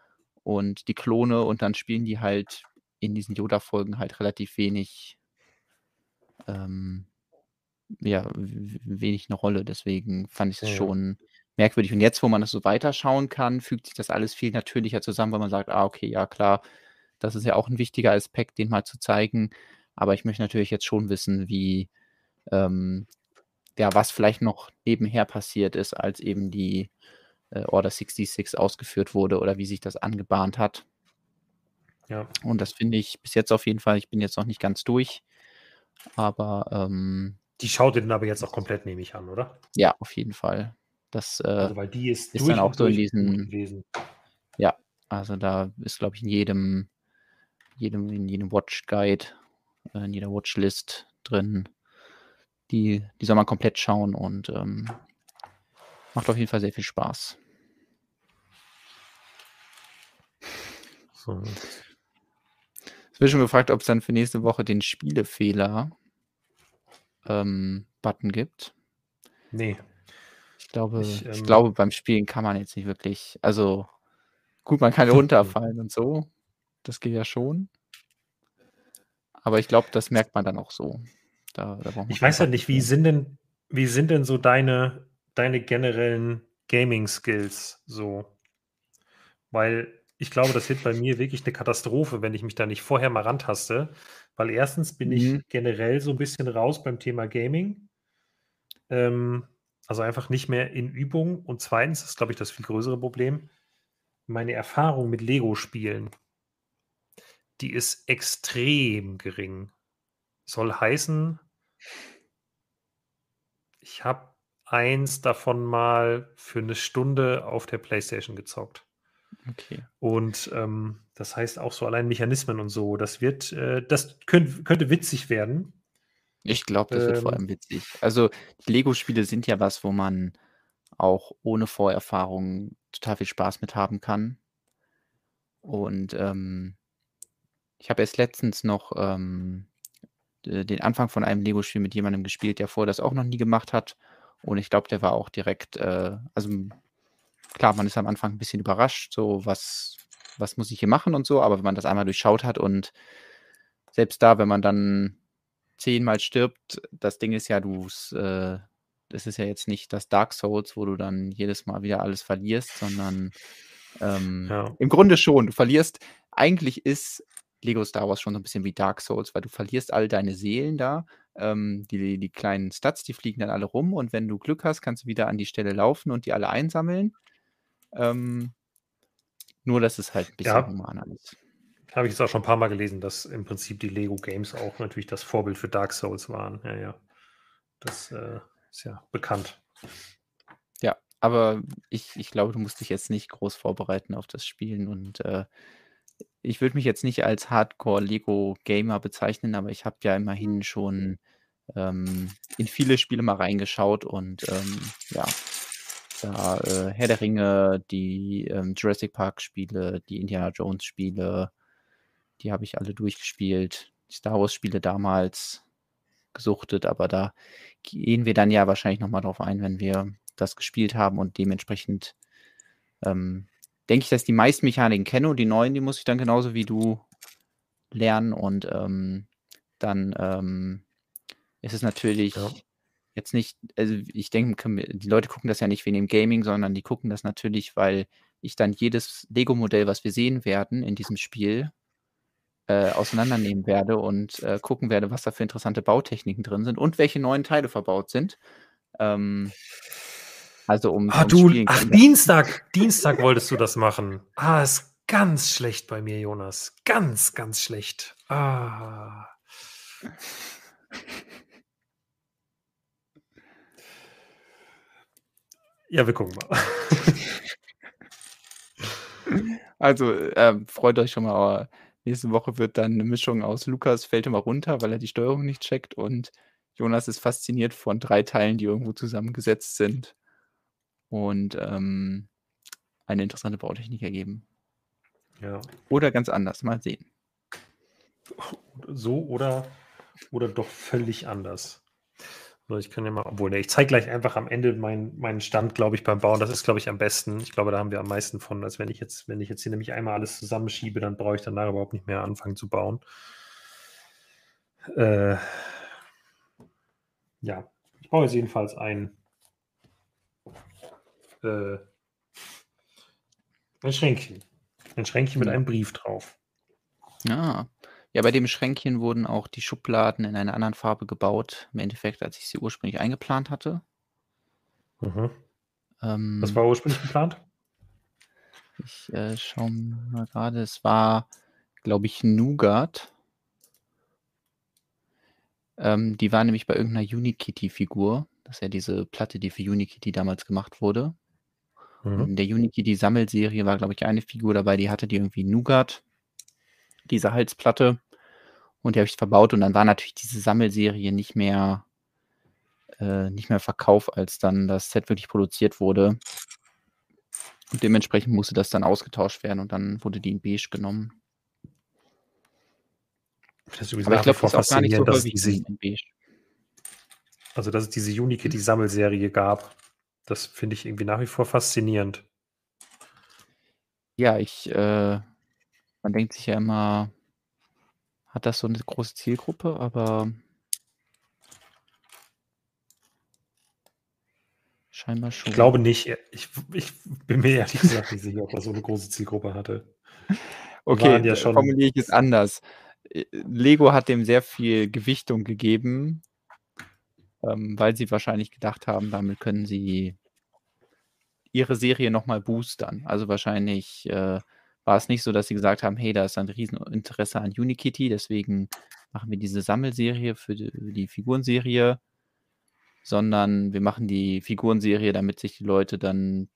und die Klone und dann spielen die halt in diesen Yoda-Folgen halt relativ wenig, ähm, ja, wenig eine Rolle. Deswegen fand ich es Ja. schon merkwürdig. Und jetzt, wo man das so weiterschauen kann, fügt sich das alles viel natürlicher zusammen, weil man sagt, ah, okay, ja klar, das ist ja auch ein wichtiger Aspekt, den mal zu zeigen. Aber ich möchte natürlich jetzt schon wissen, wie, ähm, ja, was vielleicht noch nebenher passiert ist, als eben die äh, Order 66 ausgeführt wurde oder wie sich das angebahnt hat. Ja. Und das finde ich bis jetzt auf jeden Fall, ich bin jetzt noch nicht ganz durch, aber ähm, Die schaut ihr dann aber jetzt auch komplett, nehme ich an, oder? ja, auf jeden Fall. Das, äh, Also, weil die ist, ist dann auch so in diesen- gewesen. also da ist, glaube ich, in jedem, jedem, in jedem Watch Guide, äh, in jeder Watchlist drin. Die, die soll man komplett schauen und ähm, macht auf jeden Fall sehr viel Spaß. So. Es wird schon gefragt, ob es dann für nächste Woche den Spielefehler ähm, Button gibt. Nee. Ich glaube, Ich, ich, ähm, glaube, beim Spielen kann man jetzt nicht wirklich, also gut, man kann [laughs] runterfallen und so. Das geht ja schon. Aber ich glaube, das merkt man dann auch so. Da, da Ich weiß halt nicht, wie sind denn, wie sind denn so deine, deine generellen Gaming-Skills so? Weil ich glaube, das wird bei mir wirklich eine Katastrophe, wenn ich mich da nicht vorher mal rantaste. Weil erstens bin Mhm. ich generell so ein bisschen raus beim Thema Gaming. Ähm, also einfach nicht mehr in Übung. Und zweitens, das ist, glaube ich, das viel größere Problem, meine Erfahrung mit Lego-Spielen, die ist extrem gering. Soll heißen, ich habe eins davon mal für eine Stunde auf der PlayStation gezockt. Okay. Und ähm, das heißt auch so allein Mechanismen und so. Das wird, äh, das könnt, könnte witzig werden. Ich glaube, das wird vor Ähm. allem witzig. Also, Lego-Spiele sind ja was, wo man auch ohne Vorerfahrung total viel Spaß mit haben kann. Und, ähm, ich habe erst letztens noch, ähm, äh, den Anfang von einem Lego-Spiel mit jemandem gespielt, der vorher das auch noch nie gemacht hat. Und ich glaube, der war auch direkt, äh also, klar, man ist am Anfang 'n bisschen überrascht, so: „Was was muss ich hier machen?“ und so, aber wenn man das einmal durchschaut hat und selbst da, wenn man dann zehnmal stirbt, das Ding ist ja, du's äh, das ist ja jetzt nicht das Dark Souls, wo du dann jedes Mal wieder alles verlierst, sondern, ähm, Ja. im Grunde schon. Du verlierst eigentlich ist Lego Star Wars schon so 'n bisschen wie Dark Souls, weil du verlierst all deine Seelen da. Ähm, die die kleinen Stats, die fliegen dann alle rum und wenn du Glück hast, kannst du wieder an die Stelle laufen und die alle einsammeln. Ähm, nur, dass es halt 'n bisschen Ja. humaner ist. Habe ich jetzt auch schon 'n paar Mal gelesen, dass im Prinzip die Lego Games auch natürlich das Vorbild für Dark Souls waren. Ja, ja. Das, äh, ist ja bekannt. Ja, aber ich ich glaube, du musst dich jetzt nicht groß vorbereiten auf das Spielen und, äh, ich würde mich jetzt nicht als Hardcore-Lego-Gamer bezeichnen, aber ich habe ja immerhin schon, ähm, in viele Spiele mal reingeschaut und, ähm, ja, da, äh, Herr der Ringe, die, ähm, Jurassic Park-Spiele, die Indiana Jones-Spiele, die habe ich alle durchgespielt. Die Star Wars-Spiele damals gesuchtet, aber da gehen wir dann ja wahrscheinlich noch mal drauf ein, wenn wir das gespielt haben und dementsprechend, ähm, denke ich, dass ich die meisten Mechaniken kenne und die neuen, die muss ich dann genauso wie du lernen und, ähm, dann, ähm, ist es natürlich Ja. jetzt nicht also, ich denke, die Leute gucken das ja nicht wegen dem Gaming, sondern die gucken das natürlich, weil ich dann jedes Lego-Modell, was wir sehen werden in diesem Spiel, äh, auseinandernehmen werde und, äh, gucken werde, was da für interessante Bautechniken drin sind und welche neuen Teile verbaut sind. Ähm also, um Ah, du ach, kann Dienstag Dienstag wolltest du das machen. Ah, ist ganz schlecht bei mir, Jonas. Ganz, ganz schlecht. Ah. Ja, wir gucken mal. [laughs] Also, ähm, freut euch schon mal, aber nächste Woche wird dann 'ne Mischung aus Lukas fällt immer runter, weil er die Steuerung nicht checkt und Jonas ist fasziniert von 3 Teilen, die irgendwo zusammengesetzt sind und, ähm, eine interessante Bautechnik ergeben. Ja. Oder ganz anders, mal sehen. So oder oder doch völlig anders. Ich kann ja mal obwohl, ne, ich zeige gleich einfach am Ende meinen meinen Stand, glaube ich, beim Bauen. Das ist, glaube ich, am besten. Ich glaube, da haben wir am meisten von, als wenn ich jetzt wenn ich jetzt hier nämlich einmal alles zusammenschiebe, dann brauche ich danach überhaupt nicht mehr anfangen zu bauen. Äh ja, ich baue jetzt jedenfalls ein äh ein Schränkchen. Ein Schränkchen mit Ja. einem Brief drauf. Ah. Ja, bei dem Schränkchen wurden auch die Schubladen in einer anderen Farbe gebaut, im Endeffekt, als ich sie ursprünglich eingeplant hatte. Mhm. Was Ähm war ursprünglich geplant? Ich, äh, schaue mal grade. Es war, glaube ich, Nougat. Ähm, die war nämlich bei irgend 'ner Unikitty-Figur. Das ist ja diese Platte, die für Unikitty damals gemacht wurde. Mhm. in der Unikitty-Sammelserie war, glaube ich, eine Figur dabei, die hatte die irgendwie Nougat, diese Halsplatte. Und die habe ich verbaut und dann war natürlich diese Sammelserie nicht mehr äh, nicht mehr Verkauf, als dann das Set wirklich produziert wurde. Und dementsprechend musste das dann ausgetauscht werden und dann wurde die in beige genommen. Das ist Aber ich glaube, das ist auch gar nicht so häufig diese in beige. also, dass es diese Unikitty-Sammelserie gab. Das finde ich irgendwie nach wie vor faszinierend. Ja, ich äh, man denkt sich ja immer hat das so 'ne große Zielgruppe, aber scheinbar Ich schon. glaube nicht. Ich ich bin mir ehrlich gesagt nicht sicher, ob das so 'ne große Zielgruppe hatte. Okay, ja schon formuliere ich es anders. Äh, Lego hat dem sehr viel Gewichtung gegeben, ähm, weil sie wahrscheinlich gedacht haben, damit können sie ihre Serie noch mal boostern. Also, wahrscheinlich, äh, war es nicht so, dass sie gesagt haben: „Hey, da ist ein Rieseninteresse an Unikitty, deswegen machen wir diese Sammelserie für d die Figurenserie“, sondern wir machen die Figurenserie, damit sich die Leute dann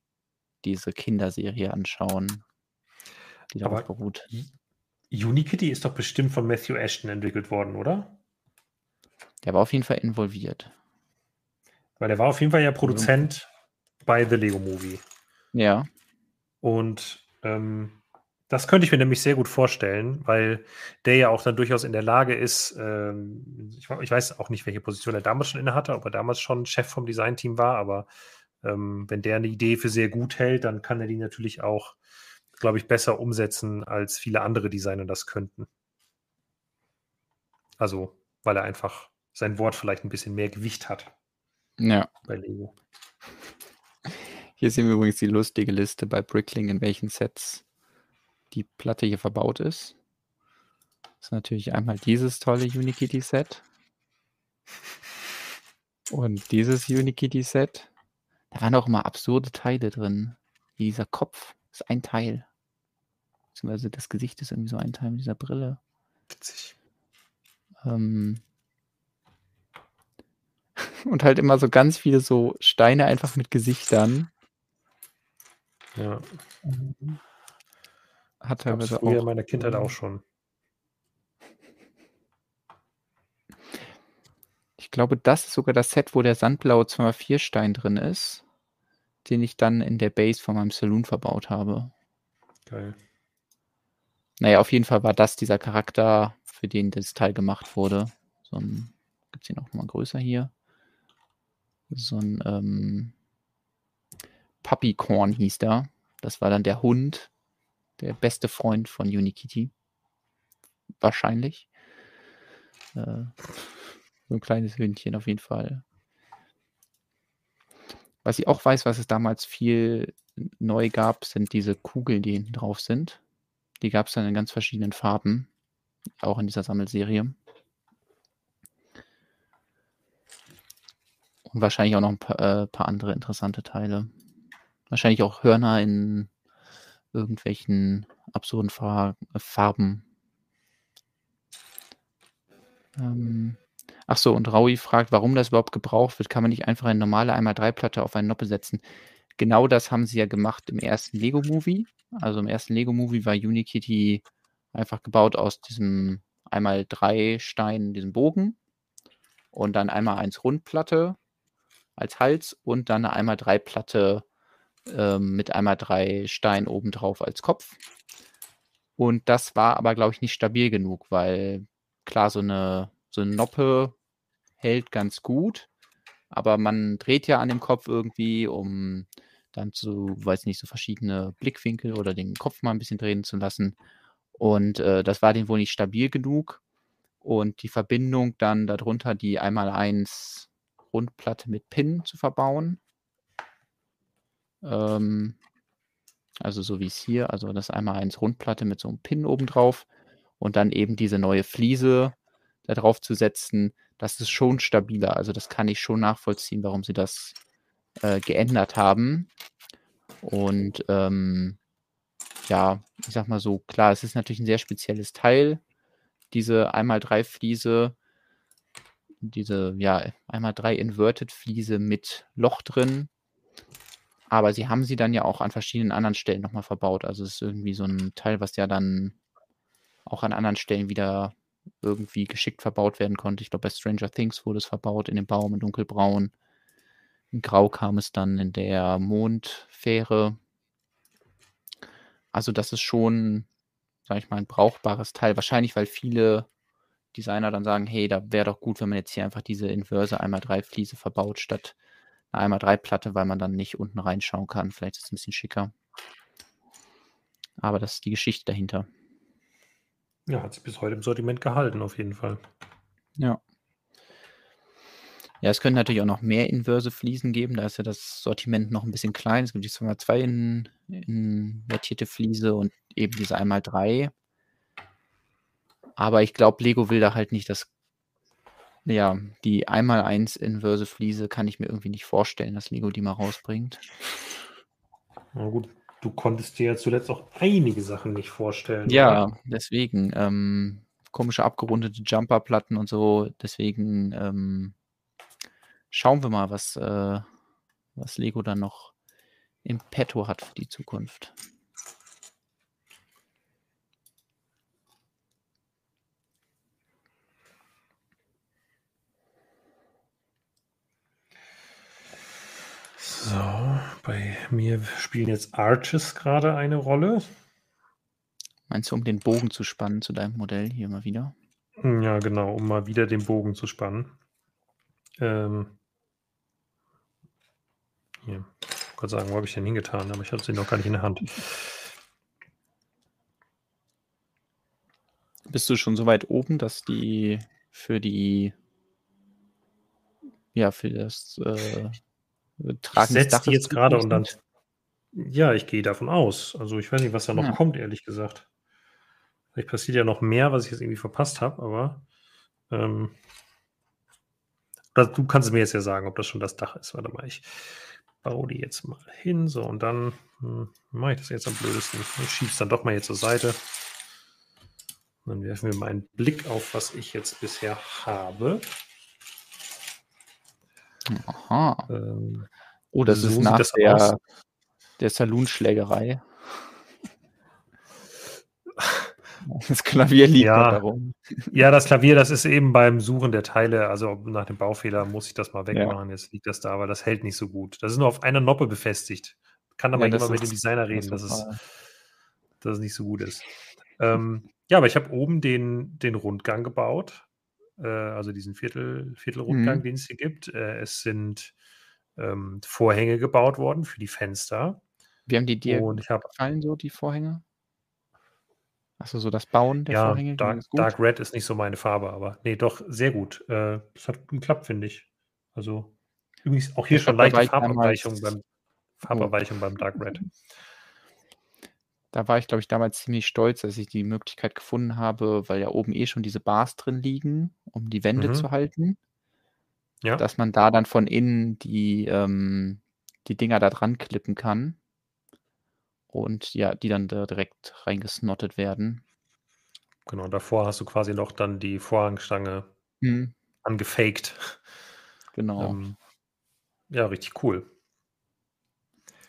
diese Kinderserie anschauen. die darauf beruht. Unikitty ist doch bestimmt von Matthew Ashton entwickelt worden, oder? Der war auf jeden Fall involviert. Weil der war auf jeden Fall ja Produzent bei The Lego Movie. Ja. Und ähm, das könnte ich mir nämlich sehr gut vorstellen, weil der ja auch dann durchaus in der Lage ist, ähm, ich, ich, weiß auch nicht, welche Position er damals schon inne hatte, ob er damals schon Chef vom Designteam war, aber ähm, wenn der eine Idee für sehr gut hält, dann kann er die natürlich auch, glaube ich, besser umsetzen, als viele andere Designer das könnten. Also, weil er einfach sein Wort vielleicht ein bisschen mehr Gewicht hat. Ja. Bei Lego. Hier sehen wir übrigens die lustige Liste bei Brickling, in welchen Sets die Platte hier verbaut ist. Das ist natürlich einmal dieses tolle Unikitty-Set. Und dieses Unikitty-Set. Da waren auch immer absurde Teile drin. Wie dieser Kopf ist ein Teil. Beziehungsweise das Gesicht ist irgendwie so ein Teil mit dieser Brille. Witzig. Ähm, [laughs] und halt immer so ganz viele so Steine einfach mit Gesichtern. Ja. Hat teilweise früher auch. in meiner Kindheit auch schon. Ich glaube, das ist sogar das Set, wo der sandblaue 2x4 Stein drin ist, den ich dann in der Base von meinem Saloon verbaut habe. Geil. Naja, auf jeden Fall war das dieser Charakter, für den das Teil gemacht wurde. So ein, gibt es hier noch mal größer hier. So ein ähm, Puppycorn hieß der. Das war dann der Hund, der beste Freund von Unikitty. Wahrscheinlich. Äh, so ein kleines Hündchen auf jeden Fall. Was ich auch weiß, was es damals viel neu gab, sind diese Kugeln, die hinten drauf sind. Die gab es dann in ganz verschiedenen Farben. Auch in dieser Sammelserie. Und wahrscheinlich auch noch ein paar, äh, paar andere interessante Teile. Wahrscheinlich auch Hörner in irgendwelchen absurden Far Farben. Ähm, ach so, und Raui fragt, warum das überhaupt gebraucht wird. Kann man nicht einfach eine normale 1x3-Platte auf eine Noppe setzen? Genau das haben sie ja gemacht im ersten Lego-Movie. Also im ersten Lego-Movie war Unikitty einfach gebaut aus diesem 1x3-Stein, diesem Bogen. Und dann einmal eins Rundplatte als Hals und dann eine 1x3-Platte ähm, mit einmal drei Steinen obendrauf als Kopf. Und das war aber, glaube ich, nicht stabil genug, weil klar, so eine, so eine Noppe hält ganz gut, aber man dreht ja an dem Kopf irgendwie, um dann zu, weiß nicht, so verschiedene Blickwinkel oder den Kopf mal ein bisschen drehen zu lassen. Und äh, das war den wohl nicht stabil genug. Und die Verbindung dann darunter, die einmal eins Rundplatte mit Pin zu verbauen, ähm, also so wie es hier, also das einmal eins Rundplatte mit so einem Pin obendrauf und dann eben diese neue Fliese da drauf zu setzen, das ist schon stabiler. Also das kann ich schon nachvollziehen, warum sie das äh, geändert haben. Und ähm, ja, ich sag mal so, klar, es ist natürlich ein sehr spezielles Teil, diese einmal drei Fliese, diese ja einmal drei Inverted Fliese mit Loch drin. Aber sie haben sie dann ja auch an verschiedenen anderen Stellen nochmal verbaut. Also es ist irgendwie so ein Teil, was ja dann auch an anderen Stellen wieder irgendwie geschickt verbaut werden konnte. Ich glaube, bei Stranger Things wurde es verbaut in dem Baum in dunkelbraun. In Grau kam es dann in der Mondfähre. Also das ist schon, sag ich mal, ein brauchbares Teil. Wahrscheinlich, weil viele Designer dann sagen, hey, da wäre doch gut, wenn man jetzt hier einfach diese inverse einmal drei Fliese verbaut, statt eine einmal drei Platte, weil man dann nicht unten reinschauen kann. Vielleicht ist es ein bisschen schicker. Aber das ist die Geschichte dahinter. Ja, hat sich bis heute im Sortiment gehalten, auf jeden Fall. Ja. Ja, es können natürlich auch noch mehr inverse Fliesen geben. Da ist ja das Sortiment noch ein bisschen klein. Es gibt die 2x2 in, invertierte Fliese und eben diese 1x3. Aber ich glaube, Lego will da halt nicht das. Ja, die 1x1 inverse Fliese kann ich mir irgendwie nicht vorstellen, dass Lego die mal rausbringt. Na gut, du konntest dir ja zuletzt auch einige Sachen nicht vorstellen. Ja, oder? deswegen. Ähm, komische abgerundete Jumperplatten und so. Deswegen ähm, schauen wir mal, was, äh, was Lego dann noch im Petto hat für die Zukunft. So, bei mir spielen jetzt Arches gerade eine Rolle. Meinst du, um den Bogen zu spannen zu deinem Modell hier mal wieder? Ja, genau, um mal wieder den Bogen zu spannen. Ähm, hier. Ich kann sagen, wo habe ich den hingetan? Aber ich habe sie noch gar nicht in der Hand. Bist du schon so weit oben, dass die für die ja, für das äh, Tragen ich setze die jetzt gerade und dann. Ja, ich gehe davon aus. Also ich weiß nicht, was da noch ja. kommt, ehrlich gesagt. Vielleicht passiert ja noch mehr, was ich jetzt irgendwie verpasst habe, aber ähm, du kannst es mir jetzt ja sagen, ob das schon das Dach ist. Warte mal, ich baue die jetzt mal hin. So, und dann hm, mache ich das jetzt am blödesten. Ich schiebe es dann doch mal hier zur Seite. Dann werfen wir mal einen Blick auf, was ich jetzt bisher habe. Aha. Ähm, oh, das so ist nach das der, der Saloonschlägerei. [laughs] Das Klavier liegt ja. darum. Ja, das Klavier, das ist eben beim Suchen der Teile, also nach dem Baufehler muss ich das mal wegmachen. Ja. Jetzt liegt das da, aber das hält nicht so gut. Das ist nur auf einer Noppe befestigt. Kann aber ja, jemand mit dem Designer reden, dass es, dass es nicht so gut ist. Ähm, ja, aber ich habe oben den, den Rundgang gebaut äh, also diesen Viertel, Viertelrundgang, mhm. den es hier gibt. Äh, es sind ähm, Vorhänge gebaut worden für die Fenster. Wie haben die dir Und ich hab, gefallen, so die Vorhänge? Achso, so das Bauen der ja, Vorhänge? Dark, Dark, Red ist nicht so meine Farbe, aber nee, doch, sehr gut. Äh, das hat geklappt, finde ich. Also, übrigens auch hier ich schon leichte Farbabweichung beim, Farbabweichung oh. beim Dark Red. Da war ich, glaube ich, damals ziemlich stolz, dass ich die Möglichkeit gefunden habe, weil ja oben eh schon diese Bars drin liegen, um die Wände mhm. zu halten. Ja. Dass man da dann von innen die, ähm, die Dinger da dran klippen kann. Und ja, die dann da direkt reingesnottet werden. Genau, davor hast du quasi noch dann die Vorhangstange mhm. angefaked. Genau. Ähm, ja, richtig cool.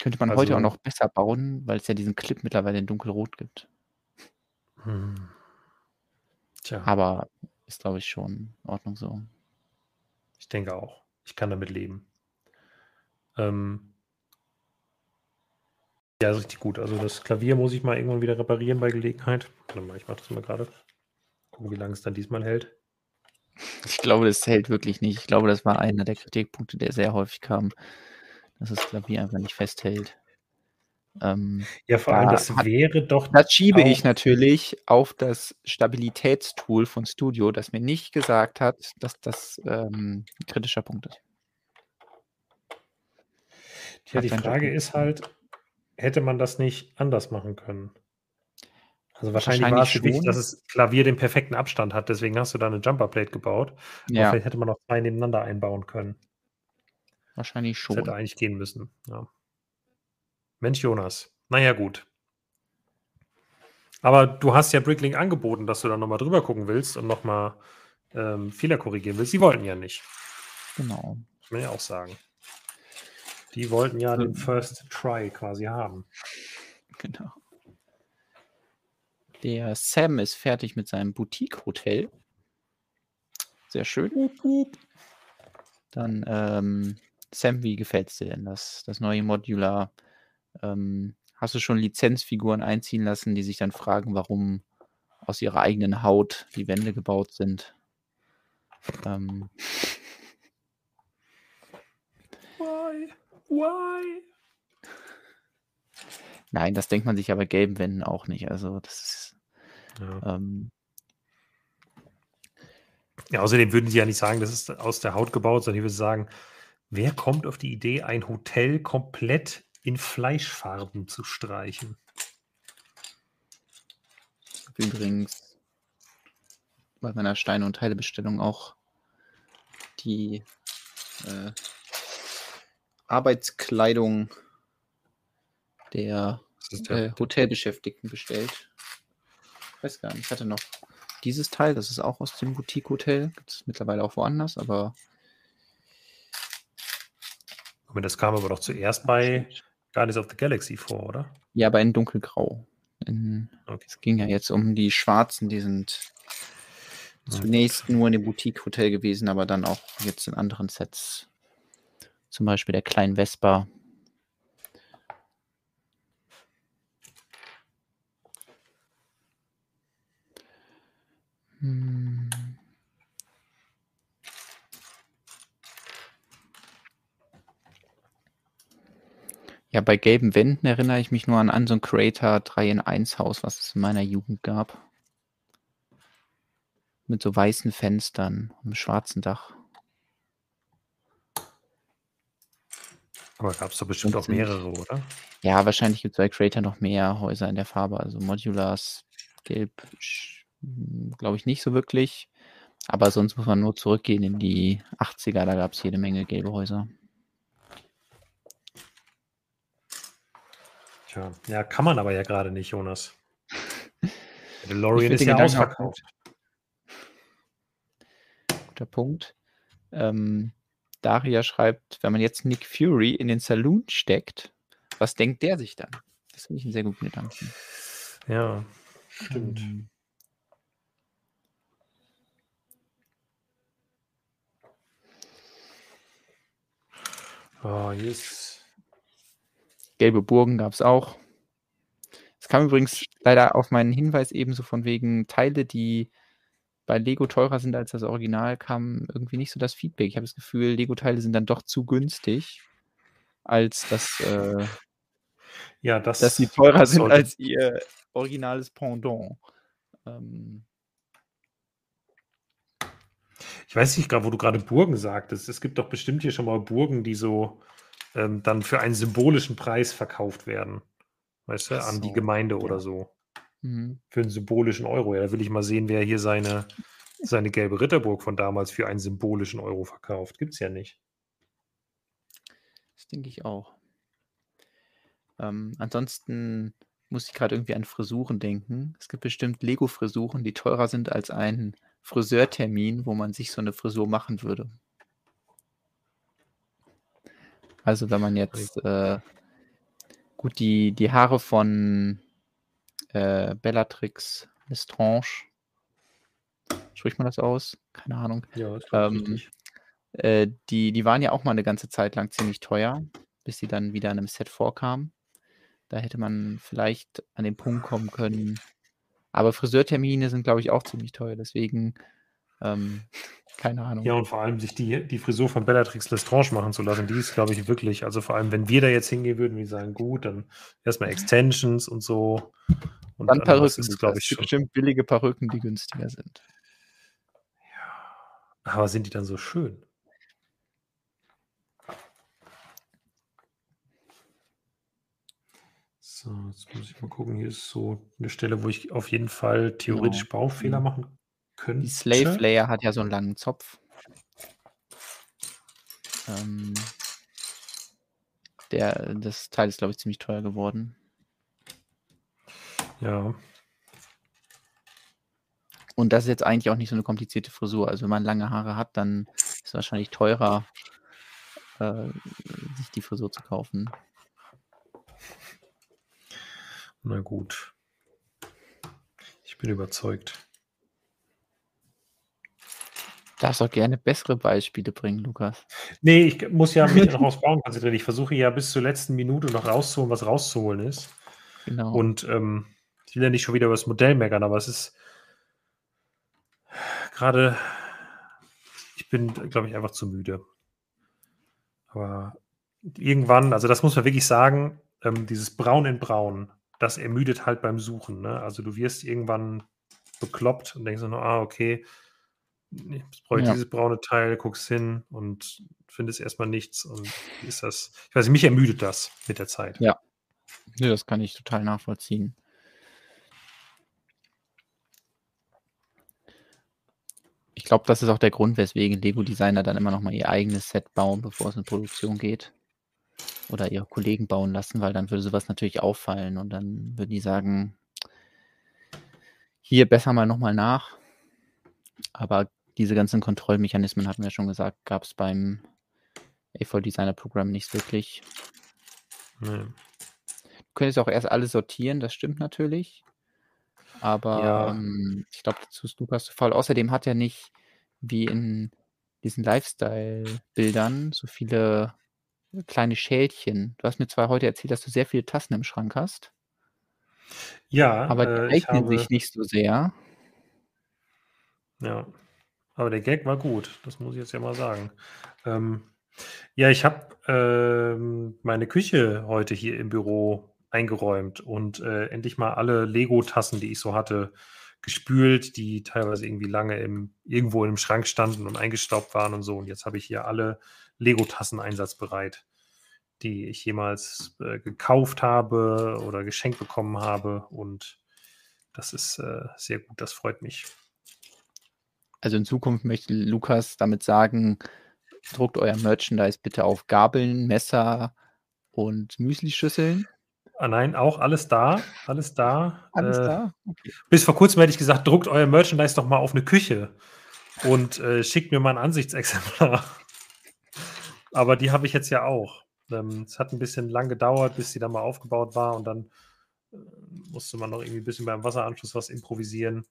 Könnte man heute auch also noch besser bauen, weil es ja diesen Clip mittlerweile in dunkelrot gibt. Hm. Tja. Aber ist, glaube ich, schon in Ordnung so. Ich denke auch. Ich kann damit leben. Ähm, ja, richtig gut. Also das Klavier muss ich mal irgendwann wieder reparieren bei Gelegenheit. Warte mal, ich mache das mal gerade. Gucken, wie lange es dann diesmal hält. Ich glaube, das hält wirklich nicht. Ich glaube, das war einer der Kritikpunkte, der sehr häufig kam dass das Klavier einfach nicht festhält. Ähm, ja, vor allem, das wäre doch. Das schiebe ich natürlich auf das Stabilitätstool von Studio, das mir nicht gesagt hat, dass das ähm, ein kritischer Punkt ist. Ja, die Frage ist halt, hätte man das nicht anders machen können? Also wahrscheinlich, wahrscheinlich war es wichtig, dass das Klavier den perfekten Abstand hat, deswegen hast du da eine Jumperplate gebaut. Ja. vielleicht hätte man noch zwei nebeneinander einbauen können. Wahrscheinlich schon. Das hätte eigentlich gehen müssen. Ja. Mensch, Jonas. Naja, gut. Aber du hast ja Bricklink angeboten, dass du da nochmal drüber gucken willst und nochmal ähm, Fehler korrigieren willst. Die wollten ja nicht. Genau. Ich will ja auch sagen. Die wollten ja den First Try quasi haben. Genau. Der Sam ist fertig mit seinem Boutique-Hotel. Sehr schön. Dann ähm, Sam, wie gefällt es dir denn das, das neue Modular? Ähm, hast du schon Lizenzfiguren einziehen lassen, die sich dann fragen, warum aus ihrer eigenen Haut die Wände gebaut sind? Ähm. Why? Why? Nein, das denkt man sich aber gelben Wänden auch nicht. Also das ist. Ja. Ähm, ja, außerdem würden sie ja nicht sagen, das ist aus der Haut gebaut, sondern die würden sagen, Wer kommt auf die Idee, ein Hotel komplett in Fleischfarben zu streichen? Übrigens bei meiner Steine- und Teilebestellung auch die äh, Arbeitskleidung der, der äh, Hotelbeschäftigten bestellt. Ich weiß gar nicht, ich hatte noch dieses Teil, das ist auch aus dem Boutique-Hotel, gibt es mittlerweile auch woanders, aber Moment, das kam aber doch zuerst bei Guardians of the Galaxy vor, oder? Ja, bei in dunkelgrau. In, okay. Es ging ja jetzt um die Schwarzen, die sind zunächst nur in dem Boutique-Hotel gewesen, aber dann auch jetzt in anderen Sets. Zum Beispiel der kleinen Vespa. Hm. Ja, bei gelben Wänden erinnere ich mich nur an, an so ein Creator 3 in 1 Haus, was es in meiner Jugend gab. Mit so weißen Fenstern und einem schwarzen Dach. Aber gab es doch bestimmt auch mehrere, oder? Ja, wahrscheinlich gibt es bei Creator noch mehr Häuser in der Farbe. Also Modulars, Gelb, glaube ich nicht so wirklich. Aber sonst muss man nur zurückgehen in die 80er, da gab es jede Menge gelbe Häuser. Tja, ja, kann man aber ja gerade nicht, Jonas. Der [laughs] DeLorean ist ja ausverkauft. Guter Punkt. Ähm, Daria schreibt, wenn man jetzt Nick Fury in den Saloon steckt, was denkt der sich dann? Das finde ich einen sehr guten Gedanken. Ja, stimmt. Ähm, Oh, yes. Gelbe Burgen gab es auch. Es kam übrigens leider auf meinen Hinweis ebenso von wegen Teile, die bei Lego teurer sind als das Original, kam irgendwie nicht so das Feedback. Ich habe das Gefühl, Lego-Teile sind dann doch zu günstig, als dass, äh, ja, das, dass sie teurer sind als ihr originales Pendant. Ähm, ich weiß nicht gerade, wo du gerade Burgen sagtest. Es gibt doch bestimmt hier schon mal Burgen, die so ähm, dann für einen symbolischen Preis verkauft werden. Weißt du, so. an die Gemeinde ja. oder so. Mhm. Für einen symbolischen Euro. Ja, da will ich mal sehen, wer hier seine, seine gelbe Ritterburg von damals für einen symbolischen Euro verkauft. Gibt es ja nicht. Das denke ich auch. Ähm, ansonsten muss ich gerade irgendwie an Frisuren denken. Es gibt bestimmt Lego-Frisuren, die teurer sind als ein Friseurtermin, wo man sich so eine Frisur machen würde. Also wenn man jetzt äh, gut die, die Haare von äh, Bellatrix Lestrange, spricht man das aus? Keine Ahnung. Ja, ähm, äh, die, die waren ja auch mal eine ganze Zeit lang ziemlich teuer, bis sie dann wieder in einem Set vorkamen. Da hätte man vielleicht an den Punkt kommen können. Aber Friseurtermine sind, glaube ich, auch ziemlich teuer. Deswegen ähm, keine Ahnung. Ja, und vor allem sich die, die Frisur von Bellatrix Lestrange machen zu lassen, die ist, glaube ich, wirklich, also vor allem, wenn wir da jetzt hingehen würden, wir sagen, gut, dann erstmal Extensions und so. Und dann Perücken, ist, glaube ich, bestimmt billige Perücken, die günstiger sind. Ja, aber sind die dann so schön? So, jetzt muss ich mal gucken. Hier ist so eine Stelle, wo ich auf jeden Fall theoretisch genau. Baufehler mhm. machen könnte. Die Slave Layer hat ja so einen langen Zopf. Ähm, der, das Teil ist, glaube ich, ziemlich teuer geworden. Ja. Und das ist jetzt eigentlich auch nicht so eine komplizierte Frisur. Also wenn man lange Haare hat, dann ist es wahrscheinlich teurer, äh, sich die Frisur zu kaufen. Na gut. Ich bin überzeugt. Darfst auch gerne bessere Beispiele bringen, Lukas. Nee, ich muss ja mich [laughs] noch aufs Bauen konzentrieren. Ich versuche ja bis zur letzten Minute noch rauszuholen, was rauszuholen ist. Genau. Und ähm, ich will ja nicht schon wieder über das Modell meckern, aber es ist gerade, ich bin, glaube ich, einfach zu müde. Aber irgendwann, also das muss man wirklich sagen, ähm, dieses Braun in Braun, das ermüdet halt beim Suchen. Ne? Also du wirst irgendwann bekloppt und denkst nur, ah, okay, ich brauche ja. dieses braune Teil, guckst hin und findest erstmal nichts. Und ist das? Ich weiß nicht, mich ermüdet das mit der Zeit. Ja. ja das kann ich total nachvollziehen. Ich glaube, das ist auch der Grund, weswegen Lego-Designer dann immer noch mal ihr eigenes Set bauen, bevor es in Produktion geht. Oder ihre Kollegen bauen lassen, weil dann würde sowas natürlich auffallen und dann würden die sagen, hier besser mal nochmal nach. Aber diese ganzen Kontrollmechanismen, hatten wir schon gesagt, gab es beim A4 Designer Programm nicht wirklich. Nee. Du könntest auch erst alles sortieren, das stimmt natürlich. Aber ja. ähm, ich glaube, dazu ist Lukas zu faul. Außerdem hat er nicht wie in diesen Lifestyle-Bildern so viele kleine Schälchen. Du hast mir zwar heute erzählt, dass du sehr viele Tassen im Schrank hast. Ja, aber die äh, eignen habe... sich nicht so sehr. Ja. Aber der Gag war gut, das muss ich jetzt ja mal sagen. Ähm, ja, ich habe ähm, meine Küche heute hier im Büro eingeräumt und äh, endlich mal alle Lego-Tassen, die ich so hatte, gespült, die teilweise irgendwie lange im, irgendwo einem Schrank standen und eingestaubt waren und so. Und jetzt habe ich hier alle Lego-Tassen einsatzbereit, die ich jemals äh, gekauft habe oder geschenkt bekommen habe. Und das ist äh, sehr gut, das freut mich. Also in Zukunft möchte Lukas damit sagen, druckt euer Merchandise bitte auf Gabeln, Messer und Müslischüsseln. Ah, nein, auch alles da, alles da. Alles Äh, da? Okay. Bis vor kurzem hätte ich gesagt, druckt euer Merchandise doch mal auf eine Küche und äh, schickt mir mal ein Ansichtsexemplar. [laughs] Aber die habe ich jetzt ja auch. Ähm, es hat ein bisschen lang gedauert, bis sie dann mal aufgebaut war und dann äh, musste man noch irgendwie ein bisschen beim Wasseranschluss was improvisieren.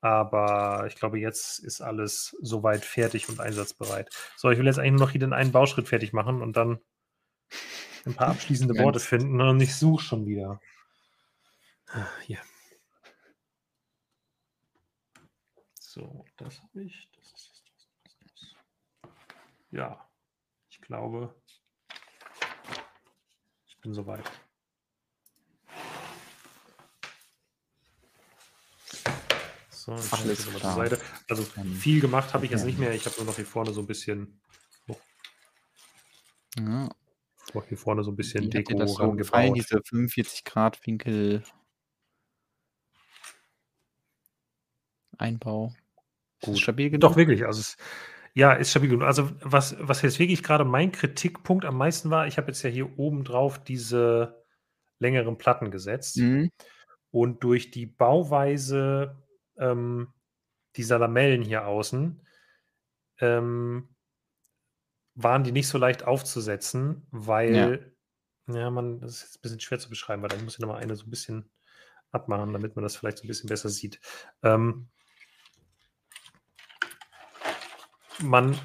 Aber ich glaube, jetzt ist alles soweit fertig und einsatzbereit. So, ich will jetzt eigentlich nur noch hier den einen Bauschritt fertig machen und dann ein paar abschließende. Worte finden und ich suche schon wieder. Ah, Hier. So, das habe ich. Das ist das, das, das, das. Ja, ich glaube, ich bin soweit. So, Alles klar. Seite. Also Ähm, viel gemacht habe ich jetzt nicht mehr. Ich habe nur noch hier vorne so ein bisschen, Ja. noch hier vorne so ein bisschen Wie Deko das so gefallen, diese 45 Grad Winkel Einbau? Gut. stabil genug? Doch, wirklich. Also es, ja, ist stabil genug. Also was, was jetzt wirklich gerade mein Kritikpunkt am meisten war, ich habe jetzt ja hier oben drauf diese längeren Platten gesetzt. Mhm. Und durch die Bauweise ähm, dieser Lamellen hier außen ähm, waren die nicht so leicht aufzusetzen, weil, ja, man, das ist jetzt ein bisschen schwer zu beschreiben, weil da muss ich nochmal eine so ein bisschen abmachen, damit man das vielleicht so ein bisschen besser sieht. Ähm, man,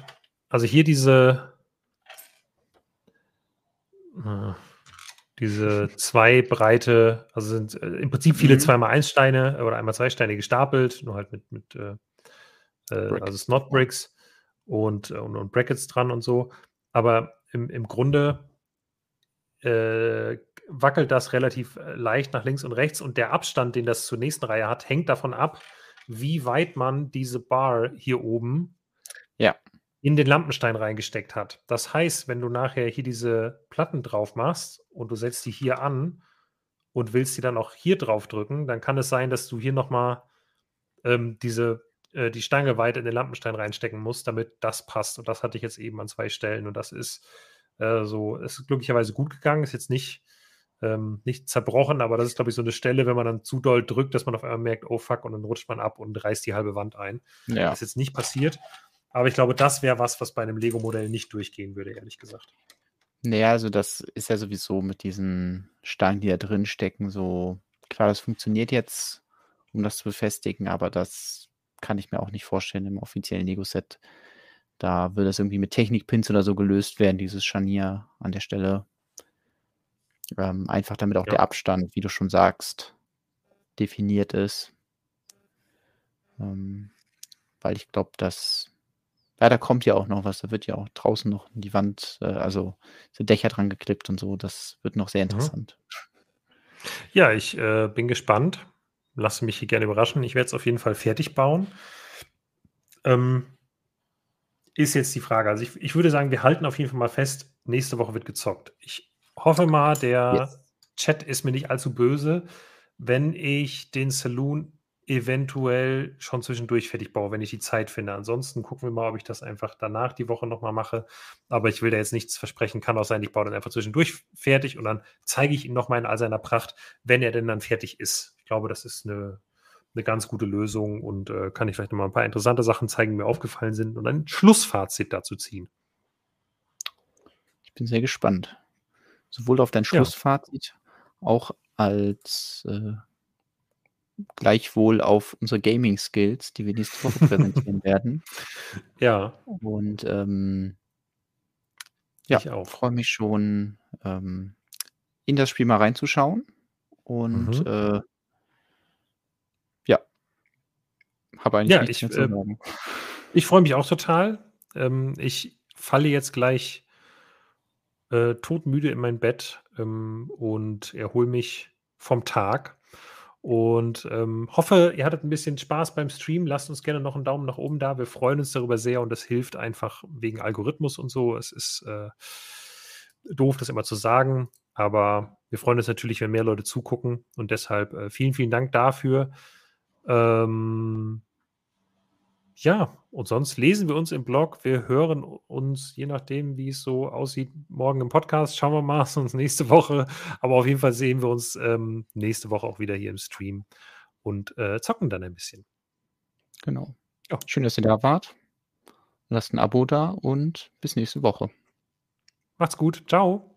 also hier diese, äh, diese zwei breite, also sind äh, im Prinzip viele Mhm. 2x1 Steine oder einmal zwei Steine gestapelt, nur halt mit, mit äh, äh, also. Snot Bricks und, äh, und, und Brackets dran und so. Aber im, im Grunde äh, wackelt das relativ leicht nach links und rechts und der Abstand, den das zur nächsten Reihe hat, hängt davon ab, wie weit man diese Bar hier oben Ja. In den Lampenstein reingesteckt hat. Das heißt, wenn du nachher hier diese Platten drauf machst und du setzt die hier an und willst die dann auch hier drauf drücken, dann kann es sein, dass du hier nochmal ähm, diese äh, die Stange weiter in den Lampenstein reinstecken musst, damit das passt. Und das hatte ich jetzt eben an zwei Stellen und das ist äh, so, ist glücklicherweise gut gegangen, ist jetzt nicht ähm, nicht zerbrochen, aber das ist, glaube ich, so eine Stelle, wenn man dann zu doll drückt, dass man auf einmal merkt, oh fuck, und dann rutscht man ab und reißt die halbe Wand ein. Ja. Das ist jetzt nicht passiert. Aber ich glaube, das wäre was, was bei einem Lego-Modell nicht durchgehen würde, ehrlich gesagt. Naja, also das ist ja sowieso mit diesen Stangen, die da drin stecken, so klar, das funktioniert jetzt, um das zu befestigen, aber das kann ich mir auch nicht vorstellen im offiziellen Lego-Set. Da würde das irgendwie mit Technikpins oder so gelöst werden, dieses Scharnier an der Stelle. Ähm, einfach damit auch Ja. der Abstand, wie du schon sagst, definiert ist. Ähm, weil ich glaube, dass ja, da kommt ja auch noch was. Da wird ja auch draußen noch in die Wand, äh, also so Dächer dran geklippt und so. Das wird noch sehr Mhm. interessant. Ja, ich äh, bin gespannt. Lasse mich hier gerne überraschen. Ich werde es auf jeden Fall fertig bauen. Ähm, ist jetzt die Frage. Also ich, ich würde sagen, wir halten auf jeden Fall mal fest, nächste Woche wird gezockt. Ich hoffe mal, der Yes. Chat ist mir nicht allzu böse, wenn ich den Saloon eventuell schon zwischendurch fertig baue, wenn ich die Zeit finde. Ansonsten gucken wir mal, ob ich das einfach danach die Woche nochmal mache. Aber ich will da jetzt nichts versprechen. Kann auch sein, ich baue dann einfach zwischendurch fertig und dann zeige ich ihn nochmal in all seiner Pracht, wenn er denn dann fertig ist. Ich glaube, das ist eine, eine ganz gute Lösung und äh, kann ich vielleicht nochmal ein paar interessante Sachen zeigen, die mir aufgefallen sind und ein Schlussfazit dazu ziehen. Ich bin sehr gespannt. Sowohl auf dein Ja. Schlussfazit, auch als äh, gleichwohl auf unsere Gaming-Skills, die wir nächste Woche präsentieren [laughs] werden. Ja, Und ähm, ja, ich freue mich schon, ähm, in das Spiel mal reinzuschauen. Und Mhm. äh, ja, habe eigentlich Ja, nichts ich, äh, ich freue mich auch total. Ähm, ich falle jetzt gleich äh, todmüde in mein Bett ähm, und erhole mich vom Tag. Und ähm, hoffe, ihr hattet ein bisschen Spaß beim Stream. Lasst uns gerne noch einen Daumen nach oben da. Wir freuen uns darüber sehr und das hilft einfach wegen Algorithmus und so. Es ist äh, doof, das immer zu sagen, aber wir freuen uns natürlich, wenn mehr Leute zugucken und deshalb äh, vielen, vielen Dank dafür. Ähm, ja, und sonst lesen wir uns im Blog. Wir hören uns, je nachdem, wie es so aussieht, morgen im Podcast. Schauen wir mal, [laughs] sonst nächste Woche. Aber auf jeden Fall sehen wir uns ähm, nächste Woche auch wieder hier im Stream und äh, zocken dann ein bisschen. Genau. Ja. Schön, dass ihr da wart. Lasst ein Abo da und bis nächste Woche. Macht's gut. Ciao.